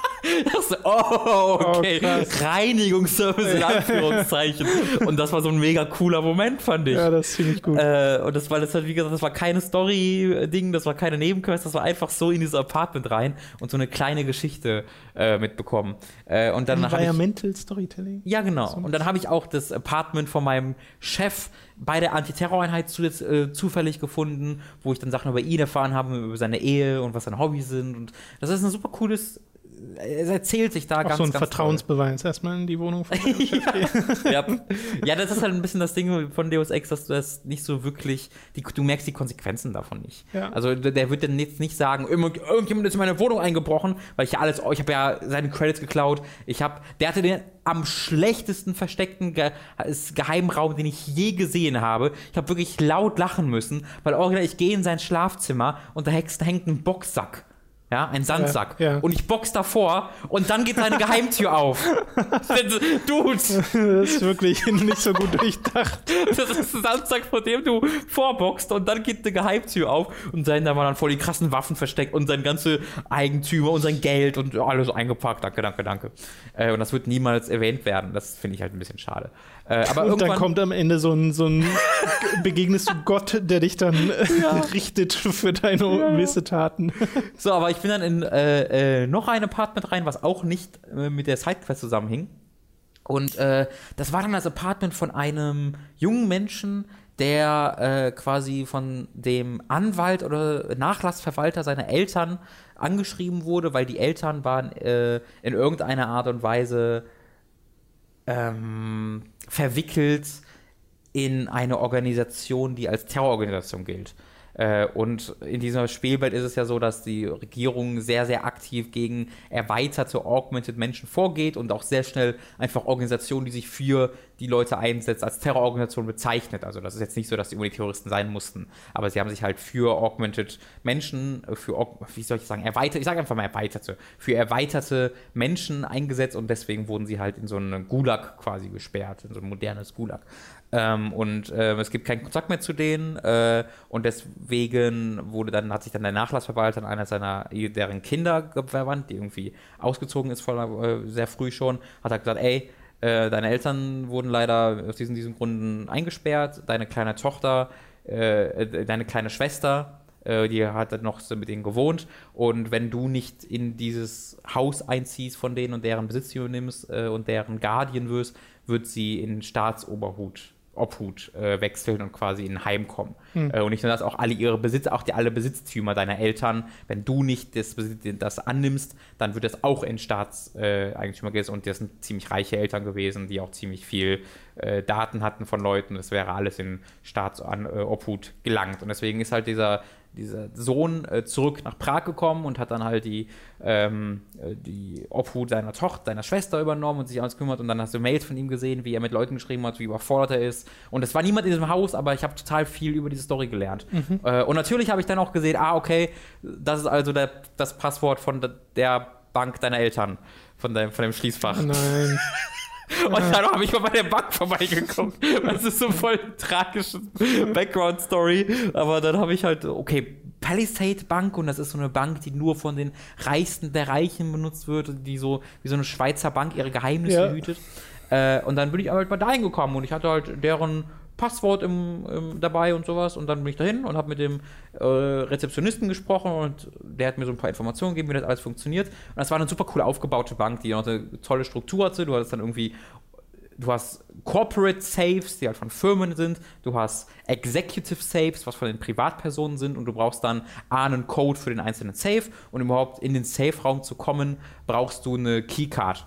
so, oh, okay. Oh, Reinigungsservice in Anführungszeichen. und das war so ein mega cooler Moment, fand ich. Ja, das finde ich gut. Äh, und das war, das, wie gesagt, das war keine Story-Ding, das war keine Nebenquest, das war einfach so in dieses Apartment rein und so eine kleine Geschichte äh, mitbekommen. Äh, und dann Environmental ich, Storytelling? Ja, genau. Und dann habe ich auch das Apartment von meinem Chef bei der Antiterroreinheit zu, äh, zufällig gefunden, wo ich dann Sachen über ihn erfahren habe, über seine Ehe und was seine Hobbys sind. Und das ist ein super cooles es erzählt sich da Auch ganz so ein ganz Vertrauensbeweis toll. erstmal in die Wohnung von ja. ja. ja, das ist halt ein bisschen das Ding von Deus Ex, dass du das nicht so wirklich, die, du merkst die Konsequenzen davon nicht. Ja. Also der wird dann jetzt nicht sagen, irgendjemand ist in meine Wohnung eingebrochen, weil ich ja alles, ich habe ja seine Credits geklaut, ich habe, der hatte den am schlechtesten versteckten Ge Geheimraum, den ich je gesehen habe. Ich habe wirklich laut lachen müssen, weil original, ich gehe in sein Schlafzimmer und da hängt ein Boxsack ja, ein Sandsack. Ja, ja. Und ich box davor und dann geht seine Geheimtür auf. Dude! Das ist wirklich nicht so gut durchdacht. Das ist ein Sandsack, vor dem du vorboxst und dann geht eine Geheimtür auf und sein, da war dann voll die krassen Waffen versteckt und sein ganze Eigentümer und sein Geld und alles eingepackt. Danke, danke, danke. Äh, und das wird niemals erwähnt werden. Das finde ich halt ein bisschen schade. Äh, aber und dann kommt am Ende so ein, so ein begegnest du Gott, der dich dann ja. richtet für deine ja. Missetaten. So, aber ich bin dann in äh, äh, noch ein Apartment rein, was auch nicht äh, mit der Sidequest zusammenhing. Und äh, das war dann das Apartment von einem jungen Menschen, der äh, quasi von dem Anwalt oder Nachlassverwalter seiner Eltern angeschrieben wurde, weil die Eltern waren äh, in irgendeiner Art und Weise ähm, verwickelt in eine Organisation, die als Terrororganisation gilt. Äh, und in dieser Spielwelt ist es ja so, dass die Regierung sehr, sehr aktiv gegen erweiterte Augmented Menschen vorgeht und auch sehr schnell einfach Organisationen, die sich für die Leute einsetzt, als Terrororganisation bezeichnet. Also das ist jetzt nicht so, dass die unbedingt Terroristen sein mussten, aber sie haben sich halt für Augmented Menschen, für, wie soll ich sagen, erweitert, ich sage einfach mal erweiterte, für erweiterte Menschen eingesetzt und deswegen wurden sie halt in so einen Gulag quasi gesperrt, in so ein modernes Gulag. Ähm, und äh, es gibt keinen Kontakt mehr zu denen äh, und deswegen wurde dann, hat sich dann der Nachlassverwalter an einer seiner, deren Kinder verwandt, die irgendwie ausgezogen ist voll, äh, sehr früh schon, hat er gesagt, ey, äh, deine Eltern wurden leider aus diesen, diesen Gründen eingesperrt, deine kleine Tochter, äh, deine kleine Schwester, äh, die hat dann noch so mit denen gewohnt und wenn du nicht in dieses Haus einziehst von denen und deren Besitz nimmst und deren Guardian wirst, wird sie in Staatsoberhut Obhut äh, wechseln und quasi in ein Heim kommen. Hm. Äh, und nicht nur das, auch alle ihre Besitz, auch die alle Besitztümer deiner Eltern, wenn du nicht das, das annimmst, dann wird das auch in Staatseigentümer äh, und das sind ziemlich reiche Eltern gewesen, die auch ziemlich viel äh, Daten hatten von Leuten. Das wäre alles in Staatsobhut gelangt. Und deswegen ist halt dieser dieser Sohn äh, zurück nach Prag gekommen und hat dann halt die, ähm, äh, die Obhut seiner Tochter, seiner Schwester übernommen und sich alles kümmert. Und dann hast du Mails von ihm gesehen, wie er mit Leuten geschrieben hat, wie überfordert er ist. Und es war niemand in diesem Haus, aber ich habe total viel über diese Story gelernt. Mhm. Äh, und natürlich habe ich dann auch gesehen, ah, okay, das ist also der, das Passwort von der Bank deiner Eltern, von dem, von dem Schließfach. Nein. Und dann habe ich mal bei der Bank vorbeigeguckt. Das ist so voll tragische Background-Story. Aber dann habe ich halt, okay, Palisade Bank und das ist so eine Bank, die nur von den Reichsten der Reichen benutzt wird, die so wie so eine Schweizer Bank ihre Geheimnisse ja. hütet. Äh, und dann bin ich halt mal dahin gekommen und ich hatte halt deren Passwort im, im, dabei und sowas. Und dann bin ich dahin und habe mit dem äh, Rezeptionisten gesprochen und der hat mir so ein paar Informationen gegeben, wie das alles funktioniert. Und das war eine super cool aufgebaute Bank, die auch eine tolle Struktur hatte. Du hattest dann irgendwie, du hast Corporate Safes, die halt von Firmen sind. Du hast Executive Safes, was von den Privatpersonen sind. Und du brauchst dann A, einen Code für den einzelnen Safe. Und überhaupt in den Safe-Raum zu kommen, brauchst du eine Keycard.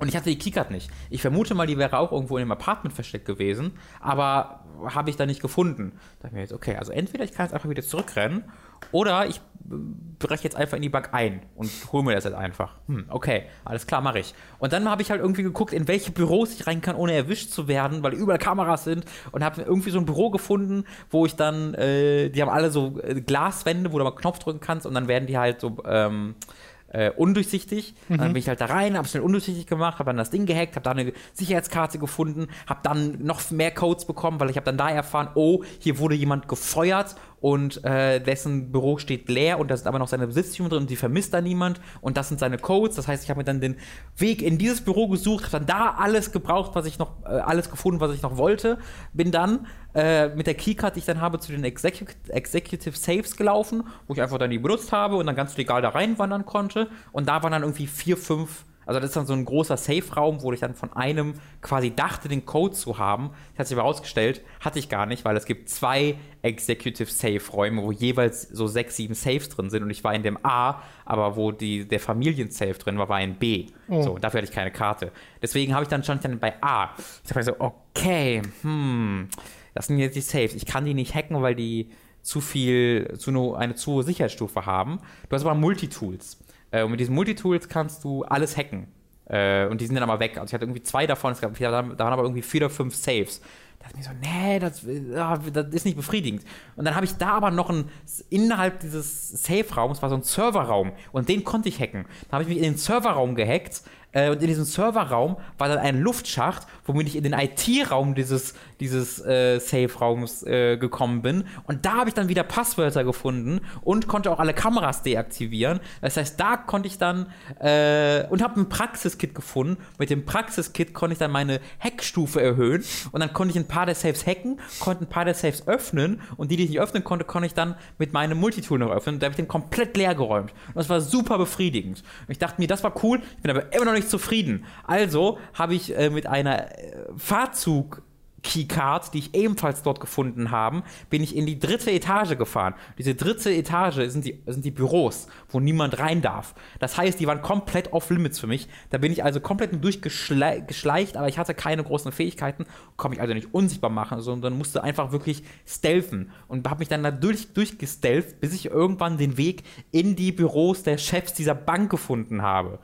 Und ich hatte die Keycard nicht. Ich vermute mal, die wäre auch irgendwo in dem Apartment versteckt gewesen, aber habe ich da nicht gefunden. Da dachte ich mir jetzt, okay, also entweder ich kann jetzt einfach wieder zurückrennen oder ich breche jetzt einfach in die Bank ein und hole mir das jetzt einfach. Hm, okay, alles klar, mache ich. Und dann habe ich halt irgendwie geguckt, in welche Büros ich rein kann, ohne erwischt zu werden, weil überall Kameras sind und habe irgendwie so ein Büro gefunden, wo ich dann, äh, die haben alle so äh, Glaswände, wo du mal Knopf drücken kannst und dann werden die halt so, ähm, äh, undurchsichtig. Mhm. Dann bin ich halt da rein, habe schnell undurchsichtig gemacht, habe dann das Ding gehackt, habe da eine Sicherheitskarte gefunden, habe dann noch mehr Codes bekommen, weil ich habe dann da erfahren, oh, hier wurde jemand gefeuert und äh, dessen Büro steht leer und da sind aber noch seine Besitztümer drin und die vermisst da niemand und das sind seine Codes. Das heißt, ich habe mir dann den Weg in dieses Büro gesucht, habe dann da alles gebraucht, was ich noch, äh, alles gefunden, was ich noch wollte. Bin dann äh, mit der Keycard, die ich dann habe, zu den Execu Executive Saves gelaufen, wo ich einfach dann die benutzt habe und dann ganz legal da reinwandern konnte. Und da waren dann irgendwie vier, fünf also das ist dann so ein großer Safe-Raum, wo ich dann von einem quasi dachte, den Code zu haben. Das hat sich aber herausgestellt, hatte ich gar nicht, weil es gibt zwei Executive Safe-Räume, wo jeweils so sechs, sieben Safes drin sind und ich war in dem A, aber wo die, der Familien-Safe drin war, war in B. Oh. So, dafür hatte ich keine Karte. Deswegen habe ich dann stand dann bei A. Ich habe so, okay, hm, das sind jetzt die Safes. Ich kann die nicht hacken, weil die zu viel, zu nur eine zu hohe Sicherheitsstufe haben. Du hast aber Multitools. Äh, und mit diesen Multitools kannst du alles hacken. Äh, und die sind dann aber weg. Also ich hatte irgendwie zwei davon, es gab, da waren aber irgendwie vier oder fünf Saves. Da dachte ich mir so, nee, das, das ist nicht befriedigend. Und dann habe ich da aber noch ein, innerhalb dieses Safe-Raums war so ein Serverraum und den konnte ich hacken. Da habe ich mich in den Serverraum gehackt äh, und in diesem Serverraum war dann ein Luftschacht, womit ich in den IT-Raum dieses, dieses äh, Safe-Raums äh, gekommen bin. Und da habe ich dann wieder Passwörter gefunden und konnte auch alle Kameras deaktivieren. Das heißt, da konnte ich dann äh, und habe ein Praxiskit gefunden. Mit dem Praxiskit konnte ich dann meine Hackstufe erhöhen und dann konnte ich ein paar der Saves hacken, konnte ein paar der Saves öffnen und die, die ich nicht öffnen konnte, konnte ich dann mit meinem Multitool noch öffnen. Da habe ich den komplett leer geräumt. Und das war super befriedigend. Und ich dachte mir, das war cool. Ich bin aber immer noch nicht nicht zufrieden. Also habe ich äh, mit einer äh, Fahrzug Keycard, die ich ebenfalls dort gefunden habe, bin ich in die dritte Etage gefahren. Diese dritte Etage sind die, sind die Büros, wo niemand rein darf. Das heißt, die waren komplett off-limits für mich. Da bin ich also komplett durchgeschleicht, aber ich hatte keine großen Fähigkeiten, konnte mich also nicht unsichtbar machen, sondern musste einfach wirklich stealthen und habe mich dann da durch, durchgestelft, bis ich irgendwann den Weg in die Büros der Chefs dieser Bank gefunden habe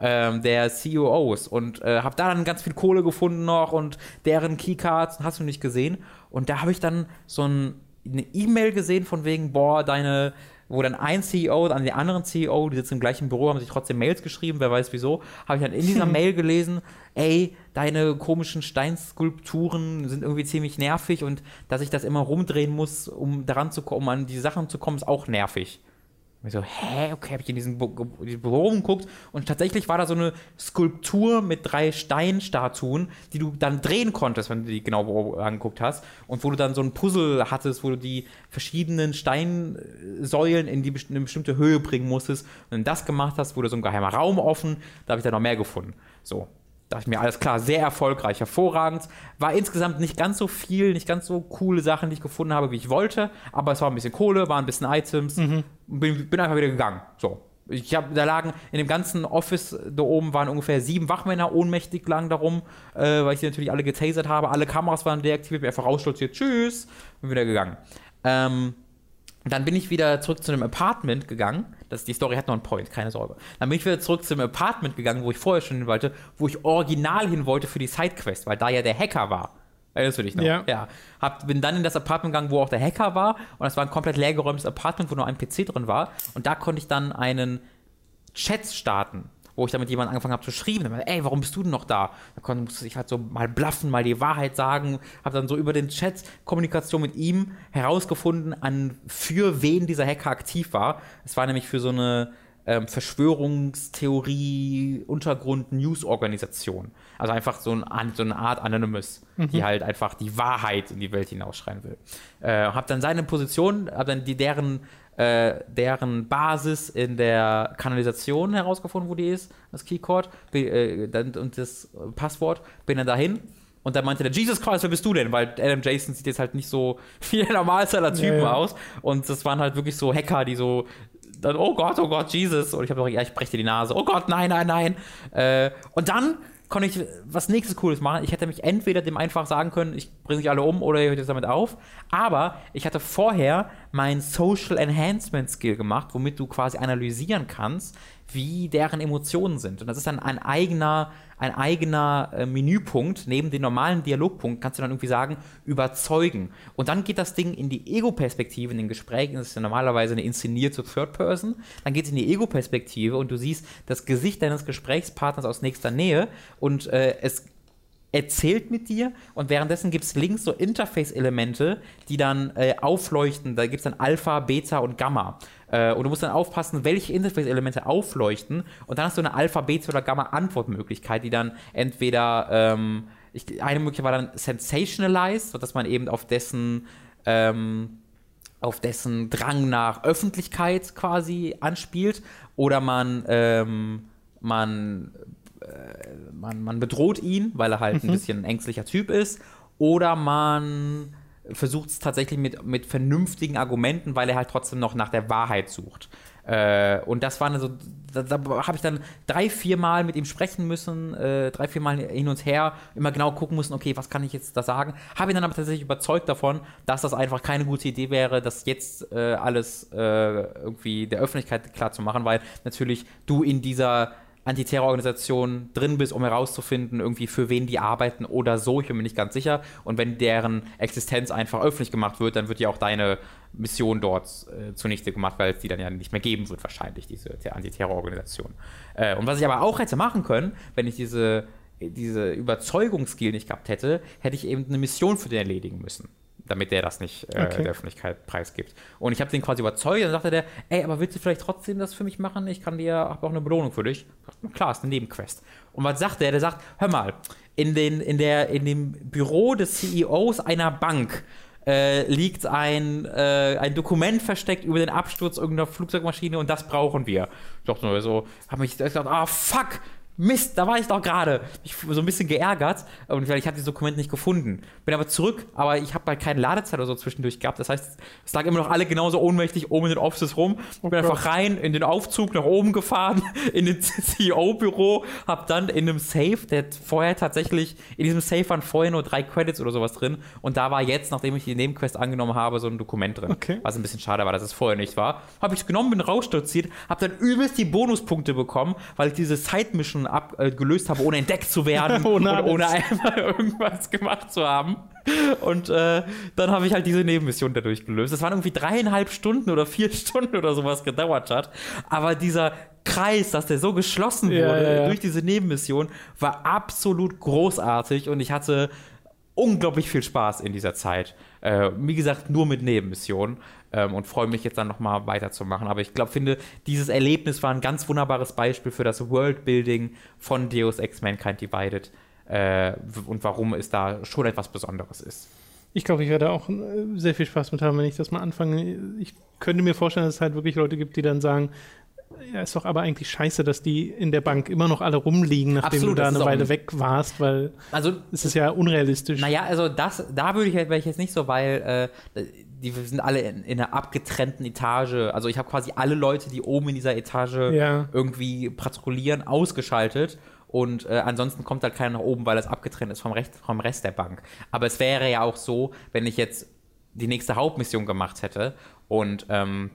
ähm, der CEOs und äh, habe da dann ganz viel Kohle gefunden noch und deren Keycards, hast du nicht gesehen. Und da habe ich dann so ein, eine E-Mail gesehen von wegen, boah, deine, wo dann ein CEO an den anderen CEO, die sitzen im gleichen Büro, haben sich trotzdem Mails geschrieben, wer weiß wieso, habe ich dann in dieser Mail gelesen, ey, deine komischen Steinskulpturen sind irgendwie ziemlich nervig und dass ich das immer rumdrehen muss, um daran zu kommen, um an die Sachen zu kommen, ist auch nervig. Ich so, hä, okay, habe ich in diesen Büro geguckt. Und tatsächlich war da so eine Skulptur mit drei Steinstatuen, die du dann drehen konntest, wenn du die genau angeguckt hast. Und wo du dann so ein Puzzle hattest, wo du die verschiedenen Steinsäulen in die eine bestimmte Höhe bringen musstest. Und wenn du das gemacht hast, wurde so ein geheimer Raum offen, da habe ich dann noch mehr gefunden. So, dachte ich mir, alles klar, sehr erfolgreich, hervorragend. War insgesamt nicht ganz so viel, nicht ganz so coole Sachen, die ich gefunden habe, wie ich wollte, aber es war ein bisschen Kohle, waren ein bisschen Items, mhm. bin, bin einfach wieder gegangen. So. Ich habe, da lagen in dem ganzen Office da oben waren ungefähr sieben Wachmänner ohnmächtig lang darum, äh, weil ich die natürlich alle getasert habe. Alle Kameras waren deaktiviert, bin einfach rausstolziert, tschüss, bin wieder gegangen. Ähm, dann bin ich wieder zurück zu einem Apartment gegangen. Das, die Story hat noch einen Point, keine Sorge. Dann bin ich wieder zurück zu einem Apartment gegangen, wo ich vorher schon hin wollte, wo ich original hin wollte für die Sidequest, weil da ja der Hacker war. Erinnerst du dich noch? Ja. ja. Hab, bin dann in das Apartment gegangen, wo auch der Hacker war. Und das war ein komplett leergeräumtes Apartment, wo nur ein PC drin war. Und da konnte ich dann einen Chat starten wo ich dann mit jemandem angefangen habe zu schreiben. Dann, ey, warum bist du denn noch da? Da konnte, musste ich halt so mal bluffen, mal die Wahrheit sagen. Habe dann so über den Chat Kommunikation mit ihm herausgefunden, an für wen dieser Hacker aktiv war. Es war nämlich für so eine ähm, Verschwörungstheorie, Untergrund, News-Organisation. Also einfach so, ein, so, eine Art Anonymous, mhm. die halt einfach die Wahrheit in die Welt hinausschreien will. Äh, hab dann seine Position, hab dann die deren äh, deren Basis in der Kanalisation herausgefunden, wo die ist, das Keycord äh, und das Passwort. Bin dann dahin und dann meinte der, Jesus Christ, wer bist du denn? Weil Adam Jason sieht jetzt halt nicht so wie der normalste aller Typen ja, ja. aus. Und das waren halt wirklich so Hacker, die so dann, oh Gott, oh Gott, Jesus. Und ich habe doch, ja, ich breche dir die Nase. Oh Gott, nein, nein, nein. Äh, und dann konnte ich was nächstes Cooles machen. Ich hätte mich entweder dem einfach sagen können, ich bringe sich alle um oder ihr hört jetzt damit auf. Aber ich hatte vorher mein Social Enhancement Skill gemacht, womit du quasi analysieren kannst, wie deren Emotionen sind. Und das ist dann ein eigener, ein eigener äh, Menüpunkt. Neben dem normalen Dialogpunkt kannst du dann irgendwie sagen, überzeugen. Und dann geht das Ding in die Ego-Perspektive in den Gesprächen. Das ist ja normalerweise eine inszenierte Third Person. Dann geht es in die Ego-Perspektive und du siehst das Gesicht deines Gesprächspartners aus nächster Nähe und äh, es erzählt mit dir und währenddessen gibt es links so Interface-Elemente, die dann äh, aufleuchten. Da gibt es dann Alpha, Beta und Gamma. Äh, und du musst dann aufpassen, welche Interface-Elemente aufleuchten. Und dann hast du eine Alpha, Beta oder Gamma-Antwortmöglichkeit, die dann entweder ähm, ich, eine Möglichkeit war dann sensationalized, sodass man eben auf dessen ähm, auf dessen Drang nach Öffentlichkeit quasi anspielt. Oder man ähm, man äh, man, man bedroht ihn, weil er halt mhm. ein bisschen ein ängstlicher Typ ist, oder man versucht es tatsächlich mit, mit vernünftigen Argumenten, weil er halt trotzdem noch nach der Wahrheit sucht. Äh, und das war so, da, da habe ich dann drei, vier Mal mit ihm sprechen müssen, äh, drei, vier Mal hin und her, immer genau gucken müssen, okay, was kann ich jetzt da sagen? Habe ihn dann aber tatsächlich überzeugt davon, dass das einfach keine gute Idee wäre, das jetzt äh, alles äh, irgendwie der Öffentlichkeit klar zu machen, weil natürlich du in dieser Antiterrororganisation drin bist, um herauszufinden, irgendwie für wen die arbeiten oder so. Ich bin mir nicht ganz sicher. Und wenn deren Existenz einfach öffentlich gemacht wird, dann wird ja auch deine Mission dort äh, zunichte gemacht, weil es die dann ja nicht mehr geben wird, wahrscheinlich, diese Antiterrororganisation. Äh, und was ich aber auch hätte machen können, wenn ich diese, diese Überzeugungsskill nicht gehabt hätte, hätte ich eben eine Mission für den erledigen müssen damit der das nicht äh, okay. der Öffentlichkeit preisgibt. Und ich habe den quasi überzeugt und dann sagte der, ey, aber willst du vielleicht trotzdem das für mich machen? Ich kann dir, habe auch eine Belohnung für dich. Klar, ist eine Nebenquest. Und was sagt der? Der sagt, hör mal, in, den, in, der, in dem Büro des CEOs einer Bank äh, liegt ein, äh, ein Dokument versteckt über den Absturz irgendeiner Flugzeugmaschine und das brauchen wir. Ich dachte nur so, habe mich gedacht, ah, fuck, Mist, da war ich doch gerade. Ich so ein bisschen geärgert, und weil ich habe dieses Dokument nicht gefunden. Bin aber zurück, aber ich habe halt keine Ladezeit oder so zwischendurch gehabt. Das heißt, es lag immer noch alle genauso ohnmächtig oben in den Offices rum. Ich bin oh einfach rein in den Aufzug nach oben gefahren, in den CEO-Büro, habe dann in einem Safe, der vorher tatsächlich, in diesem Safe waren vorher nur drei Credits oder sowas drin. Und da war jetzt, nachdem ich die Nebenquest angenommen habe, so ein Dokument drin. Okay. Was ein bisschen schade war, dass es vorher nicht war. Habe ich es genommen, bin rausstürziert, habe dann übelst die Bonuspunkte bekommen, weil ich diese Side-Mission abgelöst äh, habe, ohne entdeckt zu werden ohne und ohne einmal irgendwas gemacht zu haben. Und äh, dann habe ich halt diese Nebenmission dadurch gelöst. Das waren irgendwie dreieinhalb Stunden oder vier Stunden oder sowas gedauert hat. Aber dieser Kreis, dass der so geschlossen wurde ja, ja. durch diese Nebenmission, war absolut großartig und ich hatte unglaublich viel Spaß in dieser Zeit. Äh, wie gesagt, nur mit Nebenmissionen ähm, und freue mich jetzt dann nochmal weiterzumachen. Aber ich glaube, finde, dieses Erlebnis war ein ganz wunderbares Beispiel für das Worldbuilding von Deus Ex Mankind Divided äh, und warum es da schon etwas Besonderes ist. Ich glaube, ich werde auch äh, sehr viel Spaß mit haben, wenn ich das mal anfange. Ich könnte mir vorstellen, dass es halt wirklich Leute gibt, die dann sagen, ja, ist doch aber eigentlich scheiße, dass die in der Bank immer noch alle rumliegen, nachdem Absolut, du da eine Weile weg warst, weil also, es ist ja unrealistisch. Naja, also das, da würde ich, wäre ich jetzt nicht so, weil äh, die sind alle in, in, einer abgetrennten Etage. Also ich habe quasi alle Leute, die oben in dieser Etage ja. irgendwie patrouillieren, ausgeschaltet. Und äh, ansonsten kommt halt keiner nach oben, weil es abgetrennt ist vom, Recht, vom Rest der Bank. Aber es wäre ja auch so, wenn ich jetzt die nächste Hauptmission gemacht hätte und ähm,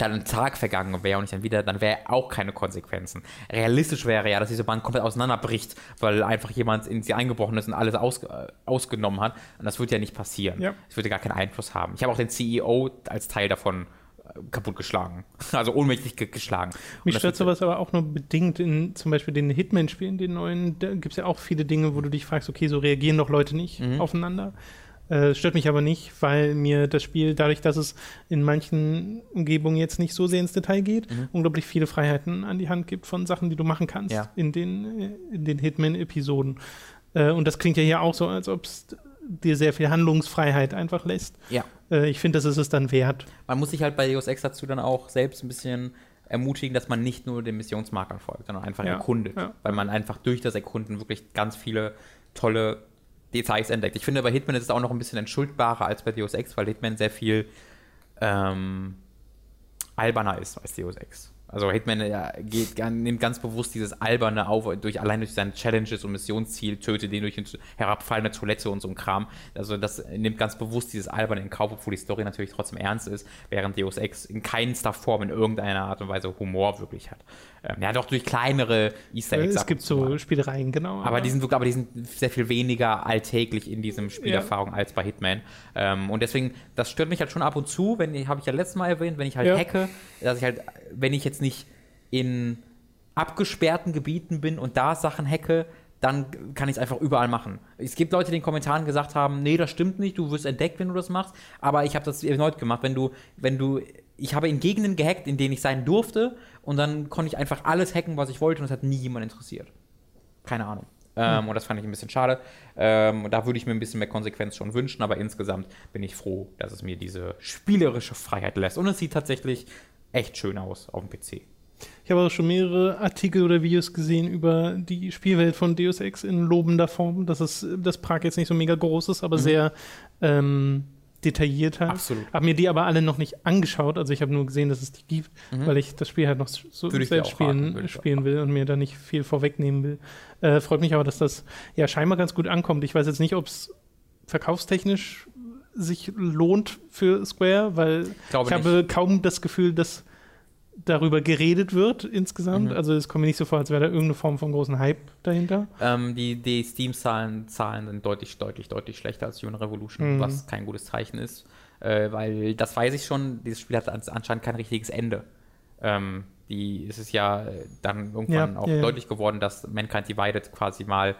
dann ein Tag vergangen wäre und ich dann wieder, dann wäre auch keine Konsequenzen. Realistisch wäre ja, dass diese Bank komplett auseinanderbricht, weil einfach jemand in sie eingebrochen ist und alles aus, äh, ausgenommen hat. Und das würde ja nicht passieren. Ja. Das würde gar keinen Einfluss haben. Ich habe auch den CEO als Teil davon äh, kaputtgeschlagen. Also ohnmächtig geschlagen. Mich stört sowas aber auch nur bedingt in zum Beispiel den Hitman-Spielen, den neuen. Da gibt es ja auch viele Dinge, wo du dich fragst, okay, so reagieren doch Leute nicht mhm. aufeinander. Äh, stört mich aber nicht, weil mir das Spiel, dadurch, dass es in manchen Umgebungen jetzt nicht so sehr ins Detail geht, mhm. unglaublich viele Freiheiten an die Hand gibt von Sachen, die du machen kannst ja. in den, äh, in den Hitman-Episoden. Äh, und das klingt ja hier auch so, als ob es dir sehr viel Handlungsfreiheit einfach lässt. Ja. Äh, ich finde, das ist es dann wert. Man muss sich halt bei Deus Ex dazu dann auch selbst ein bisschen ermutigen, dass man nicht nur den Missionsmarkern folgt, sondern einfach ja. erkundet. Ja. Weil man einfach durch das Erkunden wirklich ganz viele tolle Details entdeckt. Ich finde, bei Hitman ist es auch noch ein bisschen entschuldbarer als bei Deus Ex, weil Hitman sehr viel ähm, alberner ist als Deus Ex. Also Hitman ja, geht, nimmt ganz bewusst dieses Alberne auf, durch, allein durch seine Challenges und Missionsziel, tötet den durch eine herabfallende Toilette und so ein Kram. Also das nimmt ganz bewusst dieses Alberne in Kauf, obwohl die Story natürlich trotzdem ernst ist, während Deus Ex in keinster Form in irgendeiner Art und Weise Humor wirklich hat. Ähm, ja, doch durch kleinere Easter Eggs. Es gibt so Spielereien, genau. Aber, die sind wirklich, aber die sind sehr viel weniger alltäglich in diesem Spielerfahrung ja. als bei Hitman. Ähm, und deswegen, das stört mich halt schon ab und zu, wenn, habe ich ja letztes Mal erwähnt, wenn ich halt ja. hacke, dass ich halt, wenn ich jetzt nicht in abgesperrten Gebieten bin und da Sachen hacke, dann kann ich es einfach überall machen. Es gibt Leute, die in den Kommentaren gesagt haben, nee, das stimmt nicht, du wirst entdeckt, wenn du das machst, aber ich habe das erneut gemacht, wenn du, wenn du, ich habe in Gegenden gehackt, in denen ich sein durfte und dann konnte ich einfach alles hacken, was ich wollte und es hat nie jemand interessiert. Keine Ahnung. Ähm, hm. Und das fand ich ein bisschen schade. Ähm, da würde ich mir ein bisschen mehr Konsequenz schon wünschen, aber insgesamt bin ich froh, dass es mir diese spielerische Freiheit lässt. Und es sieht tatsächlich echt schön aus auf dem PC. Ich habe auch schon mehrere Artikel oder Videos gesehen über die Spielwelt von Deus Ex in lobender Form, dass es das Prag jetzt nicht so mega groß ist, aber mhm. sehr ähm, detailliert halt. Absolut. Habe mir die aber alle noch nicht angeschaut. Also ich habe nur gesehen, dass es die gibt, mhm. weil ich das Spiel halt noch so Würde selbst spielen, raten, spielen will und mir da nicht viel vorwegnehmen will. Äh, freut mich aber, dass das ja scheinbar ganz gut ankommt. Ich weiß jetzt nicht, ob es verkaufstechnisch sich lohnt für Square, weil Glaube ich habe kaum das Gefühl, dass darüber geredet wird insgesamt. Mhm. Also es kommt mir nicht so vor, als wäre da irgendeine Form von großen Hype dahinter. Ähm, die die Steam-Zahlen Zahlen sind deutlich, deutlich, deutlich schlechter als Human Revolution, mhm. was kein gutes Zeichen ist. Äh, weil das weiß ich schon, dieses Spiel hat anscheinend kein richtiges Ende. Ähm, die ist es ja dann irgendwann ja, auch ja, deutlich geworden, dass Mankind Divided quasi mal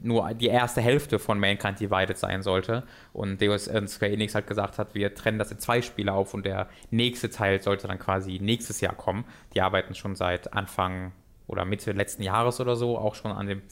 nur die erste Hälfte von Mankind Divided sein sollte. Und Deus äh, Square Enix halt gesagt hat, wir trennen das in zwei Spiele auf und der nächste Teil sollte dann quasi nächstes Jahr kommen. Die arbeiten schon seit Anfang oder Mitte letzten Jahres oder so, auch schon an dem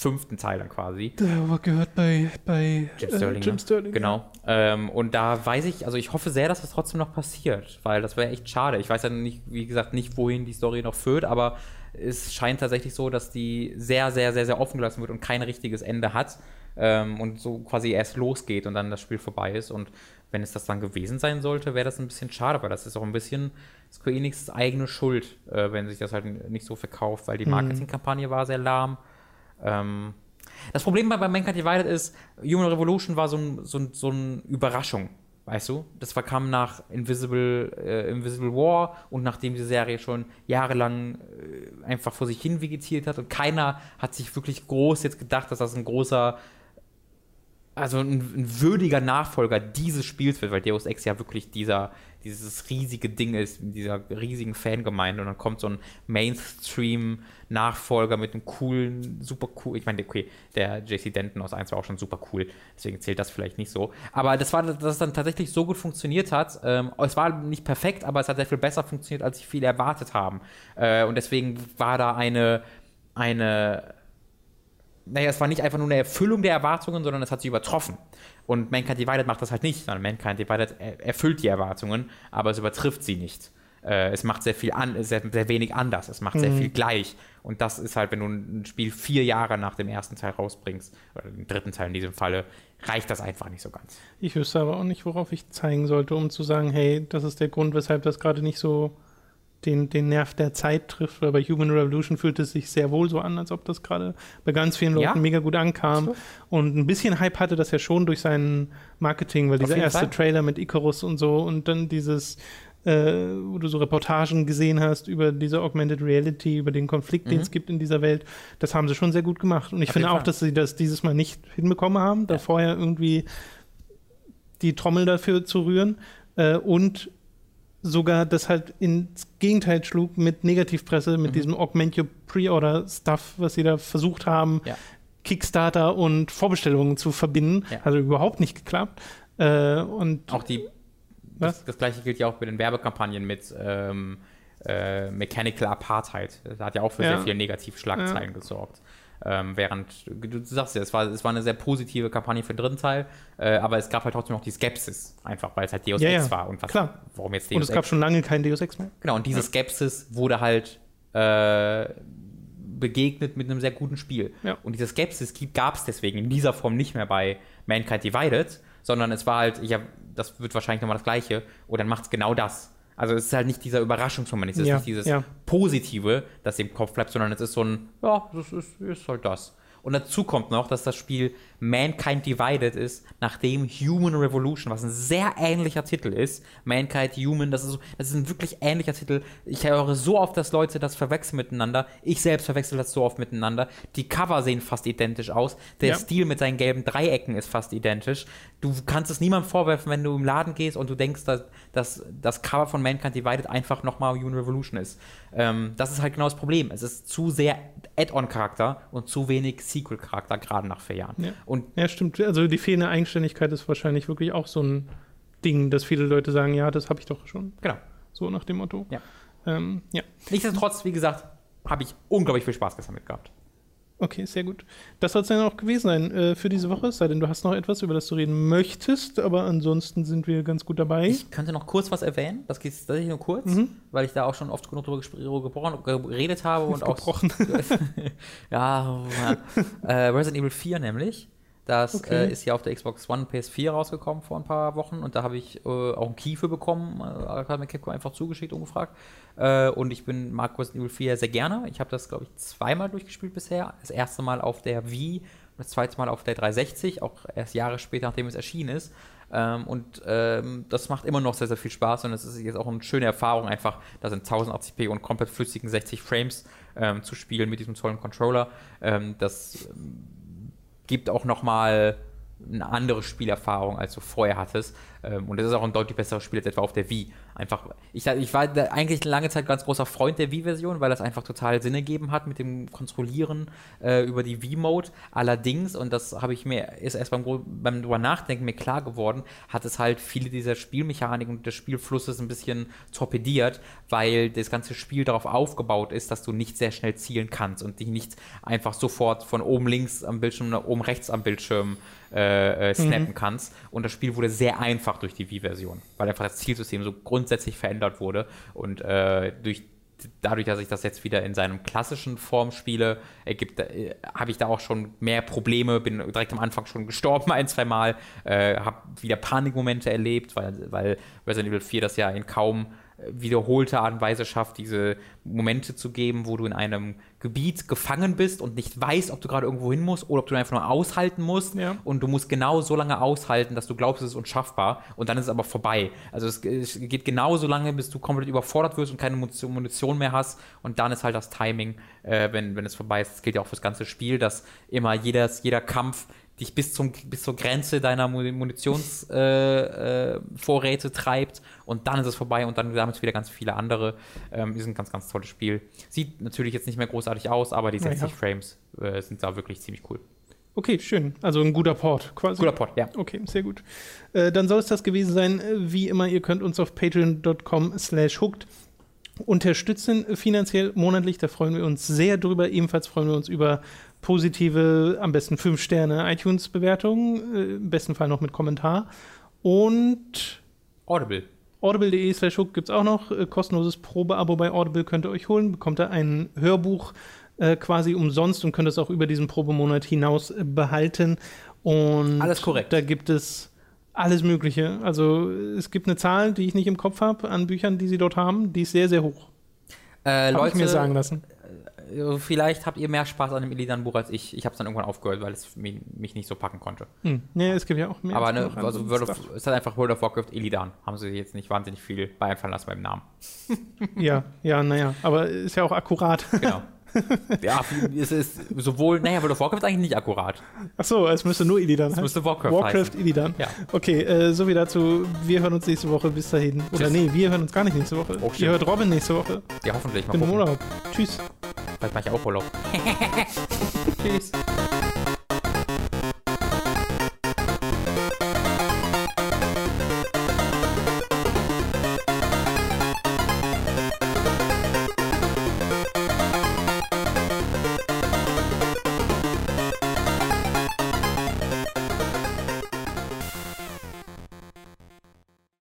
fünften Teil dann quasi. Der war gehört bei, bei Jim Sterling. Äh, Jim ne? Sterling genau. Ähm, und da weiß ich, also ich hoffe sehr, dass das trotzdem noch passiert, weil das wäre echt schade. Ich weiß ja nicht, wie gesagt, nicht, wohin die Story noch führt, aber es scheint tatsächlich so, dass die sehr, sehr, sehr, sehr offen gelassen wird und kein richtiges Ende hat ähm, und so quasi erst losgeht und dann das Spiel vorbei ist. Und wenn es das dann gewesen sein sollte, wäre das ein bisschen schade, weil das ist auch ein bisschen Square Enix eigene Schuld, äh, wenn sich das halt nicht so verkauft, weil die mhm. Marketingkampagne war sehr lahm. Ähm, das Problem bei, bei Mankind Divided ist, Human Revolution war so, ein, so, ein, so eine Überraschung. Weißt du? Das kam nach Invisible, äh, Invisible War und nachdem die Serie schon jahrelang äh, einfach vor sich hin vegetiert hat und keiner hat sich wirklich groß jetzt gedacht, dass das ein großer also ein, ein, würdiger Nachfolger dieses Spiels wird, weil Deus Ex ja wirklich dieser, dieses riesige Ding ist, mit dieser riesigen Fangemeinde und dann kommt so ein Mainstream-Nachfolger mit einem coolen, super cool, ich meine, okay, der JC Denton aus 1 war auch schon super cool, deswegen zählt das vielleicht nicht so, aber das war, dass es dann tatsächlich so gut funktioniert hat, ähm, es war nicht perfekt, aber es hat sehr viel besser funktioniert, als viele erwartet haben äh, und deswegen war da eine, eine naja, es war nicht einfach nur eine Erfüllung der Erwartungen, sondern es hat sie übertroffen. Und Mankind Divided macht das halt nicht, sondern Mankind Divided erfüllt die Erwartungen, aber es übertrifft sie nicht. Äh, es macht sehr viel an, sehr, sehr wenig anders, es macht mhm. sehr viel gleich. Und das ist halt, wenn du ein Spiel vier Jahre nach dem ersten Teil rausbringst, oder dem dritten Teil in diesem Falle, reicht das einfach nicht so ganz. Ich wüsste aber auch nicht, worauf ich zeigen sollte, um zu sagen, hey, das ist der Grund, weshalb das gerade nicht so den, den Nerv der Zeit trifft. Weil bei Human Revolution fühlt es sich sehr wohl so an, als ob das gerade bei ganz vielen Leuten ja. mega gut ankam. So. Und ein bisschen Hype hatte das ja schon durch sein Marketing, weil dieser erste Fall. Trailer mit Icarus und so und dann dieses, äh, wo du so Reportagen gesehen hast über diese Augmented Reality, über den Konflikt, mhm. den es gibt in dieser Welt, das haben sie schon sehr gut gemacht. Und ich Auf finde auch, dass sie das dieses Mal nicht hinbekommen haben, da vorher irgendwie die Trommel dafür zu rühren. Äh, und sogar das halt ins Gegenteil schlug mit Negativpresse, mit mhm. diesem Augment Your Pre-Order-Stuff, was sie da versucht haben, ja. Kickstarter und Vorbestellungen zu verbinden. Ja. Also überhaupt nicht geklappt. Äh, und auch die, das, das, gleiche gilt ja auch mit den Werbekampagnen mit ähm, äh, Mechanical Apartheid. Das hat ja auch für ja. sehr viele Negativschlagzeilen gesorgt. Ähm, während, du sagst ja, es war, es war eine sehr positive Kampagne für den dritten Teil, äh, aber es gab halt trotzdem noch die Skepsis, einfach weil es halt Deus ja, Ex ja. war. Und was, Klar. warum jetzt Deus Und es Ex? gab schon lange kein Deus Ex mehr. Genau, und diese Skepsis wurde halt äh, begegnet mit einem sehr guten Spiel. Ja. Und diese Skepsis gab es deswegen in dieser Form nicht mehr bei Mankind Divided, sondern es war halt, ja, das wird wahrscheinlich nochmal das Gleiche, und dann macht es genau das. Also es ist halt nicht dieser Überraschungsmoment, es ist ja, nicht dieses ja. Positive, das im Kopf bleibt, sondern es ist so ein, ja, das ist, ist halt das. Und dazu kommt noch, dass das Spiel Mankind Divided ist, nachdem Human Revolution, was ein sehr ähnlicher Titel ist, Mankind Human, das ist, das ist ein wirklich ähnlicher Titel. Ich höre so oft, dass Leute das verwechseln miteinander. Ich selbst verwechsel das so oft miteinander. Die Cover sehen fast identisch aus. Der ja. Stil mit seinen gelben Dreiecken ist fast identisch. Du kannst es niemandem vorwerfen, wenn du im Laden gehst und du denkst, dass, dass das Cover von Mankind Divided einfach nochmal Human Revolution ist. Ähm, das ist halt genau das Problem. Es ist zu sehr Add-on-Charakter und zu wenig Sequel-Charakter, gerade nach vier Jahren. Ja. Und ja, stimmt. Also die fehlende Eigenständigkeit ist wahrscheinlich wirklich auch so ein Ding, dass viele Leute sagen, ja, das habe ich doch schon. Genau. So nach dem Motto. Ja. Ähm, ja. Nichtsdestotrotz, wie gesagt, habe ich unglaublich viel Spaß gesammelt gehabt. Okay, sehr gut. Das soll es dann auch gewesen sein äh, für diese Woche, es sei denn, du hast noch etwas, über das du reden möchtest, aber ansonsten sind wir ganz gut dabei. Ich könnte noch kurz was erwähnen, das geht tatsächlich nur kurz, mhm. weil ich da auch schon oft genug drüber geredet habe und auch. Gebrochen. ja, äh, Resident Evil 4 nämlich. Das okay. äh, ist ja auf der Xbox One PS4 rausgekommen vor ein paar Wochen und da habe ich äh, auch einen Key für bekommen. Äh, hat mir Capcom einfach zugeschickt, ungefragt. Äh, und ich bin Mark Resident Evil 4 sehr gerne. Ich habe das, glaube ich, zweimal durchgespielt bisher. Das erste Mal auf der Wii und das zweite Mal auf der 360, auch erst Jahre später, nachdem es erschienen ist. Ähm, und ähm, das macht immer noch sehr, sehr viel Spaß und es ist jetzt auch eine schöne Erfahrung, einfach das in 1080p und komplett flüssigen 60 Frames ähm, zu spielen mit diesem tollen Controller. Ähm, das ähm, gibt auch noch mal eine andere Spielerfahrung, als du vorher hattest. Ähm, und das ist auch ein deutlich besseres Spiel als etwa auf der Wii. Einfach, ich, ich war eigentlich lange Zeit ganz großer Freund der Wii-Version, weil das einfach total Sinn ergeben hat mit dem Kontrollieren äh, über die Wii-Mode. Allerdings, und das habe ich mir, ist erst beim, beim drüber nachdenken mir klar geworden, hat es halt viele dieser Spielmechaniken und des Spielflusses ein bisschen torpediert, weil das ganze Spiel darauf aufgebaut ist, dass du nicht sehr schnell zielen kannst und dich nicht einfach sofort von oben links am Bildschirm nach oben rechts am Bildschirm äh, äh, snappen mhm. kannst. Und das Spiel wurde sehr einfach durch die Wii-Version, weil einfach das Zielsystem so grundsätzlich verändert wurde. Und äh, durch dadurch, dass ich das jetzt wieder in seinem klassischen Form spiele, ergibt, äh, habe ich da auch schon mehr Probleme, bin direkt am Anfang schon gestorben ein, zwei Mal, äh, habe wieder Panikmomente erlebt, weil, weil Resident Evil 4 das ja in kaum wiederholte Art und Weise schafft, diese Momente zu geben, wo du in einem Gebiet gefangen bist und nicht weißt, ob du gerade irgendwo hin musst oder ob du einfach nur aushalten musst. Ja. Und du musst genau so lange aushalten, dass du glaubst, es ist unschaffbar. Und dann ist es aber vorbei. Also es, es geht genau so lange, bis du komplett überfordert wirst und keine Munition mehr hast. Und dann ist halt das Timing, äh, wenn, wenn es vorbei ist. Das gilt ja auch fürs ganze Spiel, dass immer jedes, jeder Kampf dich bis, zum, bis zur Grenze deiner Munitionsvorräte äh, äh, treibt und dann ist es vorbei und dann haben es wieder ganz viele andere. Ähm, ist ein ganz, ganz tolles Spiel. Sieht natürlich jetzt nicht mehr großartig aus, aber die 60 ja. Frames äh, sind da wirklich ziemlich cool. Okay, schön. Also ein guter Port quasi. Guter Port, ja. Okay, sehr gut. Äh, dann soll es das gewesen sein. Wie immer, ihr könnt uns auf patreon.com slash hooked unterstützen finanziell monatlich. Da freuen wir uns sehr drüber. Ebenfalls freuen wir uns über positive, am besten 5 Sterne iTunes-Bewertungen, äh, im besten Fall noch mit Kommentar. Und Audible. Audible.de slash hook gibt es auch noch. Äh, kostenloses Probeabo bei Audible könnt ihr euch holen. Bekommt ihr ein Hörbuch äh, quasi umsonst und könnt es auch über diesen Probemonat hinaus äh, behalten. Und alles korrekt. Da gibt es alles Mögliche. Also es gibt eine Zahl, die ich nicht im Kopf habe, an Büchern, die sie dort haben. Die ist sehr, sehr hoch. Äh, Leute, ich mir sagen lassen. Äh, vielleicht habt ihr mehr Spaß an dem Illidan-Buch als ich. Ich habe es dann irgendwann aufgehört, weil es mich, mich, nicht so packen konnte. Hm. Nee, es gibt ja auch mehr. Aber ne, also World of, es hat einfach World of Warcraft Illidan. Haben sie jetzt nicht wahnsinnig viel bei einfallen lassen beim Namen. ja, ja, naja. Aber ist ja auch akkurat. Genau. ja, es ist sowohl, naja, World of Warcraft ist eigentlich nicht akkurat. Ach so, es müsste nur Illidan Es müsste Warcraft Warcraft Illidan. Ja. Okay, äh, so wie dazu. Wir hören uns nächste Woche. Bis dahin. Oder Tschüss. nee, wir hören uns gar nicht nächste Woche. Oh, Ihr hört Robin nächste Woche. Ja, hoffentlich. Mal Bin im Urlaub. Tschüss. Vielleicht mache ich auch Urlaub. Tschüss.